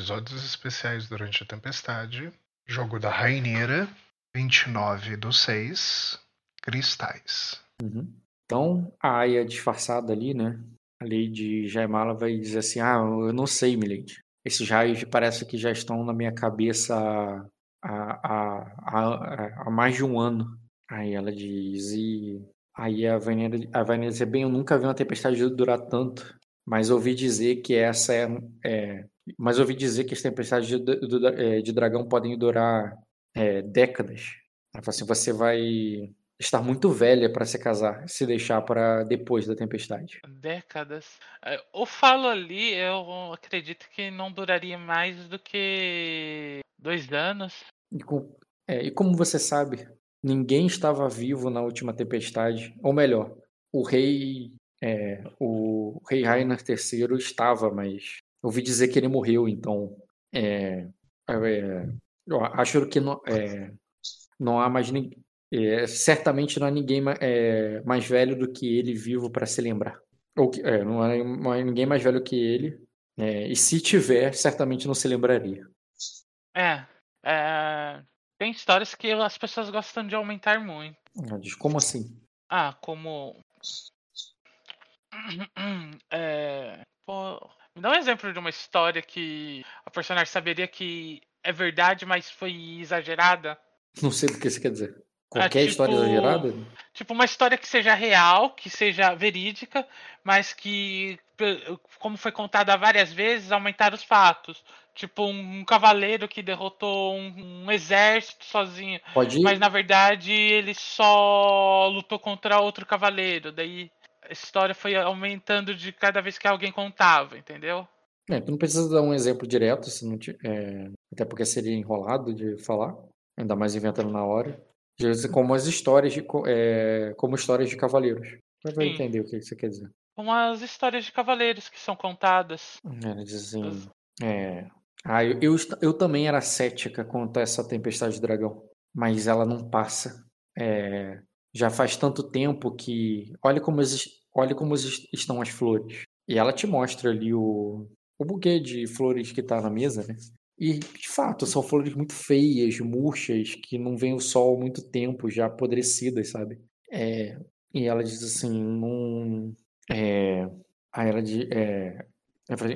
Episódios especiais durante a tempestade. Jogo da Raineira. 29 do 6. Cristais. Uhum. Então, a Aya disfarçada ali, né? A Lady Jaimala vai dizer assim: Ah, eu não sei, Milady. Esses raios parece que já estão na minha cabeça há, há, há, há mais de um ano. Aí ela diz: E aí a Vaneira, a diz: Bem, eu nunca vi uma tempestade durar tanto. Mas ouvi dizer que essa é. é mas ouvi dizer que as tempestades de, de, é, de dragão podem durar é, décadas. Ela assim: Você vai estar muito velha para se casar, se deixar para depois da tempestade. Décadas. É, o falo ali, eu acredito que não duraria mais do que dois anos. E, com, é, e como você sabe, ninguém estava vivo na última tempestade, ou melhor, o rei, é, o rei Rainer III estava, mas ouvi dizer que ele morreu, então é, é eu acho que não, é, não há mais ninguém é, certamente não há ninguém é, mais velho do que ele vivo para se lembrar. Ou que, é, não, há, não, há, ninguém mais velho que ele. É, e se tiver, certamente não se lembraria. É, é, Tem histórias que as pessoas gostam de aumentar muito. Ah, como assim? Ah, como. É, pô, me dá um exemplo de uma história que a personagem saberia que é verdade, mas foi exagerada. Não sei do que você quer dizer. Qualquer é, tipo, história exagerada? Tipo, uma história que seja real, que seja verídica, mas que, como foi contada várias vezes, aumentar os fatos. Tipo, um, um cavaleiro que derrotou um, um, exército sozinho. Pode ir? Mas na verdade ele só lutou contra outro cavaleiro. Daí história foi aumentando de cada vez que alguém contava, entendeu? É, tu não precisa dar um exemplo direto, se não te, é, até porque seria enrolado de falar, ainda mais inventando na hora como as histórias de, é, como histórias de cavaleiros. Você vai entender o que você quer dizer. Como as histórias de cavaleiros que são contadas. Ela diz assim. É, ah, eu, eu, eu, também era cética quanto a essa tempestade de dragão. Mas ela não passa. É, já faz tanto tempo que. Olha como, olha como estão as flores. E ela te mostra ali o, o buquê de flores que tá na mesa, né? E, de fato, são flores muito feias, murchas, que não vem o sol há muito tempo, já apodrecidas, sabe? É, e ela diz assim, não... É, aí ela diz... É,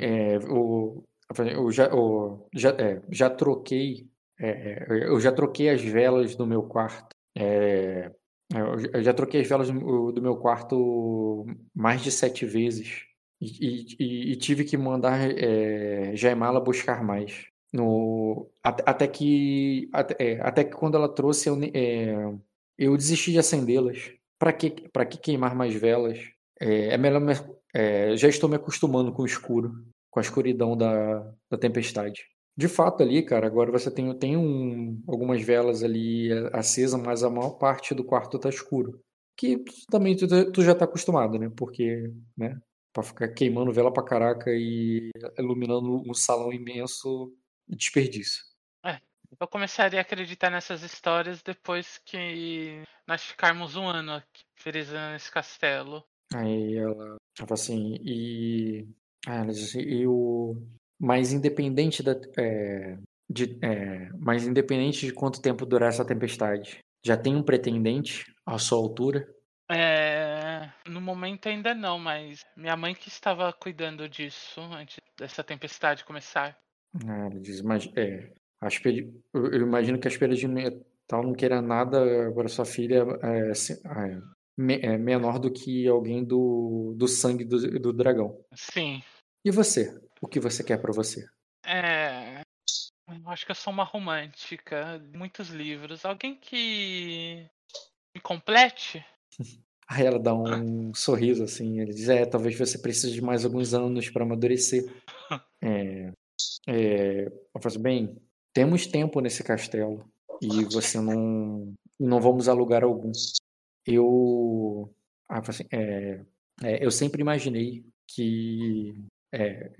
é, o, eu já, eu, já, é, já troquei... É, eu já troquei as velas do meu quarto. É, eu já troquei as velas do, meu quarto mais de sete vezes. E, e, e tive que mandar é, Jaimala buscar mais. No, até, até que é, até, que quando ela trouxe eu, é, eu desisti de acendê-las. Para que que queimar mais velas? É, é melhor me, é, já estou me acostumando com o escuro, com a escuridão da, da tempestade. De fato ali, cara, agora você tem, tem um, algumas velas ali acesas, mas a maior parte do quarto tá escuro. Que também tu, tu já tá acostumado, né? Porque, né? Pra ficar queimando vela pra caraca e iluminando um salão imenso desperdício. É, eu começaria a acreditar nessas histórias depois que nós ficarmos um ano aqui, frisando esse castelo. Aí ela fala assim, e. Ah, ela diz assim, e o. Mais independente da. É, de, é, mais independente de quanto tempo durar essa tempestade, já tem um pretendente à sua altura? É, no momento ainda não, mas minha mãe que estava cuidando disso antes dessa tempestade começar. Ah, ele diz, mas é, espelho, eu, imagino que a espelha de metal não queira nada para sua filha é, é, é, menor do que alguém do, do sangue do, do dragão. Sim. E você? O que você quer para você? É. Eu acho que eu sou uma romântica. Muitos livros. Alguém que me complete? Aí ela dá um sorriso assim. Ele diz: É, talvez você precise de mais alguns anos para amadurecer. É, é, eu falo assim, bem, temos tempo nesse castelo e você não não vamos alugar algum. Eu, ah, assim, é, é, eu sempre imaginei que é,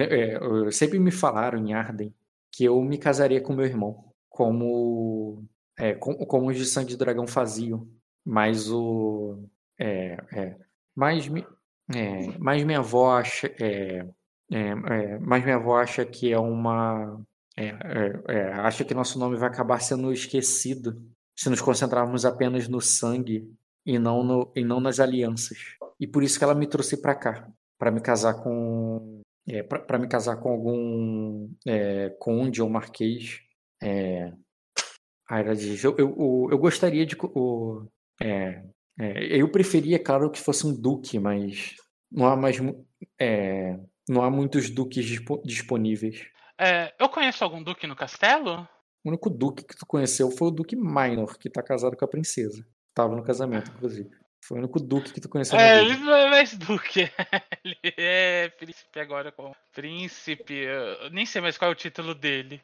é, sempre me falaram em Arden que eu me casaria com meu irmão, como é, como, os de Sangue de Dragão faziam, mas o é, é, mas, é, mas minha avó É, é, mas minha avó acha que é uma. É, é, é, acha que nosso nome vai acabar sendo esquecido se nos concentrarmos apenas no sangue e não, no, e não nas alianças. E por isso que ela me trouxe para cá, para me casar com. É, para me casar com algum é, conde ou marquês. É, aí ela diz: eu, eu, eu gostaria de. O, é, é, eu preferia, claro, que fosse um duque, mas não há mais. É, não há muitos duques disponíveis. É, eu conheço algum duque no castelo? O único duque que tu conheceu foi o Duque Minor, que tá casado com a princesa. Tava no casamento, inclusive. Foi o único duque que tu conheceu. É, ele não é mais duque. Ele é príncipe agora com príncipe. Eu nem sei mais qual é o título dele.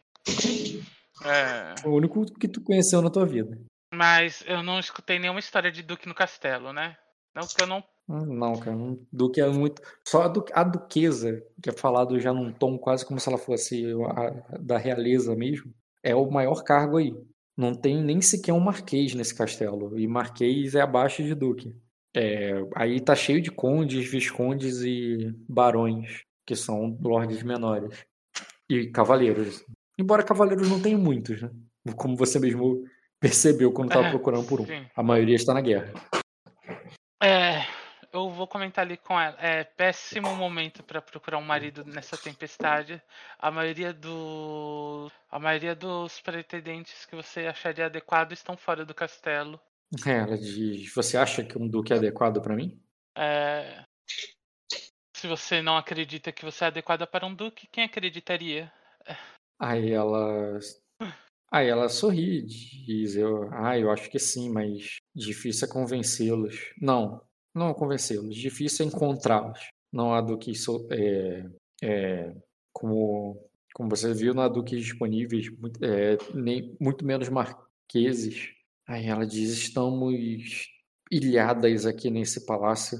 É. O único que tu conheceu na tua vida. Mas eu não escutei nenhuma história de duque no castelo, né? Não, porque eu não Hum, não, cara. Duque é muito. Só a, du... a duquesa, que é falado já num tom quase como se ela fosse a... da realeza mesmo, é o maior cargo aí. Não tem nem sequer um marquês nesse castelo. E marquês é abaixo de duque. É... Aí tá cheio de condes, viscondes e barões, que são lordes menores. E cavaleiros. Embora cavaleiros não tenham muitos, né? Como você mesmo percebeu quando estava é, procurando por um. Sim. A maioria está na guerra. É, eu vou comentar ali com ela. É péssimo momento para procurar um marido nessa tempestade. A maioria do a maioria dos pretendentes que você acharia adequado estão fora do castelo. É, ela diz: "Você acha que um duque é adequado para mim?" É... Se você não acredita que você é adequada para um duque, quem acreditaria? Aí ela Aí ela sorri, diz eu, ah, eu acho que sim, mas difícil é convencê-los. Não, não convencê-los, difícil é encontrá-los. Não há duques é, é, como, como você viu, não há duques disponíveis, é, nem, muito menos marqueses. Aí ela diz: estamos ilhadas aqui nesse palácio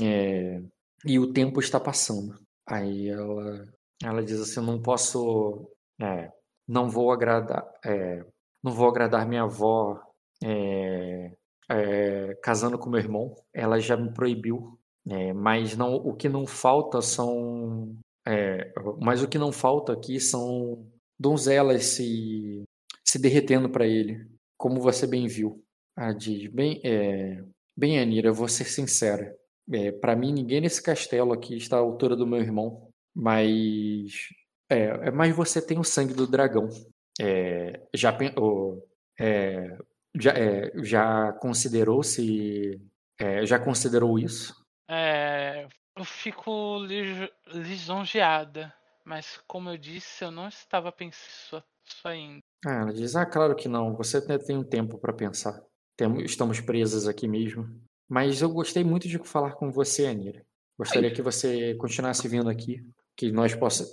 é, e o tempo está passando. Aí ela, ela diz assim: não posso, é, não vou agradar, é, não vou agradar minha avó é, é, casando com meu irmão, ela já me proibiu. É, mas não, o que não falta são, é, mas o que não falta aqui são donzelas se se derretendo para ele, como você bem viu. Ah, diz bem, é, bem Anira, vou ser sincera. É, para mim ninguém nesse castelo aqui está à altura do meu irmão, mas é, é mas você tem o sangue do dragão. Já oh, é, já, é, já considerou se. É, já considerou isso? É, eu fico lisonjeada, mas como eu disse, eu não estava pensando isso ainda. Ah, ela diz: Ah, claro que não, você tem um tempo para pensar. Temos, estamos presas aqui mesmo. Mas eu gostei muito de falar com você, Anira. Gostaria Ai. que você continuasse vindo aqui, que nós possa,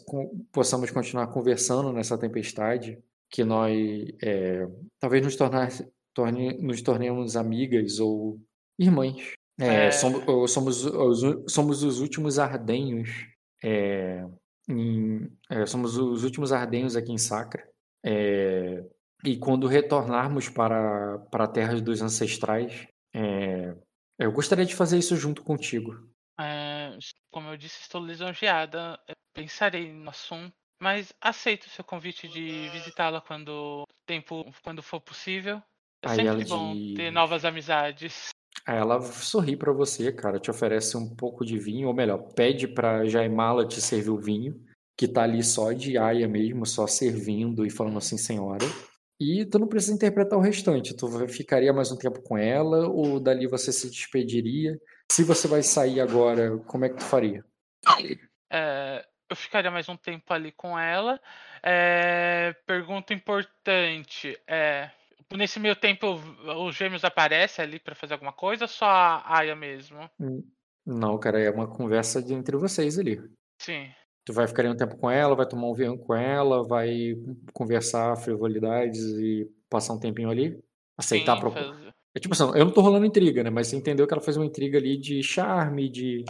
possamos continuar conversando nessa tempestade, que nós é, talvez nos tornasse, torne, nos tornemos amigas ou irmãs. É, é... Somos, somos, somos os últimos ardenhos. É, em, é, somos os últimos ardenhos aqui em Sacra. É, e quando retornarmos para, para a terra dos ancestrais, é, eu gostaria de fazer isso junto contigo. como eu disse, estou lisonjeada. Pensarei no assunto, mas aceito o seu convite de visitá-la quando tempo, quando for possível. É Aí sempre bom diz... ter novas amizades. Aí ela sorri para você, cara, te oferece um pouco de vinho, ou melhor, pede pra Jaimala te servir o vinho, que tá ali só de aia mesmo, só servindo e falando assim, senhora. E tu não precisa interpretar o restante, tu ficaria mais um tempo com ela, ou dali você se despediria? Se você vai sair agora, como é que tu faria? É, eu ficaria mais um tempo ali com ela. É, pergunta importante, é, nesse meio tempo os gêmeos aparecem ali para fazer alguma coisa ou só a Aya mesmo? Hum, não, cara, é uma conversa de, entre vocês ali. Sim. Tu vai ficar um tempo com ela, vai tomar um vinho com ela, vai conversar frivolidades e passar um tempinho ali? Aceitar Sim, a proposta. Faz... É tipo assim, eu não tô rolando intriga, né? Mas você entendeu que ela fez uma intriga ali de charme, de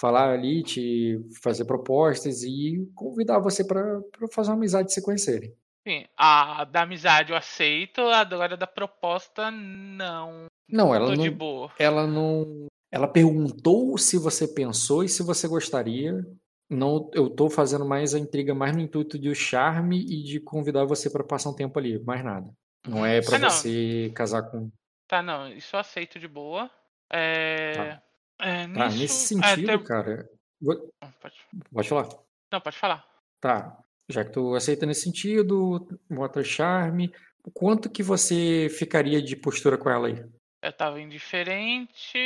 falar ali, te fazer propostas e convidar você para fazer uma amizade se conhecerem. Sim, a da amizade eu aceito, agora da proposta não. Não, ela não. Ela não. Ela perguntou se você pensou e se você gostaria, Não, eu tô fazendo mais a intriga mais no intuito de o charme e de convidar você para passar um tempo ali, mais nada. Não é para Ah, você casar com. Tá, não, isso eu aceito de boa. É. Tá. é, Tá, nisso- nesse é, sentido, ter- cara. Pode... Pode falar. Não, pode falar. Tá. Já que tu aceita nesse sentido, bota charme. Quanto que você ficaria de postura com ela aí? Eu tava indiferente.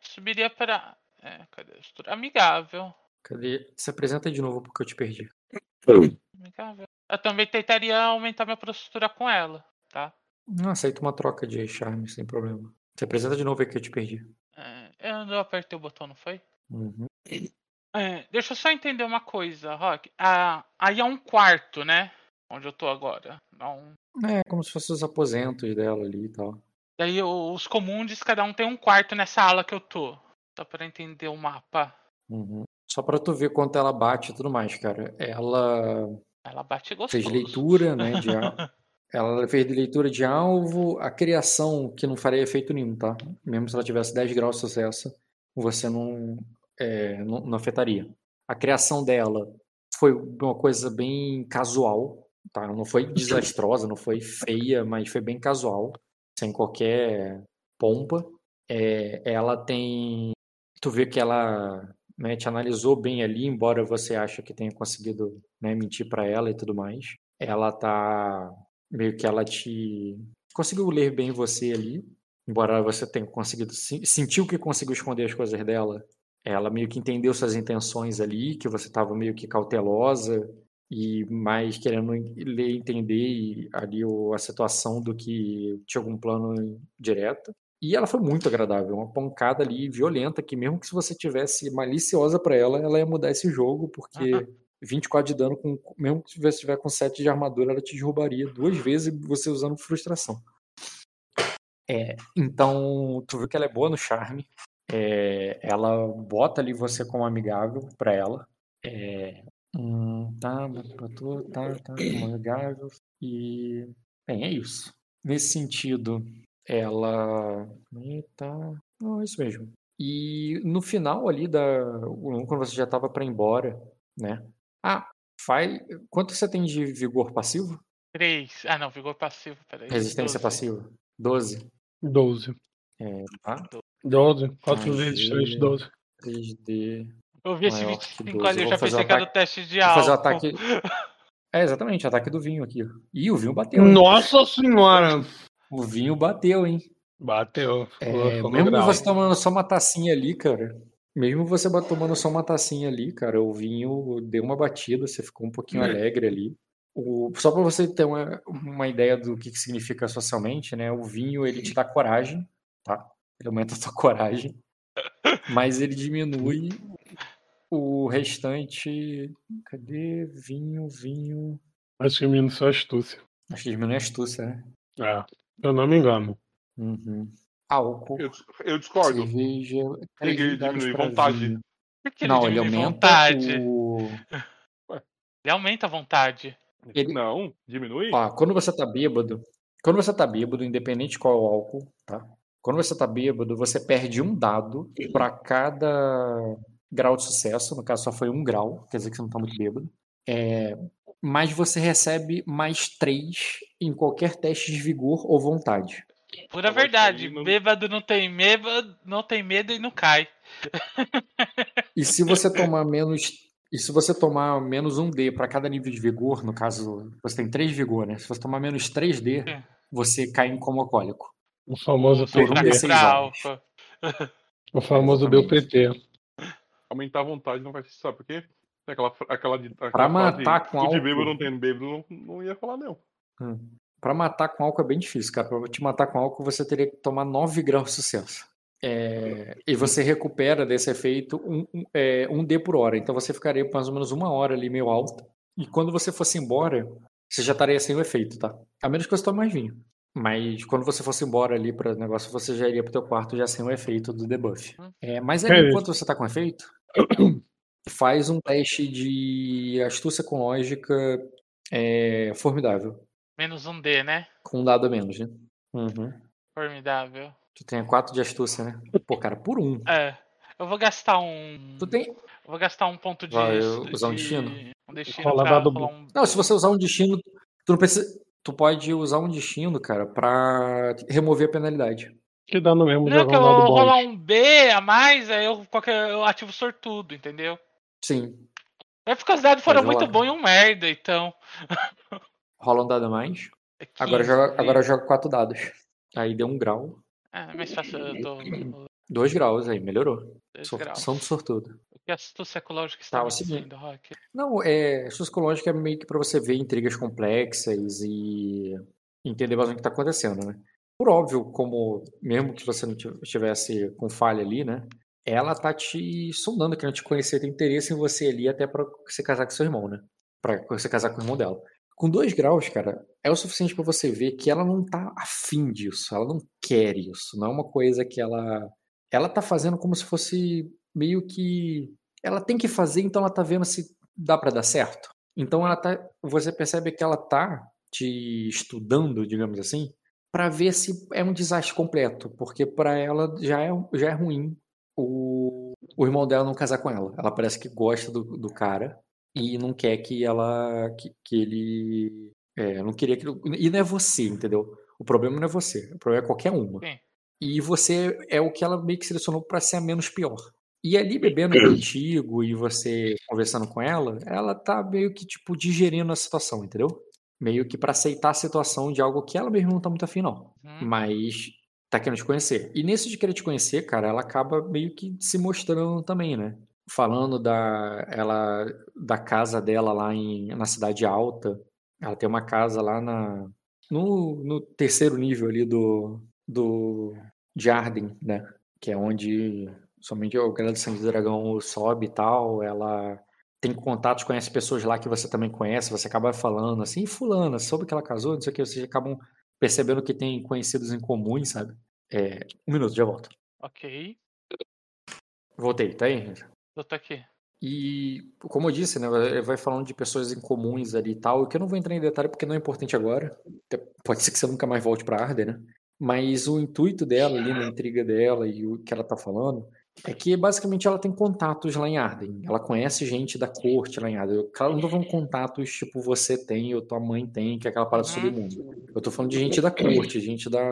Subiria pra. É, cadê a postura? Amigável. Cadê? Se apresenta de novo porque eu te perdi. Amigável. Eu também tentaria aumentar minha postura com ela, tá? Não, aceita uma troca de charme sem problema. Se apresenta de novo aí que eu te perdi. É, eu não apertei o botão, não foi? Uhum. É, deixa eu só entender uma coisa, Rock. Ah, aí é um quarto, né? Onde eu tô agora. Não... É, como se fossem os aposentos dela ali e tal. Daí os comuns, cada um tem um quarto nessa ala que eu tô. Só pra entender o mapa. Uhum. Só pra tu ver quanto ela bate e tudo mais, cara. Ela Ela bate gostoso. fez leitura, né? De al- Ela fez leitura de alvo, a criação, que não faria efeito nenhum, tá? Mesmo se ela tivesse 10 graus de sucesso, você não, é, não, não afetaria. A criação dela foi uma coisa bem casual, tá? Não foi desastrosa, não foi feia, mas foi bem casual, sem qualquer pompa. É, ela tem. Tu vê que ela né, te analisou bem ali, embora você ache que tenha conseguido né, mentir para ela e tudo mais. Ela tá meio que ela te conseguiu ler bem você ali, embora você tenha conseguido se- sentiu que conseguiu esconder as coisas dela. Ela meio que entendeu suas intenções ali, que você estava meio que cautelosa e mais querendo en- ler, entender ali a situação do que tinha algum plano direto. E ela foi muito agradável, uma pancada ali violenta que mesmo que se você tivesse maliciosa para ela, ela ia mudar esse jogo, porque Aham. 24 de dano, com, mesmo que você estiver com 7 de armadura, ela te derrubaria duas vezes você usando frustração. É, então, tu viu que ela é boa no charme. É, ela bota ali você como amigável pra ela. É, hum, tá, pra tu, tá, tá, como amigável. E. Bem, é isso. Nesse sentido, ela. Eita. Não, é isso mesmo. E no final ali da. Quando você já tava pra ir embora, né? Ah, faz. Quanto você tem de vigor passivo? Três. Ah, não, vigor passivo, peraí. Resistência 12. passiva? 12. 12. É, tá? 12. 4 Ai, vezes 3, Júlia. 12. 3D. Eu vi esse Maior que 25 12. ali, eu já pensei que era o ataque- teste de Vou fazer o álcool. ataque. É, exatamente, o ataque do vinho aqui. Ih, o vinho bateu. hein? Nossa senhora! O vinho bateu, hein? Bateu. É, mesmo grau. você tomando só uma tacinha ali, cara. Mesmo você tomando só uma tacinha ali, cara, o vinho deu uma batida, você ficou um pouquinho alegre ali. O- só para você ter uma, uma ideia do que, que significa socialmente, né? O vinho ele te dá coragem, tá? Ele aumenta a tua coragem, mas ele diminui o restante. Cadê? Vinho, vinho. Acho que menino só astúcia. Acho que diminui a astúcia, né? É. Eu não me engano. Uhum. Álcool, Eu, eu discordo. cerveja. Ele diminui vontade. vinho. Ele Não, ele diminui aumenta vontade? o. Ele aumenta a vontade. Ele- Não, diminui? Ó, quando você tá bêbado, quando você tá bêbado, independente de qual é o álcool, tá? Quando você tá bêbado, você perde um dado para cada grau de sucesso. No caso, só foi um grau, quer dizer que você não tá muito bêbado. É, mas você recebe mais três em qualquer teste de vigor ou vontade. Pura acho verdade. Bêbado não tem medo, não tem medo e não cai. E se você tomar menos. E se você tomar menos um D para cada nível de vigor, no caso, você tem 3 vigor, né? Se você tomar menos 3D, Sim. você cai em coma alcoólico. O famoso Só por pra D6 PT. horas. álcool. O famoso deu PT. Aumentar a vontade não vai ser. Sabe por quê? Aquela, aquela, de- aquela Pra matar com "O de álcool." bêbado não tem bêbado, não, não ia falar, não. Pra matar com álcool é bem difícil, cara. Pra te matar com álcool, você teria que tomar 9 graus de sucesso. É, e você recupera desse efeito um, um, é, um D por hora. Então você ficaria mais ou menos uma hora ali meio alta. E quando você fosse embora, você já estaria sem o efeito, tá? A menos que você tome mais vinho. Mas quando você fosse embora ali para o negócio, você já iria pro teu quarto já sem o efeito do debuff. É, mas aí, É enquanto você tá com efeito, faz um teste de astúcia com lógica é, formidável. Menos um D, né? Com um dado a menos, né? Uhum. Formidável. Tu tem 4 de astúcia, né? Pô, cara, por um. É. Eu vou gastar um. Tu tem. Eu vou gastar um ponto de. Vai usar um de- destino? Um destino pra um. Não, se você usar um destino, tu não precisa. Tu pode usar um destino, cara, pra remover a penalidade. Que dá no mesmo Não, jogar que eu vou rolar um B a mais, aí eu, qualquer, eu ativo sortudo, entendeu? Sim. É porque os dados foram muito bons e um merda, então. Rola um dado a mais. É Agora 15, joga, agora joga quatro dados. Aí deu um grau. É mais fácil, eu tô. Dois graus aí, melhorou. Dois Sor- graus. São do sortudo. O que astúcia ecológica Tá, está o me seguinte. dizendo, Rock? Não, é. Astúcia ecológica é meio que pra você ver intrigas complexas e entender mais o que tá acontecendo, né? Por óbvio, como mesmo que você não tiv- estivesse com falha ali, né? Ela tá te sondando, querendo te conhecer, tem interesse em você ali até pra você casar com seu irmão, né? Pra você casar com o irmão dela. Com dois graus, cara, é o suficiente pra você ver que ela não tá afim disso, ela não quer isso. Não é uma coisa que ela. Ela tá fazendo como se fosse meio que. Ela tem que fazer, então ela tá vendo se dá pra dar certo. Então ela tá. Você percebe que ela tá te estudando, digamos assim, pra ver se é um desastre completo, porque pra ela já é, já é ruim o, o irmão dela não casar com ela. Ela parece que gosta do, do cara e não quer que ela. que, que ele. É, não queria que. E não é você, entendeu? O problema não é você, o problema é qualquer uma. Sim. E você é o que ela meio que selecionou pra ser a menos pior. E ali bebendo contigo e você conversando com ela, ela tá meio que tipo digerindo a situação, entendeu? Meio que pra aceitar a situação de algo que ela mesma não tá muito afim, não Uhum. mas tá querendo te conhecer. E nesse de querer te conhecer, cara, ela acaba meio que se mostrando também, né? Falando da ela da casa dela lá em, na cidade alta. Ela tem uma casa lá na no, no terceiro nível ali do do de Arden, né? Que é onde somente o Grande Sangue do Dragão sobe e tal. Ela tem contatos, conhece pessoas lá que você também conhece, você acaba falando assim, "Ih, fulana, soube que ela casou, não sei o que, vocês acabam percebendo que tem conhecidos em comuns, sabe? É, um minuto, já volto. Ok. Voltei, tá aí? Eu tô aqui. E, como eu disse, né, vai- falando de pessoas em comuns ali e tal, que eu não vou entrar em detalhe porque não é importante agora. Pode ser que você nunca mais volte pra Arden, né? Mas o intuito dela ali, na intriga dela e o que ela tá falando, é que basicamente ela tem contatos lá em Arden. Ela conhece gente da corte lá em Arden. Eu claro, não tô falando contatos tipo você tem ou tua mãe tem, que é aquela parada Uhum. submundo. Eu tô falando de gente da corte, gente da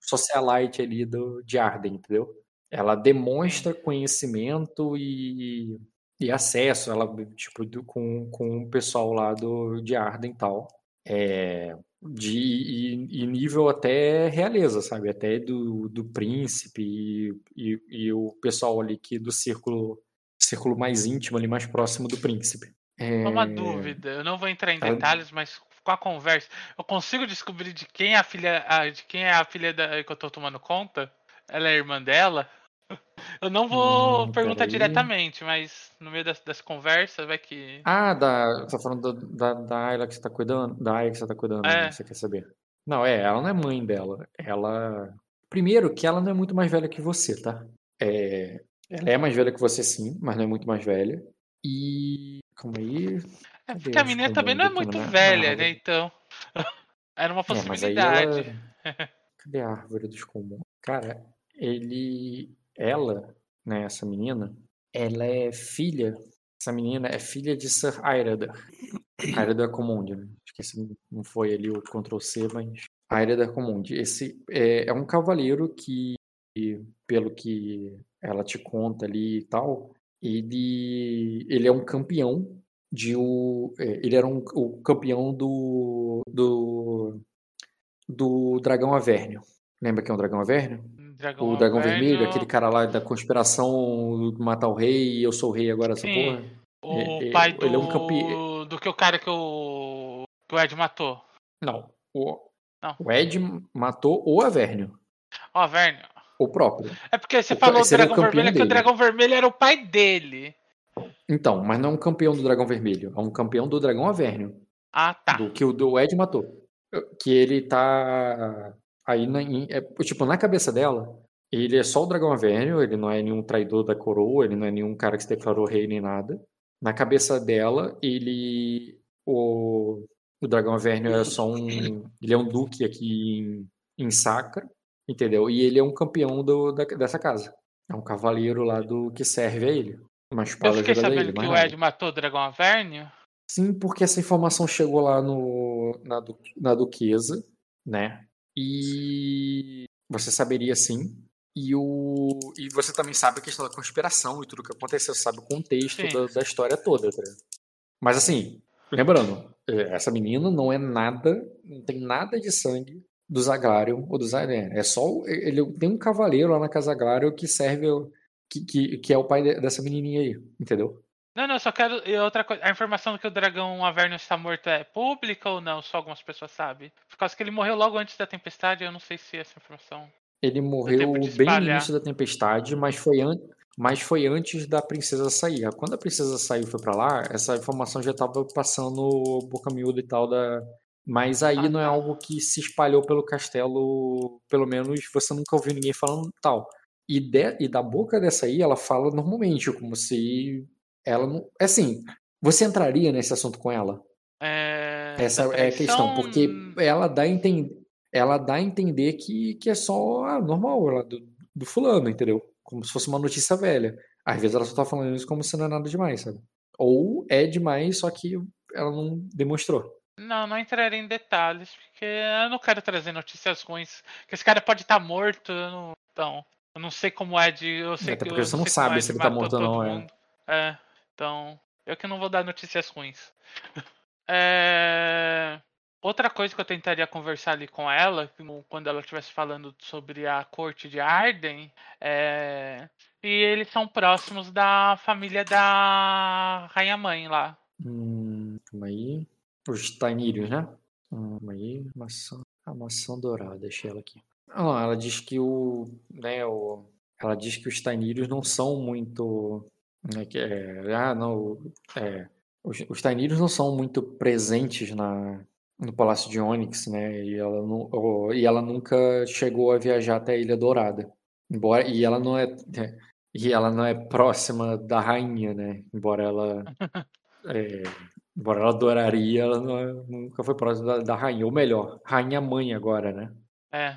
socialite ali do, de Arden, entendeu? Ela demonstra conhecimento e, e acesso, ela, tipo, do- com, com o pessoal lá do, de Arden e tal. É, de, e, e nível até realeza, sabe? Até do, do príncipe e, e, e o pessoal ali que do círculo, círculo mais íntimo ali, mais próximo do príncipe. É, Uma dúvida, eu não vou entrar em Ela- detalhes, mas com a conversa, eu consigo descobrir de quem é a filha, de quem é a filha da, que eu tô tomando conta? Ela é irmã dela? Eu não vou Hum, perguntar diretamente, mas no meio das, das conversas vai que. Ah, da, você tá falando do- da, da Ayla que você tá cuidando? Da Ayla que você tá cuidando, É. né? Você quer saber? Não, é, ela não é mãe dela. Ela. Primeiro, que ela não é muito mais velha que você, tá? É, ela é mais velha que você, sim, mas não é muito mais velha. E. Calma aí. É porque a menina também não é muito na- na velha, né? Então. Era uma É, possibilidade. ela... Cadê a árvore dos comuns? Cara, ele... Ela, né, essa menina, ela é filha... Essa menina é filha de Sir Airader. Airader Comund, né? Esqueci, não foi ali o Ctrl C, mas... Airader Comund. Esse é, é um cavaleiro que, pelo que ela te conta ali e tal, ele, ele é um campeão de o, é, ele era um, o campeão do, do do dragão Avernio. Lembra que é um dragão Avernio? Dragão O dragão Averno, vermelho, aquele cara lá da conspiração matar o rei e eu sou o rei agora essa Sim. porra. O É, é, pai do. ele é um campe- Do que o cara que o. Que o Ed matou. Não, o, Não. o Ed matou o Avernio, Ó, Averno. o próprio. É porque você O falou esse era o Dragão Vermelho, é que o. Dragão Vermelho era o pai dele. Então, mas não é um campeão do dragão vermelho, é um campeão do dragão Avernio, Ah, tá. do que o do Ed matou. Que ele tá aí na, em- é, tipo na cabeça dela, ele é só o dragão Avernio, ele não é nenhum traidor da coroa, ele não é nenhum cara que se declarou rei nem nada. Na cabeça dela, ele o, o dragão Avernio é só um, ele é um duque aqui em, em Sacra, entendeu? E ele é um campeão do, da- dessa casa. É um cavaleiro lá do que serve a ele. Uma Eu espada fiquei jogada a sabendo ele, que o. Ed matou o dragão Avernio. Sim, porque essa informação chegou lá no, na, na Duquesa, né? E você saberia sim. E, o, e você também sabe a questão da conspiração e tudo que aconteceu, sabe o contexto da, da história toda, tá? Mas assim, lembrando, eh, essa menina não é nada, não tem nada de sangue do Zaglarion ou do Zaren. É só. o- Ele tem um cavaleiro lá na casa Zaglarion que serve. o- Que, que, que é o pai de- dessa menininha aí, entendeu? Não, não, só quero. e outra coisa. A informação de que o dragão Avernio está morto é pública ou não? Só algumas pessoas sabem. Por causa que ele morreu logo antes da tempestade, eu não sei se essa informação. Ele morreu bem no início da tempestade, mas foi, an... mas foi antes da princesa sair. Quando a princesa saiu e foi pra lá, essa informação já estava passando boca miúda e tal da. Mas aí Ah, não é tá. algo que se espalhou pelo castelo, pelo menos você nunca ouviu ninguém falando tal. E, de... e da boca dessa aí, ela fala normalmente, como se ela não. Assim, você entraria nesse assunto com ela? É, Essa é a questão, porque ela dá a entender, ela dá a entender que, que é só ah, normal, ela, do, do fulano, entendeu? Como se fosse uma notícia velha. Às vezes ela só tá falando isso como se não é nada demais, sabe? Ou é demais, só que ela não demonstrou. Não, não entrarei em detalhes, porque eu não quero trazer notícias ruins. Que esse cara pode estar morto, eu não, então. Eu não sei como é de. Eu sei Até que porque você não sabe Ed se ele tá morto ou não, é. mundo. É, então. Eu que não vou dar notícias ruins. É, Outra coisa que eu tentaria conversar ali com ela, quando ela estivesse falando sobre a corte de Arden, é. E eles são próximos da família da Rainha Mãe lá. Hum, calma aí. Os Tainírios, né? Hum, Calma aí. Maçã, a maçã dourada, deixei ela aqui. Ah, ela diz que o. Né, o ela diz que os Tainírios não são muito. Né, que é, ah, não. É, os, os Tainírios não são muito presentes na, no Palácio de Onyx, né? E ela, não, ou- e ela nunca chegou a viajar até a Ilha Dourada. Embora, e ela não é. é, E ela não é próxima da rainha, né? Embora ela. é, embora ela adoraria, ela é- nunca foi próxima da, da rainha. Ou melhor, rainha mãe agora, né? É.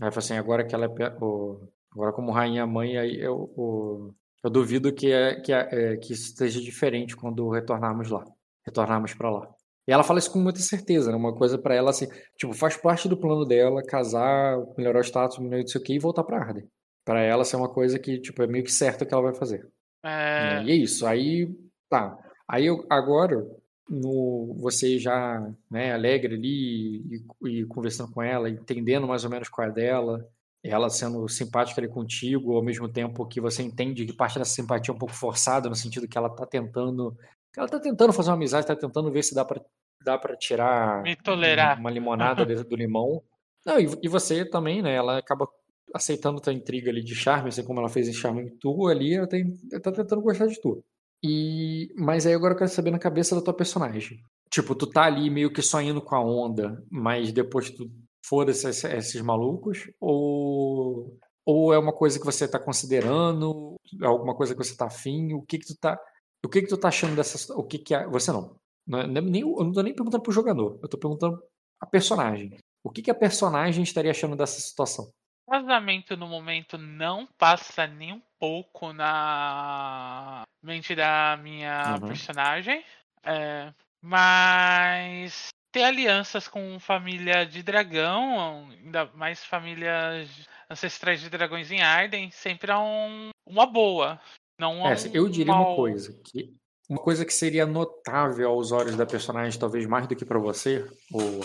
Aí assim, agora que ela é. o- agora como rainha mãe, aí eu, o- eu duvido que, é, que, é, é, que isso esteja diferente quando retornarmos lá. Retornarmos pra lá. E ela fala isso com muita certeza, né? Uma coisa pra ela assim, tipo, faz parte do plano dela casar, melhorar o status, melhorar não sei o e voltar pra Arden. Pra ela, isso é uma coisa que, tipo, é meio que certo que ela vai fazer. É, né? E é isso. Aí, tá. Aí eu, agora, no, você já, né, alegre ali e, e conversando com ela, entendendo mais ou menos qual é dela, ela sendo simpática ali contigo, ao mesmo tempo que você entende que parte dessa simpatia é um pouco forçada, no sentido que ela tá tentando, ela tá tentando fazer uma amizade, tá tentando ver se dá pra, dá pra tirar Me tolerar. uma limonada dentro do limão. Não, e, e você também, né, ela acaba aceitando tua intriga ali de charme, assim como ela fez em Charme tu ali, ela, tem, ela tá tentando gostar de tu. E, mas aí agora eu quero saber na cabeça da tua personagem. Tipo, tu tá ali meio que só indo com a onda, mas depois tu foda-se esses, malucos? Ou, ou é uma coisa que você tá considerando? É alguma coisa que você tá afim? O que que tu tá, o que que tu tá achando dessa O que que é, você não. Não é- nem, eu não tô nem perguntando pro jogador, eu tô perguntando a personagem. O que que a personagem estaria achando dessa situação? Casamento no momento não passa nem um pouco na mente da minha Uhum. personagem. É, mas ter alianças com família de dragão, ainda mais famílias ancestrais de dragões em Arden, sempre é um- uma boa. Não É, um eu diria uma mal. coisa, que uma coisa que seria notável aos olhos da personagem, talvez mais do que pra você, ou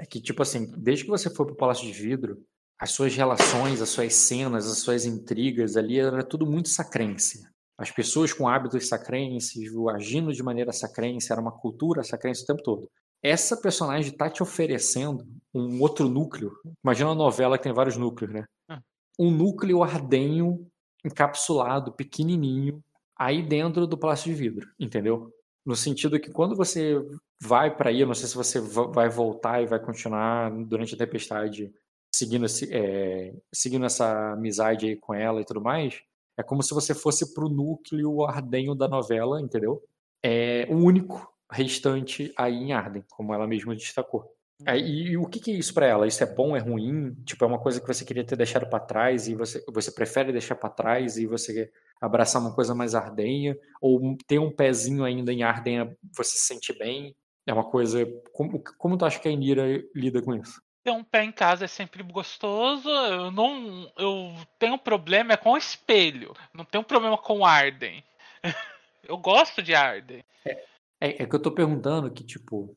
é que tipo assim, desde que você foi pro Palácio de Vidro, as suas relações, as suas cenas, as suas intrigas ali era tudo muito sacrense. As pessoas com hábitos sacrenses, agindo de maneira sacrense, era uma cultura sacrense o tempo todo. Essa personagem tá te oferecendo um outro núcleo. Imagina uma novela que tem vários núcleos, né? Hum. Um núcleo ardenho, encapsulado, pequenininho, aí dentro do Palácio de Vidro, entendeu? No sentido que quando você vai para aí, eu não sei se você va- vai voltar e vai continuar durante a tempestade seguindo, esse, é, seguindo essa amizade aí com ela e tudo mais, é como se você fosse pro núcleo ardenho da novela, entendeu? É o único restante aí em Arden, como ela mesma destacou. Aí, e, e o que, que é isso pra ela? Isso é bom, é ruim? Tipo, é uma coisa que você queria ter deixado pra trás e você, você prefere deixar pra trás e você abraçar uma coisa mais ardenha? Ou ter um pezinho ainda em ardenha você se sente bem? É uma coisa. Como, como tu acha que a Inira lida com isso? Ter um pé em casa é sempre gostoso. Eu não. Eu tenho um problema é com o espelho. Não tenho problema com Arden. eu gosto de Arden. É, é que eu tô perguntando que, tipo,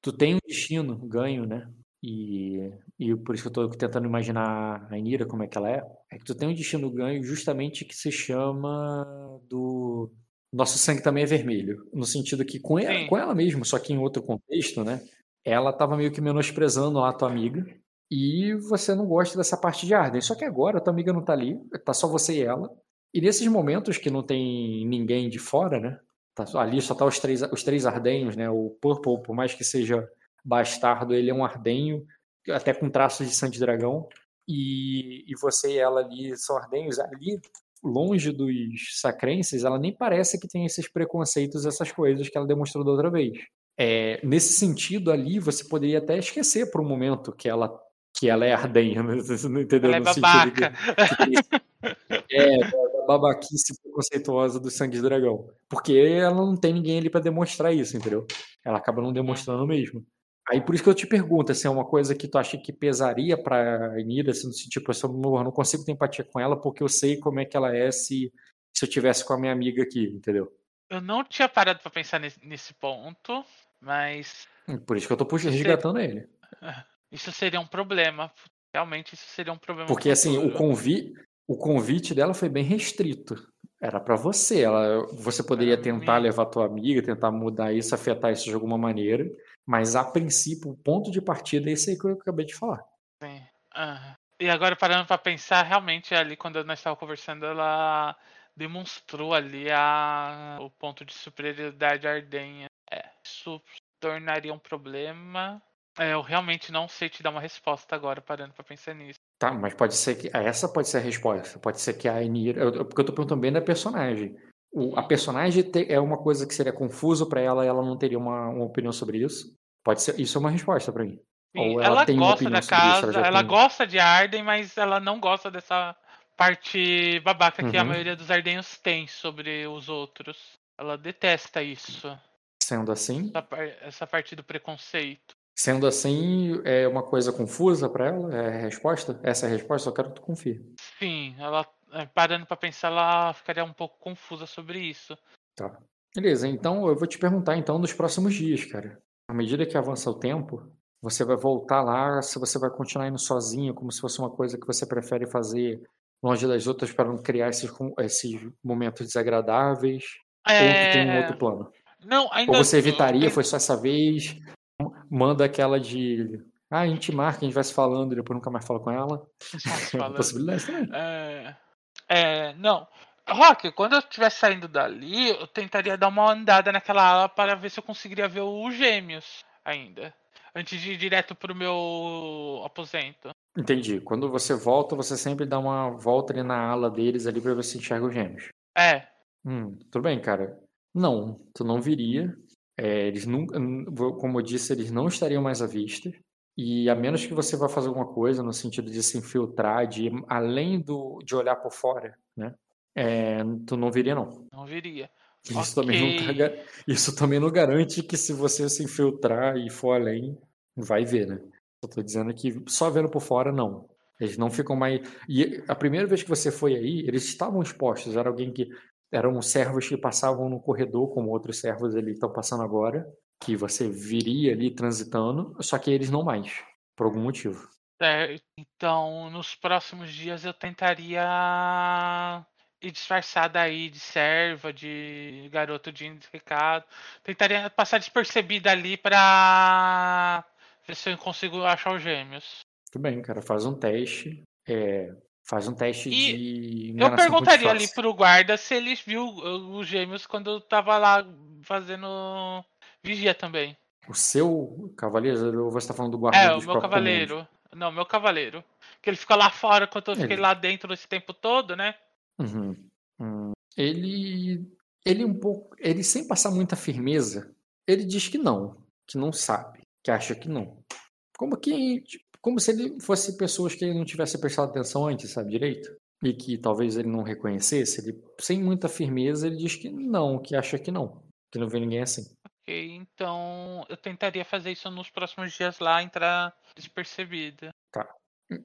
tu tem um destino ganho, né? E, e por isso que eu tô tentando imaginar a Inira, como é que ela é. É que tu tem um destino ganho justamente que se chama do. Nosso sangue também é vermelho. No sentido que com ela, Sim. com ela mesmo, só que em outro contexto, né? Ela tava meio que menosprezando lá a tua amiga. E você não gosta dessa parte de Arden. Só que agora tua amiga não tá ali, tá só você e ela. E nesses momentos que não tem ninguém de fora, né? Tá, ali só tá os três, os três ardenhos, né? O Purple, por mais que seja bastardo, ele é um ardenho, até com traços de sangue dragão. E, e você e ela ali são ardenhos. Ali, longe dos sacrenses, ela nem parece que tem esses preconceitos, essas coisas que ela demonstrou da outra vez. É, nesse sentido, ali, você poderia até esquecer por um momento que ela, que ela é ardenha, né? Você não entendeu? Ela é No sentido que- babaca. esse- é, da, babaquice preconceituosa do sangue de dragão. Porque ela não tem ninguém ali pra demonstrar isso, entendeu? Ela acaba não demonstrando mesmo. Aí por isso que eu te pergunto, se é uma coisa que tu acha que pesaria pra Enira, assim, no sentido, tipo, eu não não consigo ter empatia com ela porque eu sei como é que ela é se, se eu tivesse com a minha amiga aqui, entendeu? Eu não tinha parado pra pensar nesse, nesse ponto, mas Por isso que eu tô puxando, resgatando ele. Isso seria um problema. Realmente isso seria um problema. Porque assim, o convite, o convite dela foi bem restrito. Era pra você. Ela, você poderia Pra tentar mim. levar tua amiga, tentar mudar isso, afetar isso de alguma maneira. Mas a princípio, o ponto de partida é esse aí que eu acabei de falar. Sim. Ah. E agora parando pra pensar, realmente ali quando nós estávamos conversando, ela demonstrou ali a, o ponto de superioridade ardenha. É, isso tornaria um problema. É, eu realmente não sei te dar uma resposta agora, parando pra pensar nisso. Tá, mas pode ser que. Essa pode ser a resposta. Pode ser que a Enira. eu- Porque eu tô perguntando bem da personagem. O- a personagem te- é uma coisa que seria confuso pra ela e ela não teria uma, uma opinião sobre isso. Pode ser. Isso é uma resposta pra mim. Sim, Ou ela ela, tem gosta da sobre isso, ela casa, ela tem- gosta de Arden, mas ela não gosta dessa parte babaca que a Uhum. maioria dos ardenhos tem sobre os outros. Ela detesta isso, Sendo assim. essa, essa parte do preconceito. Sendo assim, é uma coisa confusa pra ela? É a resposta? Essa é a resposta? Eu quero que tu confie. Sim, ela é, parando pra pensar, ela ficaria um pouco confusa sobre isso. Tá. Beleza, então eu vou te perguntar então nos próximos dias, cara. À medida que avança o tempo, você vai voltar lá, se você vai continuar indo sozinho, como se fosse uma coisa que você prefere fazer longe das outras para não criar esses, com- esses momentos desagradáveis, ou tu tem um É, outro plano. Não, ainda. Ou você evitaria, foi só essa vez, manda aquela de. Ah, a gente marca, a gente vai se falando e depois nunca mais fala com ela. É falando. possibilidade também. É, é, não. Rock, quando eu estiver saindo dali, eu tentaria dar uma andada naquela ala para ver se eu conseguiria ver os gêmeos ainda. Antes de ir direto pro meu aposento. Entendi. Quando você volta, você sempre dá uma volta ali na ala deles ali pra ver se enxerga os gêmeos. É, Hum, tudo bem, cara. Não, tu não viria. É, eles nunca, como eu disse, eles não estariam mais à vista. E a menos que você vá fazer alguma coisa no sentido de se infiltrar, de além do, de olhar por fora, né? É, tu não viria, não. não viria. Isso também, não tá isso também não garante que se você se infiltrar e for além, vai ver, né? Eu tô dizendo que só vendo por fora, não. Eles não ficam mais. E a primeira vez que você foi aí, eles estavam expostos. Era alguém que. Eram servos que passavam no corredor, como outros servos ali estão passando agora, que você viria ali transitando, só que eles não mais, por algum motivo. Certo. Então, nos próximos dias eu tentaria ir disfarçada aí de serva, de garoto de recado. Tentaria passar despercebida ali pra ver se eu consigo achar os gêmeos. Tudo bem, cara, faz um teste. é, faz um teste E de. Eu perguntaria ali pro guarda se ele viu os gêmeos quando eu tava lá fazendo vigia também. O seu cavaleiro, ou você tá falando do É, guarda o dos meu cavaleiro. Não, meu cavaleiro. Que ele fica lá fora enquanto eu fiquei Ele- lá dentro esse tempo todo, né? Uhum. Hum, Ele, ele um pouco, ele sem passar muita firmeza, ele diz que não, que não sabe. que acha que não. Como que tipo, como se ele fosse pessoas que ele não tivesse prestado atenção antes, sabe direito? E que talvez ele não reconhecesse, ele sem muita firmeza ele diz que não, que acha que não, que não vê ninguém assim. Ok, então eu tentaria fazer isso nos próximos dias lá, entrar despercebida.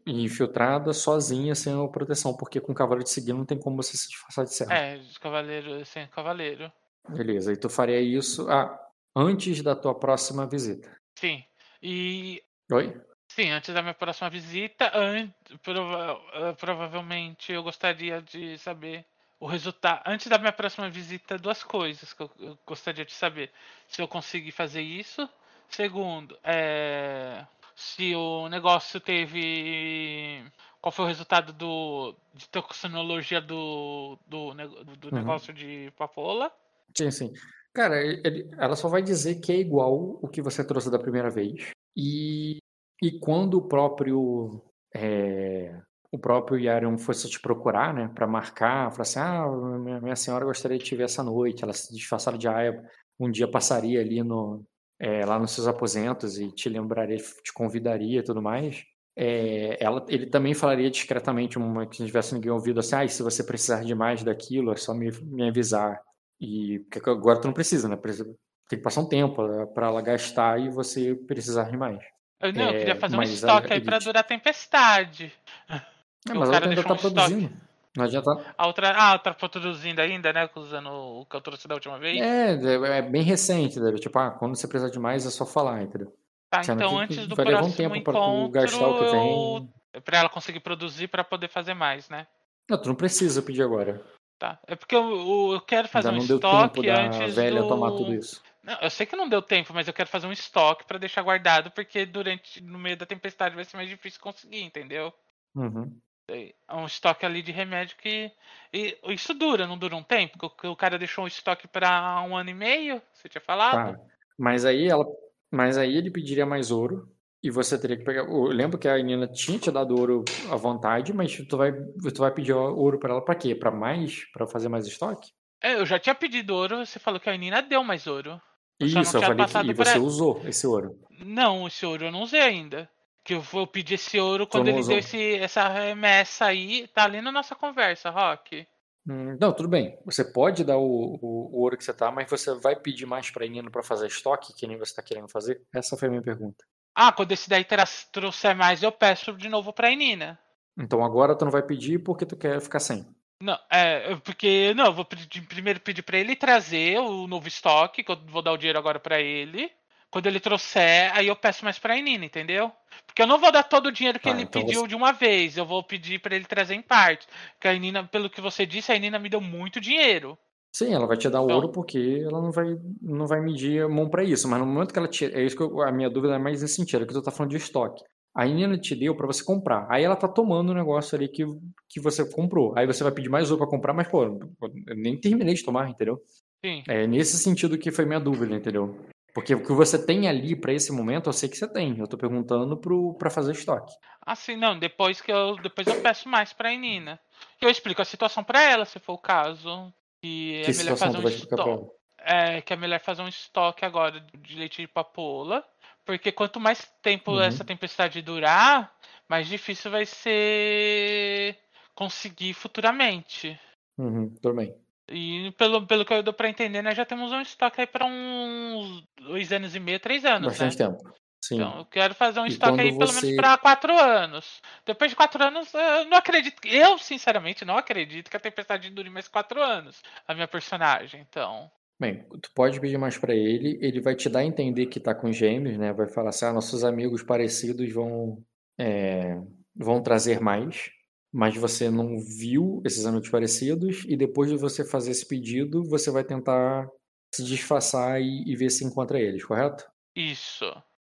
E infiltrada sozinha, sem a proteção, porque com o cavalo de seguir não tem como você se disfarçar de servo. É, cavaleiro sem cavaleiro. Beleza, e tu faria isso ah, antes da tua próxima visita. Sim. E Oi? Sim, antes da minha próxima visita, an- prova- ah, provavelmente eu gostaria de saber o resultado. Antes da minha próxima visita, duas coisas que eu, gostaria de saber. Se eu conseguir fazer isso. Segundo, é, se o negócio teve. Qual foi o resultado do, de toxinologia do, do, do Uhum. negócio de papoula? Sim, sim. Cara, ele- ela só vai dizer que é igual o que você trouxe da primeira vez. E, e quando o próprio é, o próprio Yarion fosse te procurar, né, para marcar, falar assim, ah, minha, minha senhora gostaria de te ver essa noite, ela se disfarçaram de Aya, um dia passaria ali no é, lá nos seus aposentos e te lembraria, te convidaria e tudo mais. É, ela, ele também falaria discretamente, uma, que não tivesse ninguém ouvido, assim, ah, se você precisar de mais daquilo, é só me, me avisar. E porque agora tu não precisa, né? Tem que passar um tempo para ela gastar e você precisar de mais. Eu, não, eu É, queria fazer um estoque aí pra durar a tempestade. É, o mas a cara outra ainda tá um estoque. produzindo. Não adianta. A outra. Ah, outra produzindo ainda, né? Usando o que eu trouxe da última vez. É, é bem recente, entendeu? Tipo, ah, quando você precisar de mais é só falar, entendeu? Tá, Sendo então que antes do vai levar um próximo tempo pra encontro, gastar o que eu... tem. pra ela conseguir produzir pra poder fazer mais, né? Não, tu não precisa pedir agora. Tá. É porque eu, eu- eu quero fazer Ainda um não deu tempo estoque da antes velha do... tomar tudo isso. Não, eu sei que não deu tempo, mas eu quero fazer um estoque pra deixar guardado, porque durante no meio da tempestade vai ser mais difícil conseguir, entendeu? Uhum. É um estoque ali de remédio que. E isso dura, não dura um tempo? Que o- cara deixou um estoque pra um ano e meio? Você tinha falado? Tá. Mas aí ela. Mas aí ele pediria mais ouro. E você teria que pegar. Eu lembro que a Nina tinha te dado ouro à vontade, mas tu vai, tu vai pedir ouro pra ela pra quê? Pra mais? Pra fazer mais estoque? É, eu já tinha pedido ouro, você falou que a Nina deu mais ouro. Eu Isso, eu tinha falei que. E você usou esse ouro. Não, esse ouro eu não usei ainda. Que eu vou pedir esse ouro quando ele usou? deu esse, essa remessa aí. Tá ali na nossa conversa, Rock. Hum, Não, tudo bem. Você pode dar o, o, o ouro que você tá, mas você vai pedir mais pra Nina pra fazer estoque, que nem você tá querendo fazer? Essa foi a minha pergunta. Ah, quando esse daí trouxer mais, eu peço de novo pra Nina. Então agora tu não vai pedir porque tu quer ficar sem. Não, é, porque, não, eu vou pedir- primeiro pedir pra ele trazer o novo estoque, que eu vou dar o dinheiro agora pra ele. Quando ele trouxer, aí eu peço mais pra Nina, entendeu? Porque eu não vou dar todo o dinheiro que Tá, ele então pediu você- de uma vez, eu vou pedir pra ele trazer em parte. Porque a Nina, pelo que você disse, a Nina me deu muito dinheiro. Sim, ela vai te dar Então- ouro porque ela não vai, não vai medir a mão pra isso. Mas no momento que ela tira. É isso que eu- a minha dúvida é mais nesse sentido, que tu tá falando de estoque. A Nina te deu pra você comprar. Aí ela tá tomando o negócio ali que, que você comprou. Aí você vai pedir mais ouro pra comprar, mas, pô, eu nem terminei de tomar, entendeu? Sim. É nesse sentido que foi minha dúvida, entendeu? Porque o que você tem ali pra esse momento, eu sei que você tem. Eu tô perguntando pro, pra fazer estoque. Assim, não, depois que eu depois eu peço mais pra Nina. Eu explico a situação pra ela, se for o caso. Que, que é melhor fazer um estoque. É, que é melhor fazer um estoque agora de leite de papoula. Porque quanto mais tempo Uhum. essa tempestade durar, mais difícil vai ser conseguir futuramente. Uhum, bem. E pelo, pelo que eu dou pra entender, nós já temos um estoque aí pra uns dois anos e meio, três anos, Bastante né? tempo. Sim. Então, eu quero fazer um E estoque aí pelo você- menos pra quatro anos. Depois de quatro anos, eu não acredito. Eu, sinceramente, não acredito que a tempestade dure mais quatro anos. A minha personagem, então. Bem, tu pode pedir mais pra ele, ele vai te dar a entender que tá com gêmeos, né? Vai falar assim, ah, nossos amigos parecidos vão, é, vão trazer mais, mas você não viu esses amigos parecidos, e depois de você fazer esse pedido, você vai tentar se disfarçar e, e ver se encontra eles, correto? Isso.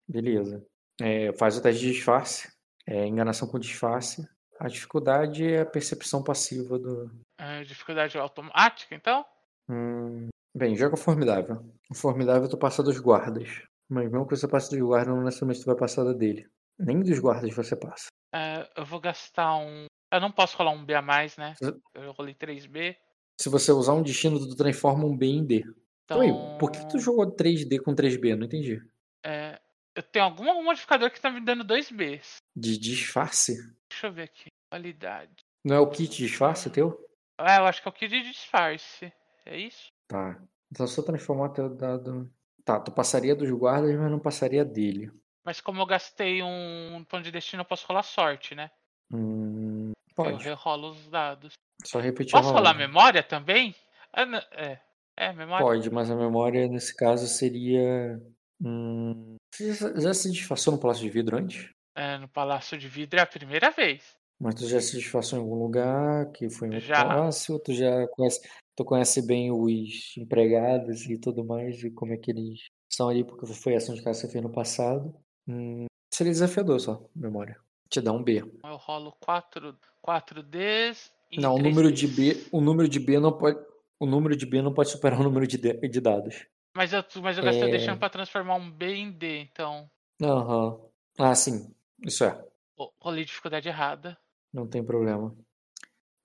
Beleza. É, faz o teste de disfarce, é, enganação com disfarce. A dificuldade é a percepção passiva do, É, dificuldade automática, então? Hum, bem, joga formidável. O formidável tu passa dos guardas. Mas mesmo que você passe dos guardas, não necessariamente tu vai passar da dele. Nem dos guardas você passa. É, eu vou gastar um. Eu não posso rolar um B a mais, né? Eu rolei 3B. Se você usar um destino, tu transforma um B em D. Então, Então. aí, por que tu jogou 3D com 3B? Não entendi. é, Eu tenho algum modificador que tá me dando 2Bs. De disfarce? Deixa eu ver aqui. Qualidade. Não é o kit disfarce teu? Ah, eu acho que é o kit de disfarce. É isso? Tá. Então se eu transformar teu dado. Tá, tu passaria dos guardas, mas não passaria dele. Mas como eu gastei um ponto de destino, eu posso rolar sorte, né? Hum, Eu pode. rerolo os dados. Só repetir Posso rolar memória também? Ah, É, é memória. Pode, mas a memória nesse caso seria. Hum... Você já, já se disfarçou no Palácio de Vidro antes? É, no Palácio de Vidro é a primeira vez. Mas tu já se disfarçou em algum lugar que foi muito Já. fácil? Tu já conhece, tu conhece bem os empregados e tudo mais, e como é que eles são ali, porque foi ação de casa que você fez no passado. Hum, seria desafiador só, memória. Te dá um B. Eu rolo 4, 4Ds e Não, o número de Ds. B, o número de B não pode, o número de B não pode superar o número de, D- de dados. Mas eu, mas eu gastei É. destino pra transformar um B em D, então. Aham. Ah, sim. Isso é. ro- Rolei dificuldade errada. Não tem problema.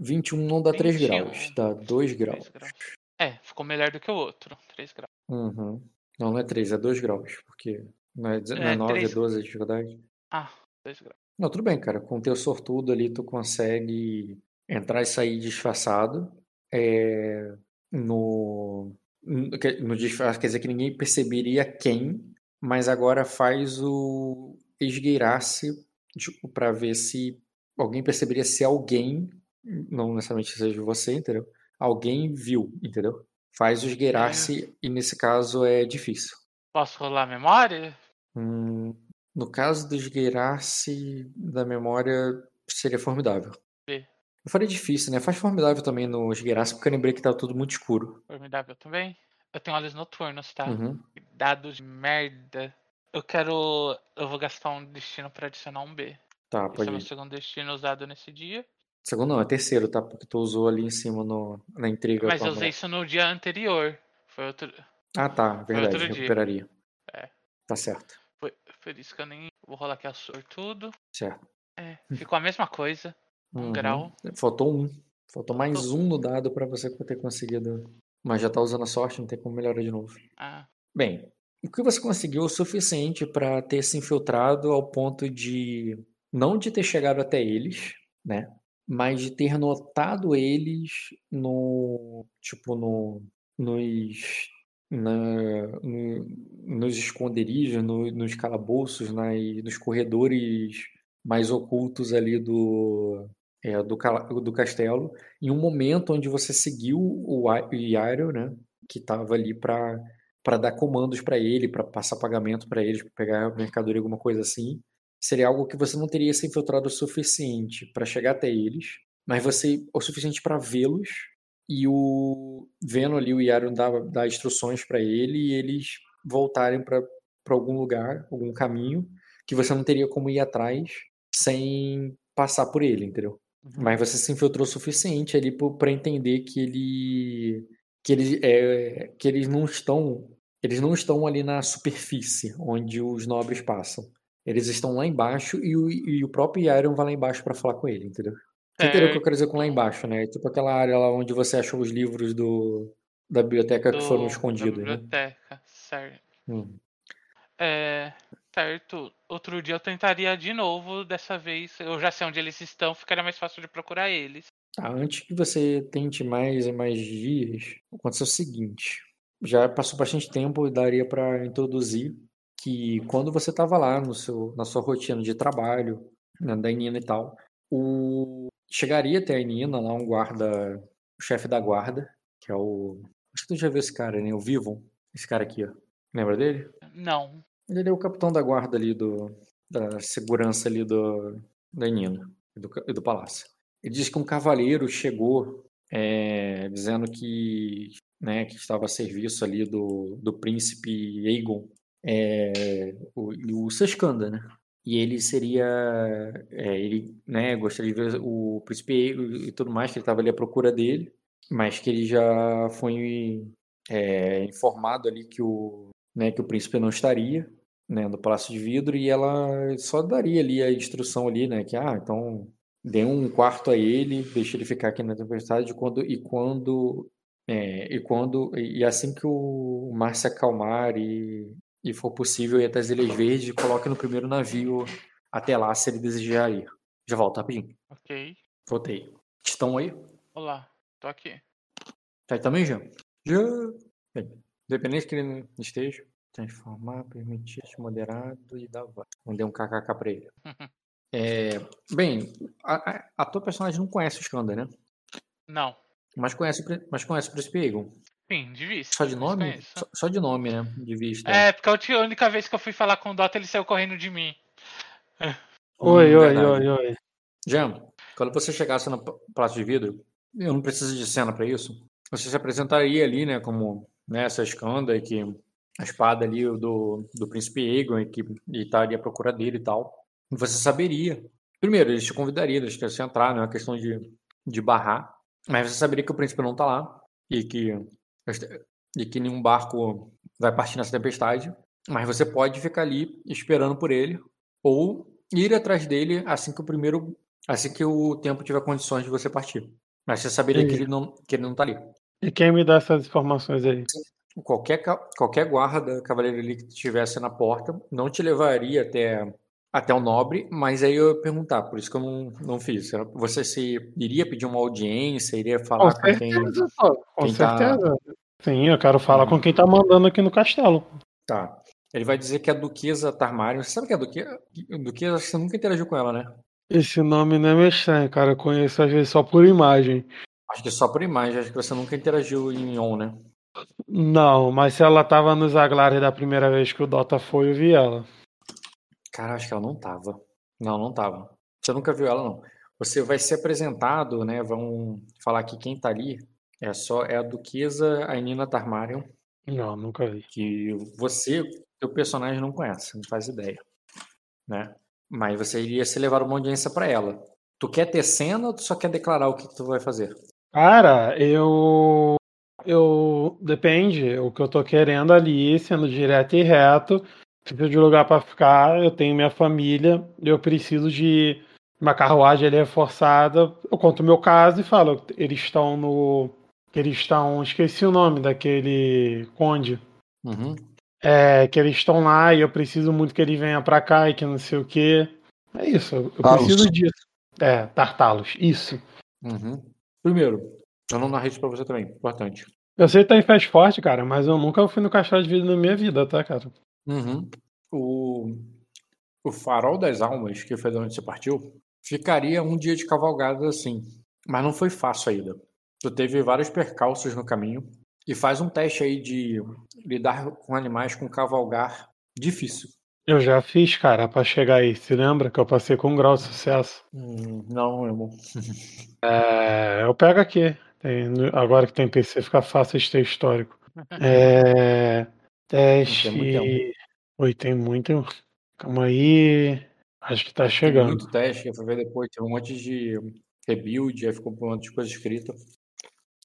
21 não dá 3 21. graus, dá 2 graus. 3 graus. É, ficou melhor do que o outro. 3 graus. Uhum. Não, não é 3, é 2 graus, porque não é, é É, 9, é três. 12 a dificuldade. Ah, 2 graus. Não, tudo bem, cara. Com o teu sortudo ali, tu consegue entrar e sair disfarçado. É, no, no disfarce, quer dizer que ninguém perceberia quem, mas agora faz o esgueirar-se tipo, para ver se alguém perceberia se alguém, não necessariamente seja você, entendeu? Alguém viu, entendeu? Faz o esgueirar-se e nesse caso é difícil. Posso rolar a memória? Hum, no caso do esgueirar-se da memória, seria formidável. B. Eu falei difícil, né? Faz formidável também no esgueirar-se, porque eu lembrei que tá tudo muito escuro. Formidável também. Eu tenho olhos noturnos, tá? Uhum. Dados de merda. Eu quero. Eu vou gastar um destino pra adicionar um B. Tá, Esse é pode meu segundo destino usado nesse dia. Segundo não, é terceiro, tá? Porque tu usou ali em cima no, na intriga. Mas eu usei isso no dia anterior. Foi outro. Ah, tá, verdade, outro dia. recuperaria. É. Tá certo, Foi, por isso que eu nem. Vou rolar aqui a sortudo. certo. É, ficou a mesma coisa. Um Uhum. grau. Faltou um. Faltou mais Faltou um no dado pra você ter conseguido. Mas já tá usando a sorte, não tem como melhorar de novo. Ah, Bem, o que você conseguiu é o suficiente para ter se infiltrado ao ponto de não de ter chegado até eles, né? Mas de ter notado eles no tipo no nos na- no- nos esconderijos, no- nos calabouços, nas, nos corredores mais ocultos ali do é, do, do castelo, em um momento onde você seguiu o A- o Yairo, né? Que estava ali para para dar comandos para ele, para passar pagamento para eles, para pegar mercadoria, alguma coisa assim, seria algo que você não teria se infiltrado o suficiente para chegar até eles, mas você o suficiente para vê-los e o vendo ali o Yaro dar, dar instruções para ele e eles voltarem para algum lugar, algum caminho que você não teria como ir atrás sem passar por ele, entendeu? uhum. Mas você se infiltrou o suficiente ali para entender que ele que eles é, que eles não estão eles não estão ali na superfície onde os nobres passam. Eles estão lá embaixo e o, e o próprio Iron vai lá embaixo para falar com ele, entendeu? Você entendeu o que eu quero dizer com lá embaixo, né? Tipo aquela área lá onde você achou os livros do da biblioteca que foram do- escondidos, Da né? biblioteca, certo. Hum. É, certo. Outro dia eu tentaria de novo, dessa vez. Eu já sei onde eles estão, ficaria mais fácil de procurar eles. Tá, antes que você tente mais e mais dias, aconteceu o seguinte. Já passou bastante tempo e daria para introduzir que quando você estava lá no seu, na sua rotina de trabalho, né, da Nina e tal, o, chegaria até a Nina lá um guarda, o chefe da guarda, que é o. Acho que tu já viu esse cara, né? O Vivon. Esse cara aqui, ó. Lembra dele? Não. Ele é o capitão da guarda ali do. da segurança ali do. da Nina e do, e do palácio. Ele diz que um cavaleiro chegou é, dizendo que, né, que estava a serviço ali do, do príncipe Aegon, é, o, o Seskanda, né? E ele seria, é, ele, né, gostaria de ver o príncipe e tudo mais, que ele estava ali à procura dele, mas que ele já foi é, informado ali que o, né, que o príncipe não estaria, né, no Palácio de Vidro, e ela só daria ali a instrução ali, né, que, ah, então dê um quarto a ele, deixa ele ficar aqui na tempestade, quando, e quando, é, e quando, e assim que o mar se acalmar e, e for possível ir até as Ilhas Verdes, coloque no primeiro navio até lá, se ele desejar ir. Já volto rapidinho. Ok. Voltei. Estão aí? Olá, tô aqui. Tá aí também, Jean? Bem, independente que ele esteja, transformar, permitir, moderado e dar vai. Mandei um kkk pra ele. É, bem, a, a, tua personagem não conhece o Skanda, né? Não. Mas conhece, mas conhece o Príncipe Egon. Sim, de vista. Só de nome? conheço. Só, só de nome, né? De vista. É, porque a única vez que eu fui falar com o Dota, ele saiu correndo de mim. Oi, Hum, oi, oi, oi. Jean, quando você chegasse no prato de vidro, eu não preciso de cena pra isso. Você se apresentaria ali, né, como né, essa Skanda e que a espada ali do, do príncipe Egon e que e estaria à procura dele e tal. E você saberia. Primeiro, eles te convidariam, eles querem entrar, não é uma questão de, de barrar. Mas você saberia que o príncipe não tá lá e que, e que nenhum barco vai partir nessa tempestade. Mas você pode ficar ali esperando por ele ou ir atrás dele assim que o primeiro, assim que o tempo tiver condições de você partir. Mas você saberia que Entendi. ele não, que ele não tá ali. E quem me dá essas informações aí? Qualquer, qualquer guarda cavaleiro ali que estivesse na porta não te levaria até, até o nobre, mas aí eu ia perguntar, por isso que eu não, não fiz. Você se iria pedir uma audiência, iria Com falar com quem. certeza, pô. Com quem tá- certeza. Sim, eu quero falar com quem tá mandando aqui no castelo. Tá. Ele vai dizer que é a Duquesa Tarmarion. Você sabe que é a Duquesa? Duquesa, acho que você nunca interagiu com ela, né? Esse nome não é meio estranho, cara. Eu conheço às vezes só por imagem. Acho que só por imagem, acho que você nunca interagiu em On, né? Não, mas se ela tava nos Aglares da primeira vez que o Dota foi, eu vi ela. Cara, acho que ela não tava. Não, não tava. Você nunca viu ela, não. Você vai ser apresentado, né? Vão falar que quem tá ali é só é a Duquesa Ainina Tarmarion, Não, nunca vi. que você, teu personagem não conhece, não faz ideia, né? Mas você iria se levar uma audiência pra ela. Tu quer ter cena ou tu só quer declarar o que que tu vai fazer? Cara, eu. Eu. Depende. O que eu tô querendo ali, sendo direto e reto. Preciso de lugar pra ficar. Eu tenho minha família. Eu preciso de uma carruagem ali reforçada. Eu conto o meu caso e falo. Eles estão no. Eles estão. Esqueci o nome daquele conde. Uhum. É, que eles estão lá e eu preciso muito que eles venham pra cá e que não sei o que. É isso. Eu eu Talos. preciso disso. É, Tartalos. Isso. Uhum. Primeiro, eu não narrei isso pra você também, importante. Eu sei que tá em Fast Forte, cara, mas eu nunca fui no castelo de vidro na minha vida, tá, cara? Uhum. O, o Farol das Almas, que foi de onde você partiu, ficaria um dia de cavalgada assim. Mas não foi fácil ainda. Tu teve vários percalços no caminho. E faz um teste aí de lidar com animais com cavalgar difícil. Eu já fiz, cara, pra chegar aí. Se lembra que eu passei com um grau de sucesso? Hum, não, irmão. É, eu pego aqui. Tem- agora que tem PC, fica fácil de ter histórico. É, teste. Tem Oi, tem muito. Calma aí. Acho que tá Teve chegando. muito teste, eu fui ver depois, teve um monte de rebuild, aí ficou um monte de coisa escrita.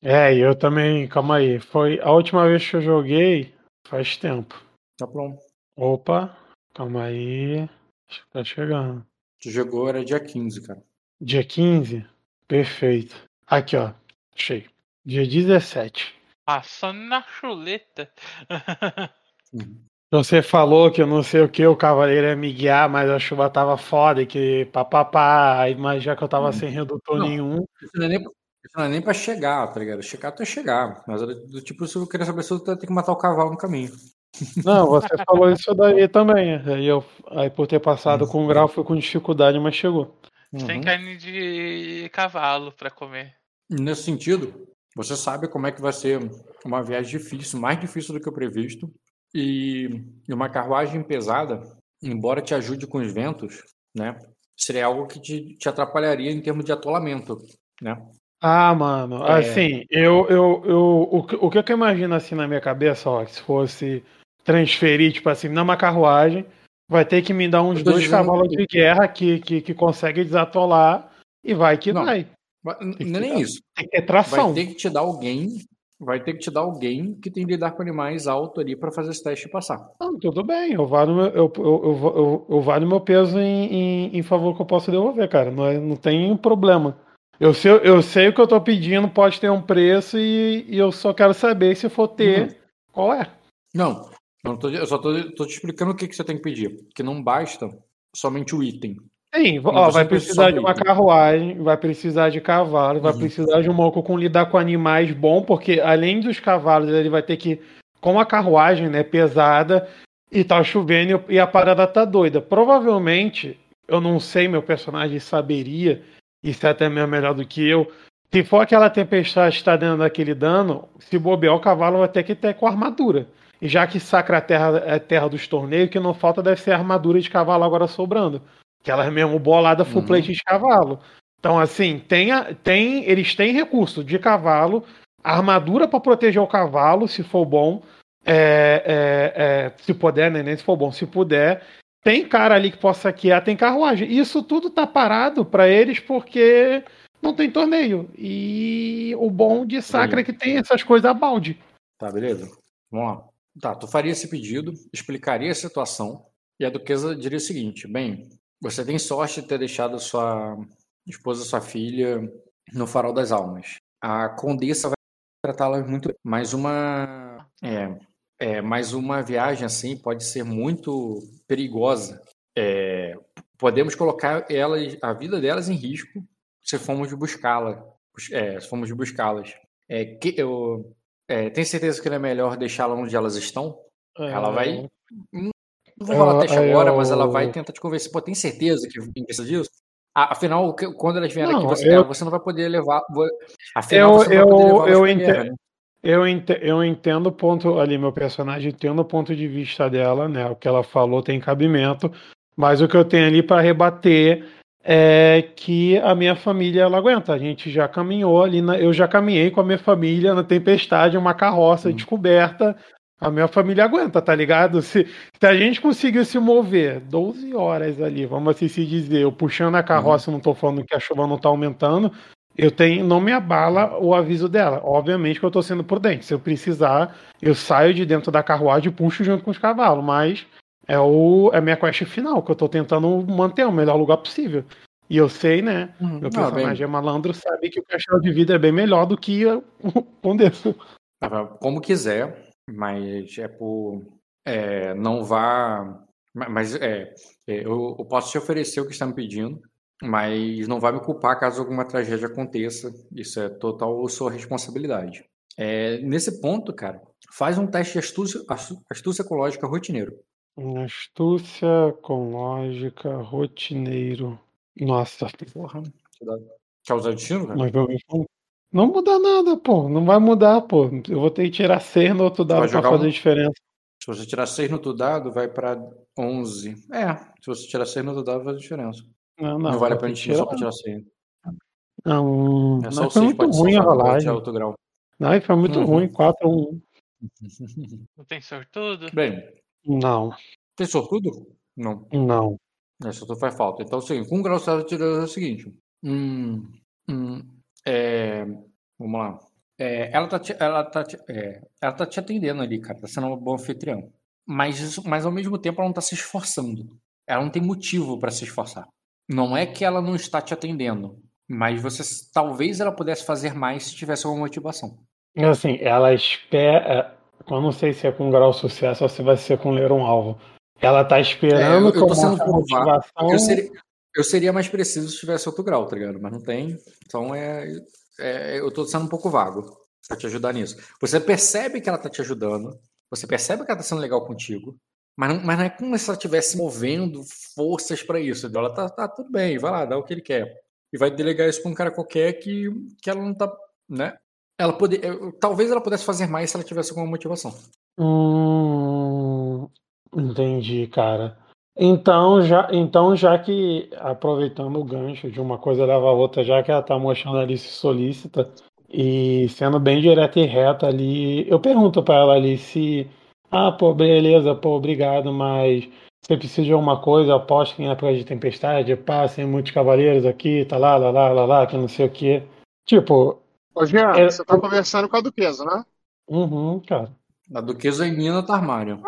É, e eu também. Calma aí. Foi a última vez que eu joguei faz tempo. Tá pronto. Opa, calma aí. Acho que tá chegando. Tu jogou, era dia 15, cara. Dia 15? Perfeito. Aqui, ó. Achei. Dia 17. Passando na chuleta. Você falou que eu não sei o que, o cavaleiro ia me guiar, mas a chuva tava foda e que papapá. Aí, mas já que eu tava sem redutor Não. nenhum. Isso não é nem, isso não é nem pra chegar, tá ligado? Chegar, tu é chegar. Mas era do tipo, se eu queria saber se eu ter que matar o cavalo no caminho. Não, você falou isso daí também. Aí, eu, aí por ter passado Hum. com grau, foi com dificuldade, mas chegou. Tem Uhum. carne de cavalo pra comer. Nesse sentido, você sabe como é que vai ser uma viagem difícil, mais difícil do que o previsto. E, uma carruagem pesada, embora te ajude com os ventos, né? Seria algo que te, te atrapalharia em termos de atolamento, né? Ah, mano, É. assim, eu, eu, eu, o, que- o que eu imagino assim na minha cabeça, ó, se fosse transferir, tipo assim, numa carruagem, vai ter que me dar uns dois dizendo cavalos de guerra que, que, que consegue desatolar e vai que Não, vai. Vai- é nem isso. Tem que ter Vai tração. ter que te dar alguém, vai ter que te dar alguém que tem que lidar com animais alto ali para fazer esse teste e passar. Não, tudo bem, eu valo meu, eu, eu, eu, eu, meu peso em, em, em favor que eu posso devolver, cara. Não, é, não tem problema. Eu sei, eu sei o que eu tô pedindo, pode ter um preço e, e eu só quero saber se for ter, Uhum. qual é. Não, Eu, tô, eu só tô, tô, te explicando o que, que você tem que pedir. Que não basta somente o item. Sim, ó, vai precisar de uma carruagem, vai precisar de cavalo, vai uhum. precisar de um moco com lidar com animais bom, porque além dos cavalos, ele vai ter que. Com a carruagem, né, pesada, e tá chovendo e a parada tá doida. Provavelmente, eu não sei, meu personagem saberia, isso é até mesmo melhor do que eu. Se for aquela tempestade que está dando aquele dano, se bobear, o cavalo vai ter que ter com armadura. E já que Sacra Terra é terra dos torneios, o que não falta deve ser armadura de cavalo agora sobrando. Aquela mesmo bolada full uhum. plate de cavalo. Então, assim, tem, tem, eles têm recurso de cavalo, armadura para proteger o cavalo, se for bom. É, é, é, se puder, né? Nem se for bom, se puder. Tem cara ali que possa saquear, tem carruagem. Isso tudo tá parado para eles porque não tem torneio. E o bom de Sacra é que tem essas coisas a balde. Tá, beleza. Vamos lá. Tá, tu faria esse pedido, explicaria a situação, e a duquesa diria o seguinte: bem, você tem sorte de ter deixado sua esposa, sua filha, no farol das almas. A condessa vai tratá-la muito bem. Mas uma. É, é, mas uma viagem assim pode ser muito perigosa. É, podemos colocar elas, a vida delas em risco se formos buscá-la. É, se formos buscá-las. É, que, eu, é, tem certeza que não é melhor deixá-la onde elas estão? É... Ela vai. Não vou falar teste agora, eu... mas ela vai tentar te convencer. Pô, tem certeza que precisa disso? Afinal, quando elas vierem aqui, você, eu... você não vai poder levar. Afinal, eu, eu, eu, entendo, né? eu, entendo, eu entendo o ponto ali, meu personagem entendo o ponto de vista dela, né? O que ela falou tem cabimento, mas o que eu tenho ali para rebater é que a minha família ela aguenta. A gente já caminhou ali, na, eu já caminhei com a minha família na tempestade, uma carroça hum. descoberta. A minha família aguenta, tá ligado? Se, se a gente conseguiu se mover 12 horas ali, vamos assim se dizer, eu puxando a carroça, uhum. não tô falando que a chuva não tá aumentando, eu tenho, não me abala o aviso dela. Obviamente que eu tô sendo prudente. Se eu precisar, eu saio de dentro da carruagem e puxo junto com os cavalos, mas é, o, é a minha quest final, que eu tô tentando manter o melhor lugar possível. E eu sei, né? Hum, meu personagem é malandro, sabe que o castelo de vida é bem melhor do que o Condessa. Ah, como quiser, mas é por. É, não vá. Mas é, é, eu, eu, posso te oferecer o que está me pedindo, mas não vai me culpar caso alguma tragédia aconteça. Isso é total sua responsabilidade. É, nesse ponto, cara, faz um teste de astúcia, astúcia ecológica rotineiro. Astúcia com lógica rotineiro. Nossa. Porra. Quer usar destino, cara? Mas não muda nada, pô. Não vai mudar, pô. Eu vou ter que tirar 6 no outro dado pra fazer um... diferença. Se você tirar 6 no outro dado, vai pra 11. É, se você tirar 6 no outro dado, faz diferença. Não, não, não vale a pena tirar só pra tirar 6. Não, é só não, foi muito ruim a rolagem. Outro grau. Não, foi muito uhum. ruim, 4 1 Não tem sortudo? Bem, não. Tem sortudo? Não. Não. É, sortudo faz falta. Então, assim, com um grau certo tirando é o seguinte. Hum, hum, é, vamos lá. É, ela, tá te, ela, tá te, é, ela tá te atendendo ali, cara. Tá sendo uma boa anfitriã. Mas, mas ao mesmo tempo ela não tá se esforçando. Ela não tem motivo para se esforçar. Não é que ela não está te atendendo, mas você talvez ela pudesse fazer mais se tivesse alguma motivação. Assim, ela espera. Eu não sei se é com grau de sucesso ou se vai ser com ler um alvo. Ela tá esperando é, eu, eu tô sendo. Eu seria, eu seria, mais preciso se tivesse outro grau, tá ligado? Mas não tem. Então é, é, eu tô sendo um pouco vago pra te ajudar nisso. Você percebe que ela tá te ajudando, você percebe que ela tá sendo legal contigo, mas não, mas não é como se ela estivesse movendo forças para isso. Ela tá, tá tudo bem, vai lá, dá o que ele quer. E vai delegar isso pra um cara qualquer que, que ela não tá, né? Ela poder, talvez ela pudesse fazer mais se ela tivesse alguma motivação. Hum, entendi, cara. Então já, então, já que, aproveitando o gancho de uma coisa leva a outra, já que ela tá mostrando ali se solicita e sendo bem direta e reta ali, eu pergunto para ela ali se, ah, pô, beleza, pô, obrigado, mas você precisa de alguma coisa, aposto que em época de tempestade, passem muitos cavaleiros aqui, tá lá, lá, lá, lá, lá, que não sei o que. Tipo, Ô, Jean, é, você tá conversando com a Duquesa, né? Uhum, cara. A Duquesa em Mina tá armário.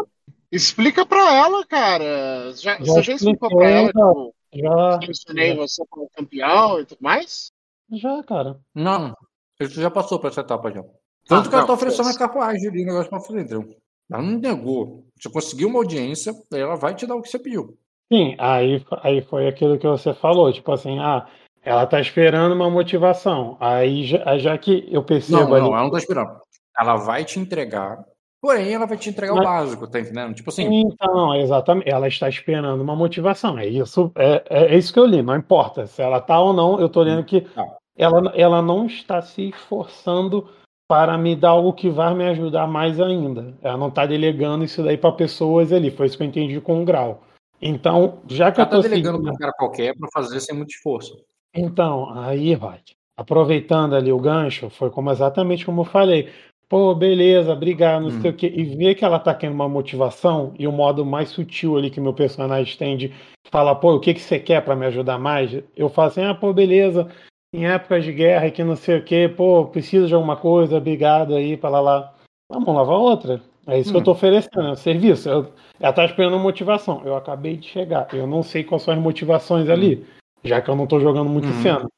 Explica pra ela, cara. Já, já você já explicou pra ela que eu já, mencionei você como campeão e tudo mais? Já, cara. Não, isso já passou pra essa etapa já. Tanto ah, que ela tá oferecendo a carruagem ali, negócio pra fazer, então. Ela não negou. Você conseguiu uma audiência, ela vai te dar o que você pediu. Sim, aí, aí foi aquilo que você falou, tipo assim, ah, ela tá esperando uma motivação. Aí já, já que eu percebo. Não, ali... não, ela não tá esperando. Ela vai te entregar, porém ela vai te entregar Mas... o básico, tá entendendo? Tipo assim. Então, exatamente. Ela está esperando uma motivação. É isso, é, é, é isso que eu li, não importa se ela tá ou não, eu tô lendo que ah. ela, ela não está se esforçando para me dar algo que vai me ajudar mais ainda. Ela não está delegando isso daí para pessoas ali. Foi isso que eu entendi com o grau. Então, já que ela eu tô tá delegando para um cara qualquer para fazer sem muito esforço. Então, aí vai. Aproveitando ali o gancho, foi como exatamente como eu falei. Pô, beleza, obrigado, não hum. sei o quê. E ver que ela tá querendo uma motivação e o modo mais sutil ali que meu personagem tem de falar, pô, o que, que você quer para me ajudar mais? Eu falo assim, ah, pô, beleza, em épocas de guerra que não sei o quê, pô, precisa de alguma coisa, obrigado aí, para lá, lá. Vamos lavar outra. É isso hum. que eu tô hum. oferecendo, é um serviço. Eu, ela tá esperando motivação. Eu acabei de chegar. Eu não sei quais são as motivações hum. ali já que eu não tô jogando muito uhum. cena.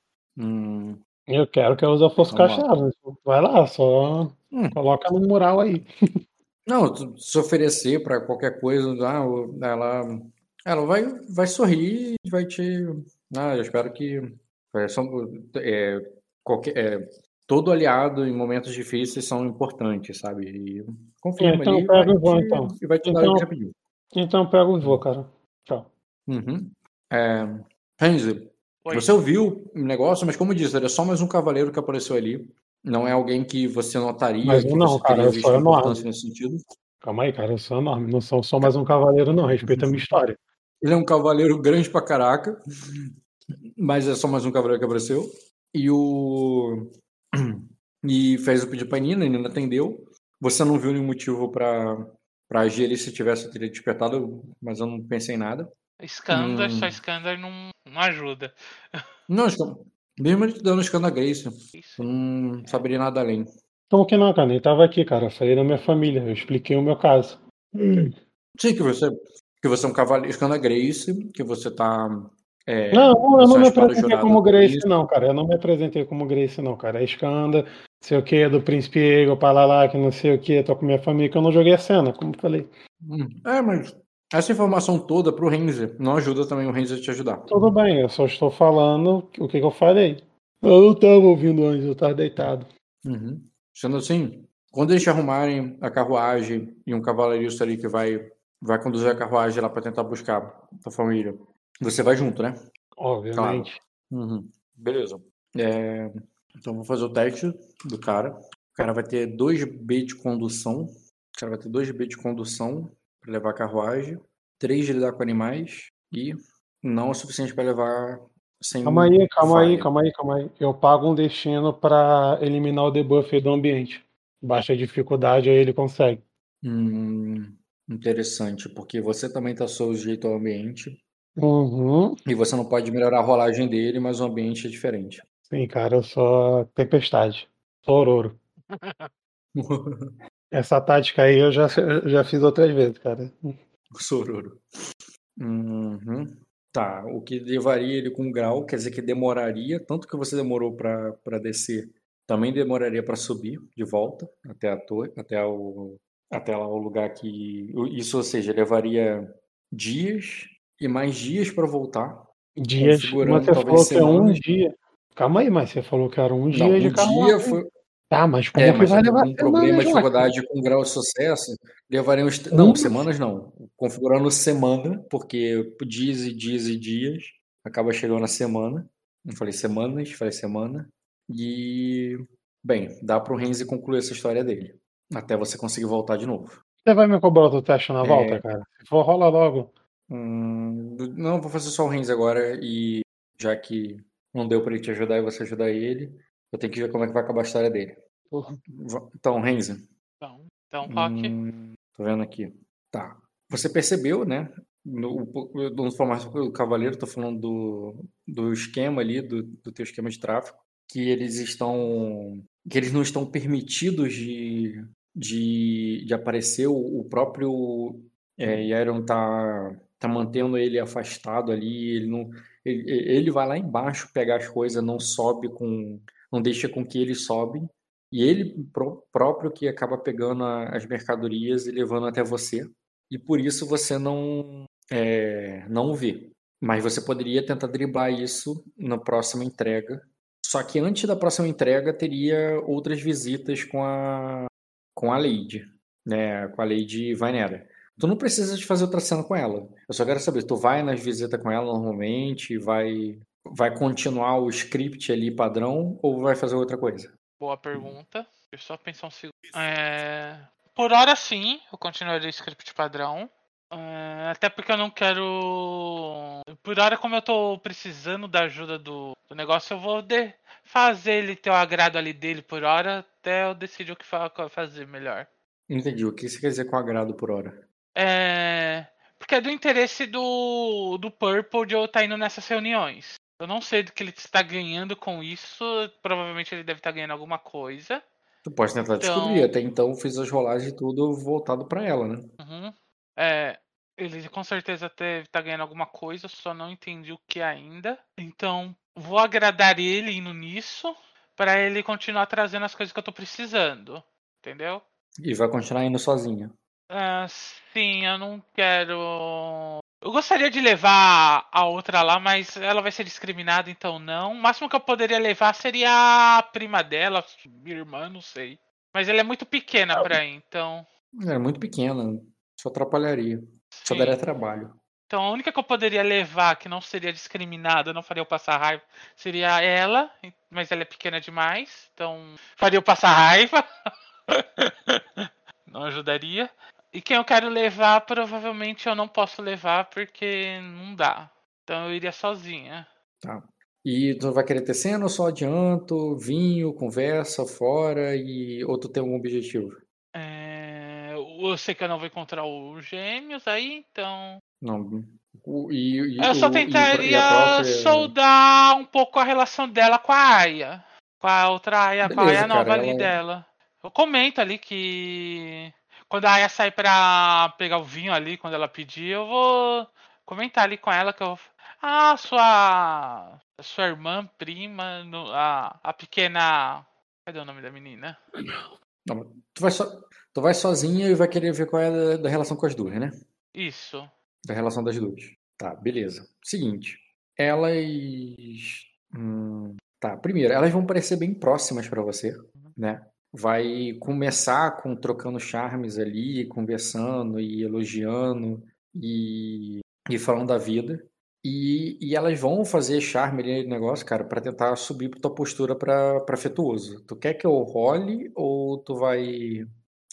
Eu quero que a Usa fosse caixada. Vai lá, só hum. coloca no mural aí. Não, se oferecer para qualquer coisa, ah, ela, ela vai, vai sorrir e vai te. Ah, eu espero que. É, é, qualquer, é, todo aliado em momentos difíceis são importantes, sabe? E confirma então, ali. Pega o voo, então. E vai te então, dar o que você pediu. Então pega o voo, cara. Tchau. Uhum. É, Renzi, você ouviu o negócio, mas como eu disse, é só mais um cavaleiro que apareceu ali. Não é alguém que você notaria mas que não, você cara, eu sou enorme. nesse sentido. Calma aí, cara, eu sou enorme. Não sou só mais um cavaleiro, não. Respeita a minha história. Ele é um cavaleiro grande pra caraca, mas é só mais um cavaleiro que apareceu. E o. E fez o pedido pra Nina, a Nina atendeu. Você não viu nenhum motivo pra, pra agir ali se tivesse eu teria despertado, mas eu não pensei em nada. Skandar, hum. só Skandar não, não ajuda. Não, mesmo ele dando Skandar Grace, eu não saberia nada além. Como que não, cara? Nem tava aqui, cara. Eu falei da minha família, eu expliquei o meu caso. Hum. Sim, que você, que você é um cavaleiro Grace, que você tá. É, não, eu não me apresentei como Grace, não, cara. Eu não me apresentei como Grace, não, cara. É Skanda, sei o que, do Príncipe Ego, lá, que não sei o que, tô com minha família, que eu não joguei a cena, como falei. Hum. É, mas essa informação toda para o Renzer não ajuda também o Renzer a te ajudar. Tudo bem, eu só estou falando o que, que eu falei. Eu não estava ouvindo antes, eu estava deitado. Uhum. Sendo assim, quando eles te arrumarem a carruagem e um cavalerista ali que vai, vai conduzir a carruagem lá para tentar buscar a família, você vai junto, né? Obviamente. Claro. Uhum. Beleza. É... Então vou fazer o teste do cara. O cara vai ter 2B de condução. O cara vai ter 2B de condução levar carruagem, três de lidar com animais e não o suficiente para levar sem. Calma aí, calma falha. aí, calma aí, calma aí. Eu pago um destino para eliminar o debuff do ambiente. Baixa dificuldade, aí ele consegue. Hum, interessante, porque você também está sujeito ao ambiente. Uhum. E você não pode melhorar a rolagem dele, mas o ambiente é diferente. Sim, cara, eu sou tempestade. Sou Aurora. Essa tática aí eu já, já fiz outras vezes, cara. Sororo. Uhum. Tá, o que levaria ele com grau, quer dizer que demoraria, tanto que você demorou para descer, também demoraria para subir de volta até a torre, até o, até lá o lugar que. Isso, ou seja, levaria dias e mais dias para voltar. Dias, mas você falou que é um dia. Calma aí, mas você falou que era um dia Não, de um dia foi, Tá, mas como é, que vai levar um problema, dificuldade com grau de sucesso, levariam... Não, semanas não. Configurando semana, porque dias e dias e dias, acaba chegando a semana. Não falei semanas, falei semana. E, bem, dá para o Renzi concluir essa história dele. Até você conseguir voltar de novo. Você vai me cobrar outro teste na volta, é... cara? Se for, rola logo. Hum, não, vou fazer só o Renzi agora e já que não deu para ele te ajudar e você ajudar ele, eu tenho que ver como é que vai acabar a história dele. Porra. Então, Renzi. Então, então Rock. Hum, tô vendo aqui. Tá. Você percebeu, né? No, no formato do Cavaleiro, tô falando do, do esquema ali, do, do teu esquema de tráfego, que eles estão. que eles não estão permitidos de, de, de aparecer. O, o próprio é, Yaron tá, tá mantendo ele afastado ali, ele não. Ele, ele vai lá embaixo pegar as coisas, não sobe com não deixa com que eles sobem. E ele pró- próprio que acaba pegando a- as mercadorias e levando até você. E por isso você não, é, não vê. Mas você poderia tentar driblar isso na próxima entrega. Só que antes da próxima entrega teria outras visitas com a, com a Lady, né? Com a Lady Vainera. Tu não precisa de fazer outra cena com ela. Eu só quero saber, tu vai nas visitas com ela normalmente, vai vai continuar o script ali padrão ou vai fazer outra coisa? Boa pergunta. Deixa eu só pensar um segundo. É, Por hora sim, eu continuaria o script padrão. É, Até porque eu não quero. Por hora, como eu tô precisando da ajuda do, do negócio, eu vou de- fazer ele ter o agrado ali dele por hora até eu decidir o que fa- fazer melhor. Entendi. O que você quer dizer com agrado por hora? É. Porque é do interesse do, do Purple de eu estar indo nessas reuniões. Eu não sei do que ele está ganhando com isso. Provavelmente ele deve estar ganhando alguma coisa. Tu pode tentar Então- descobrir. Até então fiz as rolagens e tudo voltado pra ela, né? Uhum. É, ele com certeza deve estar ganhando alguma coisa, só não entendi o que ainda. Então, vou agradar ele indo nisso, para ele continuar trazendo as coisas que eu tô precisando. Entendeu? E vai continuar indo sozinha. Ah, sim, eu não quero. Eu gostaria de levar a outra lá, mas ela vai ser discriminada, então não. O máximo que eu poderia levar seria a prima dela, minha irmã, não sei. Mas ela é muito pequena pra ir, então. Era muito pequena. Só atrapalharia. Só sim. daria trabalho. Então a única que eu poderia levar que não seria discriminada, não faria eu passar raiva, seria ela, mas ela é pequena demais, então faria eu passar raiva. não ajudaria. E quem eu quero levar, provavelmente eu não posso levar porque não dá. Então eu iria sozinha. Tá. E tu vai querer ter cena ou só adianto, vinho, conversa fora e ou tu tem algum objetivo? É, Eu sei que eu não vou encontrar os gêmeos aí, então. Não. O, e, e, Eu só e tentaria própria- soldar um pouco a relação dela com a Aya. Com a outra Aya, com a Beleza, Aya nova cara, ali ela- dela. Eu comento ali que quando a Aya sair pra pegar o vinho ali, quando ela pedir, eu vou comentar ali com ela que eu. Ah, sua. Sua irmã, prima, no- a, a pequena. Cadê o nome da menina? Não, tu, vai so, tu vai sozinha e vai querer ver qual é a da, relação com as duas, né? Isso. Da relação das duas. Tá, beleza. Seguinte. Elas. hum, tá, primeiro, elas vão parecer bem próximas pra você, né? Vai começar com trocando charmes ali, conversando e elogiando e, e falando da vida. E, e elas vão fazer charme ali no negócio, cara, pra tentar subir pra tua postura pra, pra afetuoso. Tu quer que eu role ou tu vai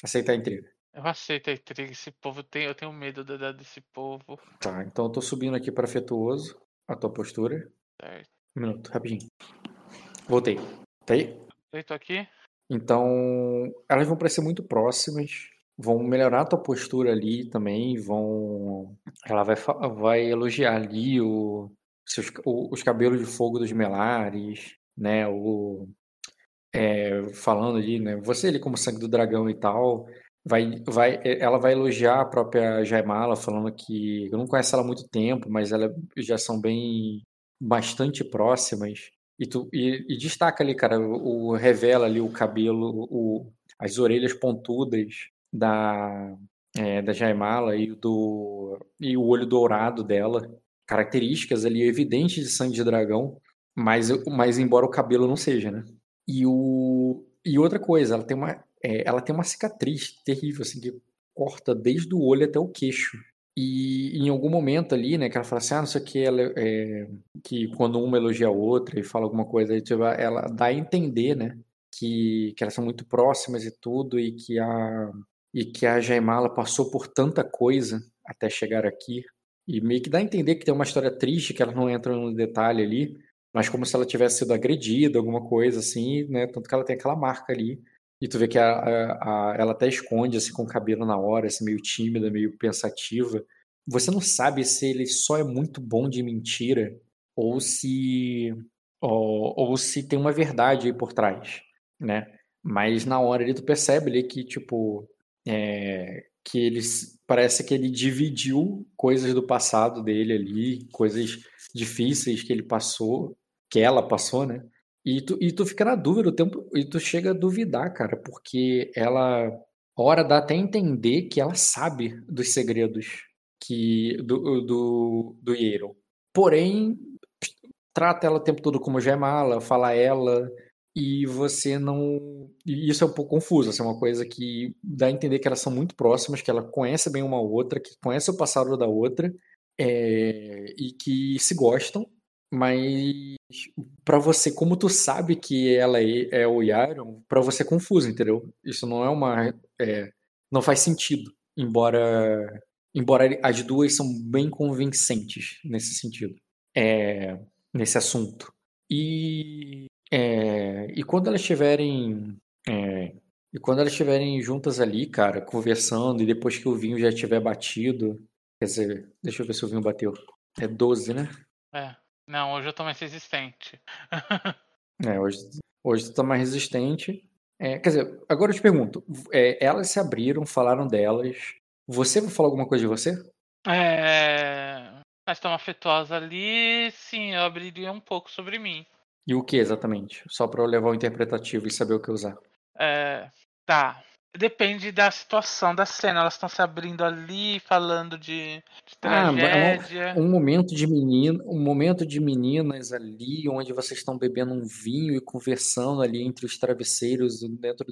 aceitar a intriga? Eu aceito a intriga. Esse povo tem. Eu tenho medo da- desse povo. Tá, então eu tô subindo aqui pra afetuoso a tua postura. Certo. Um minuto, rapidinho. Voltei. Tá aí? Eu tô aqui. Então, elas vão parecer muito próximas, vão melhorar a tua postura ali também, vão. Ela vai, vai elogiar ali o, seus, o- os cabelos de fogo dos Melares, né? O, é, falando ali, né? Você ali como sangue do dragão e tal. Vai, vai, ela vai elogiar a própria Jaimala, falando que eu não conheço ela há muito tempo, mas elas já são bem bastante próximas. E, tu, e, e destaca ali, cara, o, o- revela ali o cabelo, o, as orelhas pontudas da, é, da Jaimala e, do, e o olho dourado dela. Características ali evidentes de sangue de dragão, mas, mas embora o cabelo não seja, né? E, o, e outra coisa, ela tem uma, é, ela tem uma cicatriz terrível, assim, que corta desde o olho até o queixo. E em algum momento ali, né, que ela fala assim, ah, não sei o que, ela, é, que quando uma elogia a outra e fala alguma coisa, tipo, ela dá a entender, né, que, que elas são muito próximas e tudo, e que a, e que a Jaimala passou por tanta coisa até chegar aqui, e meio que dá a entender que tem uma história triste, que elas não entram no detalhe ali, mas como se ela tivesse sido agredida, alguma coisa assim, né, tanto que ela tem aquela marca ali, e tu vê que a, a, a, ela até esconde, assim, com o cabelo na hora, assim, meio tímida, meio pensativa. Você não sabe se ele só é muito bom de mentira ou se ou, ou se tem uma verdade aí por trás, né? Mas na hora ali tu percebe ali que, tipo, é, que ele parece que ele dividiu coisas do passado dele ali, coisas difíceis que ele passou, que ela passou, né? E tu, e tu fica na dúvida o tempo, e tu chega a duvidar, cara, porque ela, hora dá até entender que ela sabe dos segredos que do, do, do Yero. Porém, trata ela o tempo todo como gemala, fala ela, e você não. E isso é um pouco confuso, assim, é uma coisa que dá a entender que elas são muito próximas, que ela conhece bem uma outra, que conhece o passado da outra, é... e que se gostam, mas para você, como tu sabe que ela é, é o Yaron, para você é confuso, entendeu? Isso não é uma. É... não faz sentido, embora embora as duas são bem convincentes nesse sentido, é, nesse assunto. E, é, e quando elas estiverem é, e quando elas estiverem juntas ali, cara, conversando, e depois que o vinho já estiver batido, quer dizer, deixa eu ver se o vinho bateu. É 12, né? É. Não, hoje eu tô mais resistente. é, hoje, hoje tu tá mais resistente. É, quer dizer, agora eu te pergunto, é, elas se abriram, falaram delas, você vai falar alguma coisa de você? É. Mas tão afetuosa ali, sim, eu abriria um pouco sobre mim. E o que exatamente? Só para eu levar o interpretativo e saber o que usar. É. Tá. Depende da situação da cena. Elas estão se abrindo ali, falando de, de tragédia. Ah, um, um, momento de menino, um momento de meninas ali, onde vocês estão bebendo um vinho e conversando ali entre os travesseiros dentro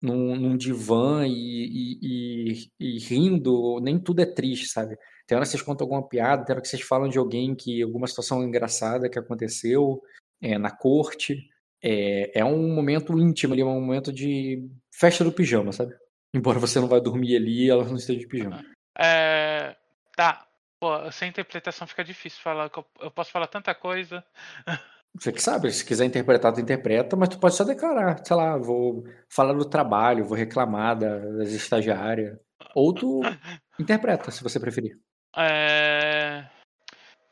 num, num divã e, e, e, e, rindo, nem tudo é triste, sabe? Tem hora que vocês contam alguma piada, tem hora que vocês falam de alguém que alguma situação engraçada que aconteceu é, na corte. É, é um momento íntimo ali, é um momento de festa do pijama, sabe? Embora você não vá dormir ali e ela não esteja de pijama. É, tá. Pô, sem interpretação fica difícil falar. Eu posso falar tanta coisa. Você que sabe, se quiser interpretar, tu interpreta, mas tu pode só declarar, sei lá, vou falar do trabalho, vou reclamar das estagiárias. Ou tu interpreta, se você preferir. É...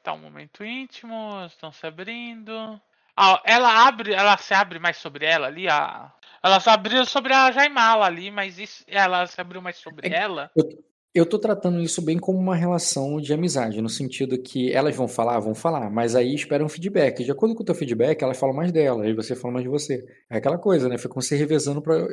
Tá um momento íntimo, estão se abrindo. Ah, ela abre, ela se abre mais sobre ela ali, a... Ela se abriu sobre a Jaimala ali, mas isso, ela se abriu mais sobre é, ela. Eu, eu tô tratando isso bem como uma relação de amizade, no sentido que elas vão falar, vão falar, mas aí esperam um feedback. De acordo com o teu feedback, elas falam mais dela, aí você fala mais de você. É aquela coisa, né? Ficam se revezando pra,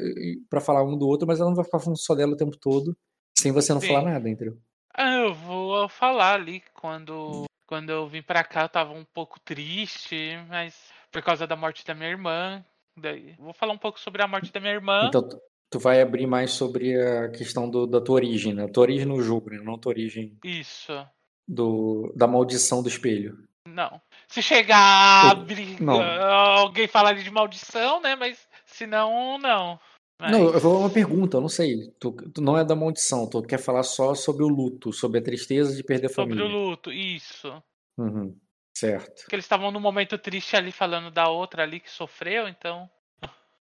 pra falar um do outro, mas ela não vai ficar falando só dela o tempo todo, sem você não Sim. falar nada, entendeu? Ah, eu vou falar ali quando, quando eu vim pra cá, eu tava um pouco triste, mas por causa da morte da minha irmã. Daí, vou falar um pouco sobre a morte da minha irmã. Então, tu vai abrir mais sobre a questão do, da tua origem, né? Tua origem no jogo, né? não tua origem. Isso. Do, da maldição do espelho. Não. Se chegar a abrir, não. alguém falar de maldição, né? Mas se não, não. Mas... Não, eu vou uma pergunta, eu não sei. Tu, tu, não é da maldição, tu quer falar só sobre o luto, sobre a tristeza de perder a família. Sobre o luto, isso. Uhum, certo. Porque eles estavam num momento triste ali falando da outra ali que sofreu, então.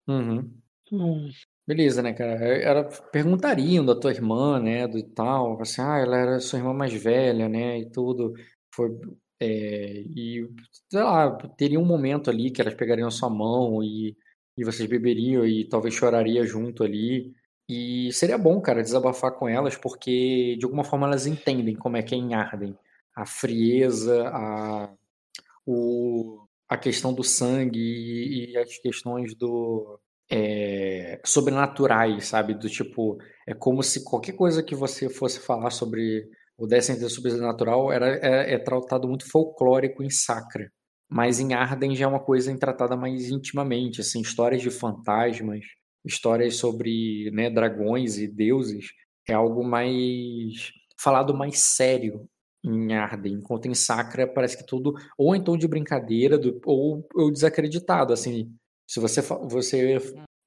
Uhum. Hum. Beleza, né, cara? Era perguntariam da tua irmã, né, do tal, assim, ah, ela era sua irmã mais velha, né, e tudo. Foi, é, e, sei lá, teria um momento ali que elas pegariam a sua mão e, e vocês beberiam e talvez choraria junto ali. E seria bom, cara, desabafar com elas, porque de alguma forma elas entendem como é que é em Arden. A frieza, a, o, a questão do sangue e, e as questões do, é, sobrenaturais, sabe? Do tipo, é como se qualquer coisa que você fosse falar sobre o décimo sobrenatural era, é, é, tratado muito folclórico em Sacra. Mas em Arden já é uma coisa tratada mais intimamente, assim, histórias de fantasmas, histórias sobre né, dragões e deuses, é algo mais falado mais sério em Arden, enquanto em Sacra parece que tudo ou em tom de brincadeira do, ou, ou desacreditado, assim, se você, você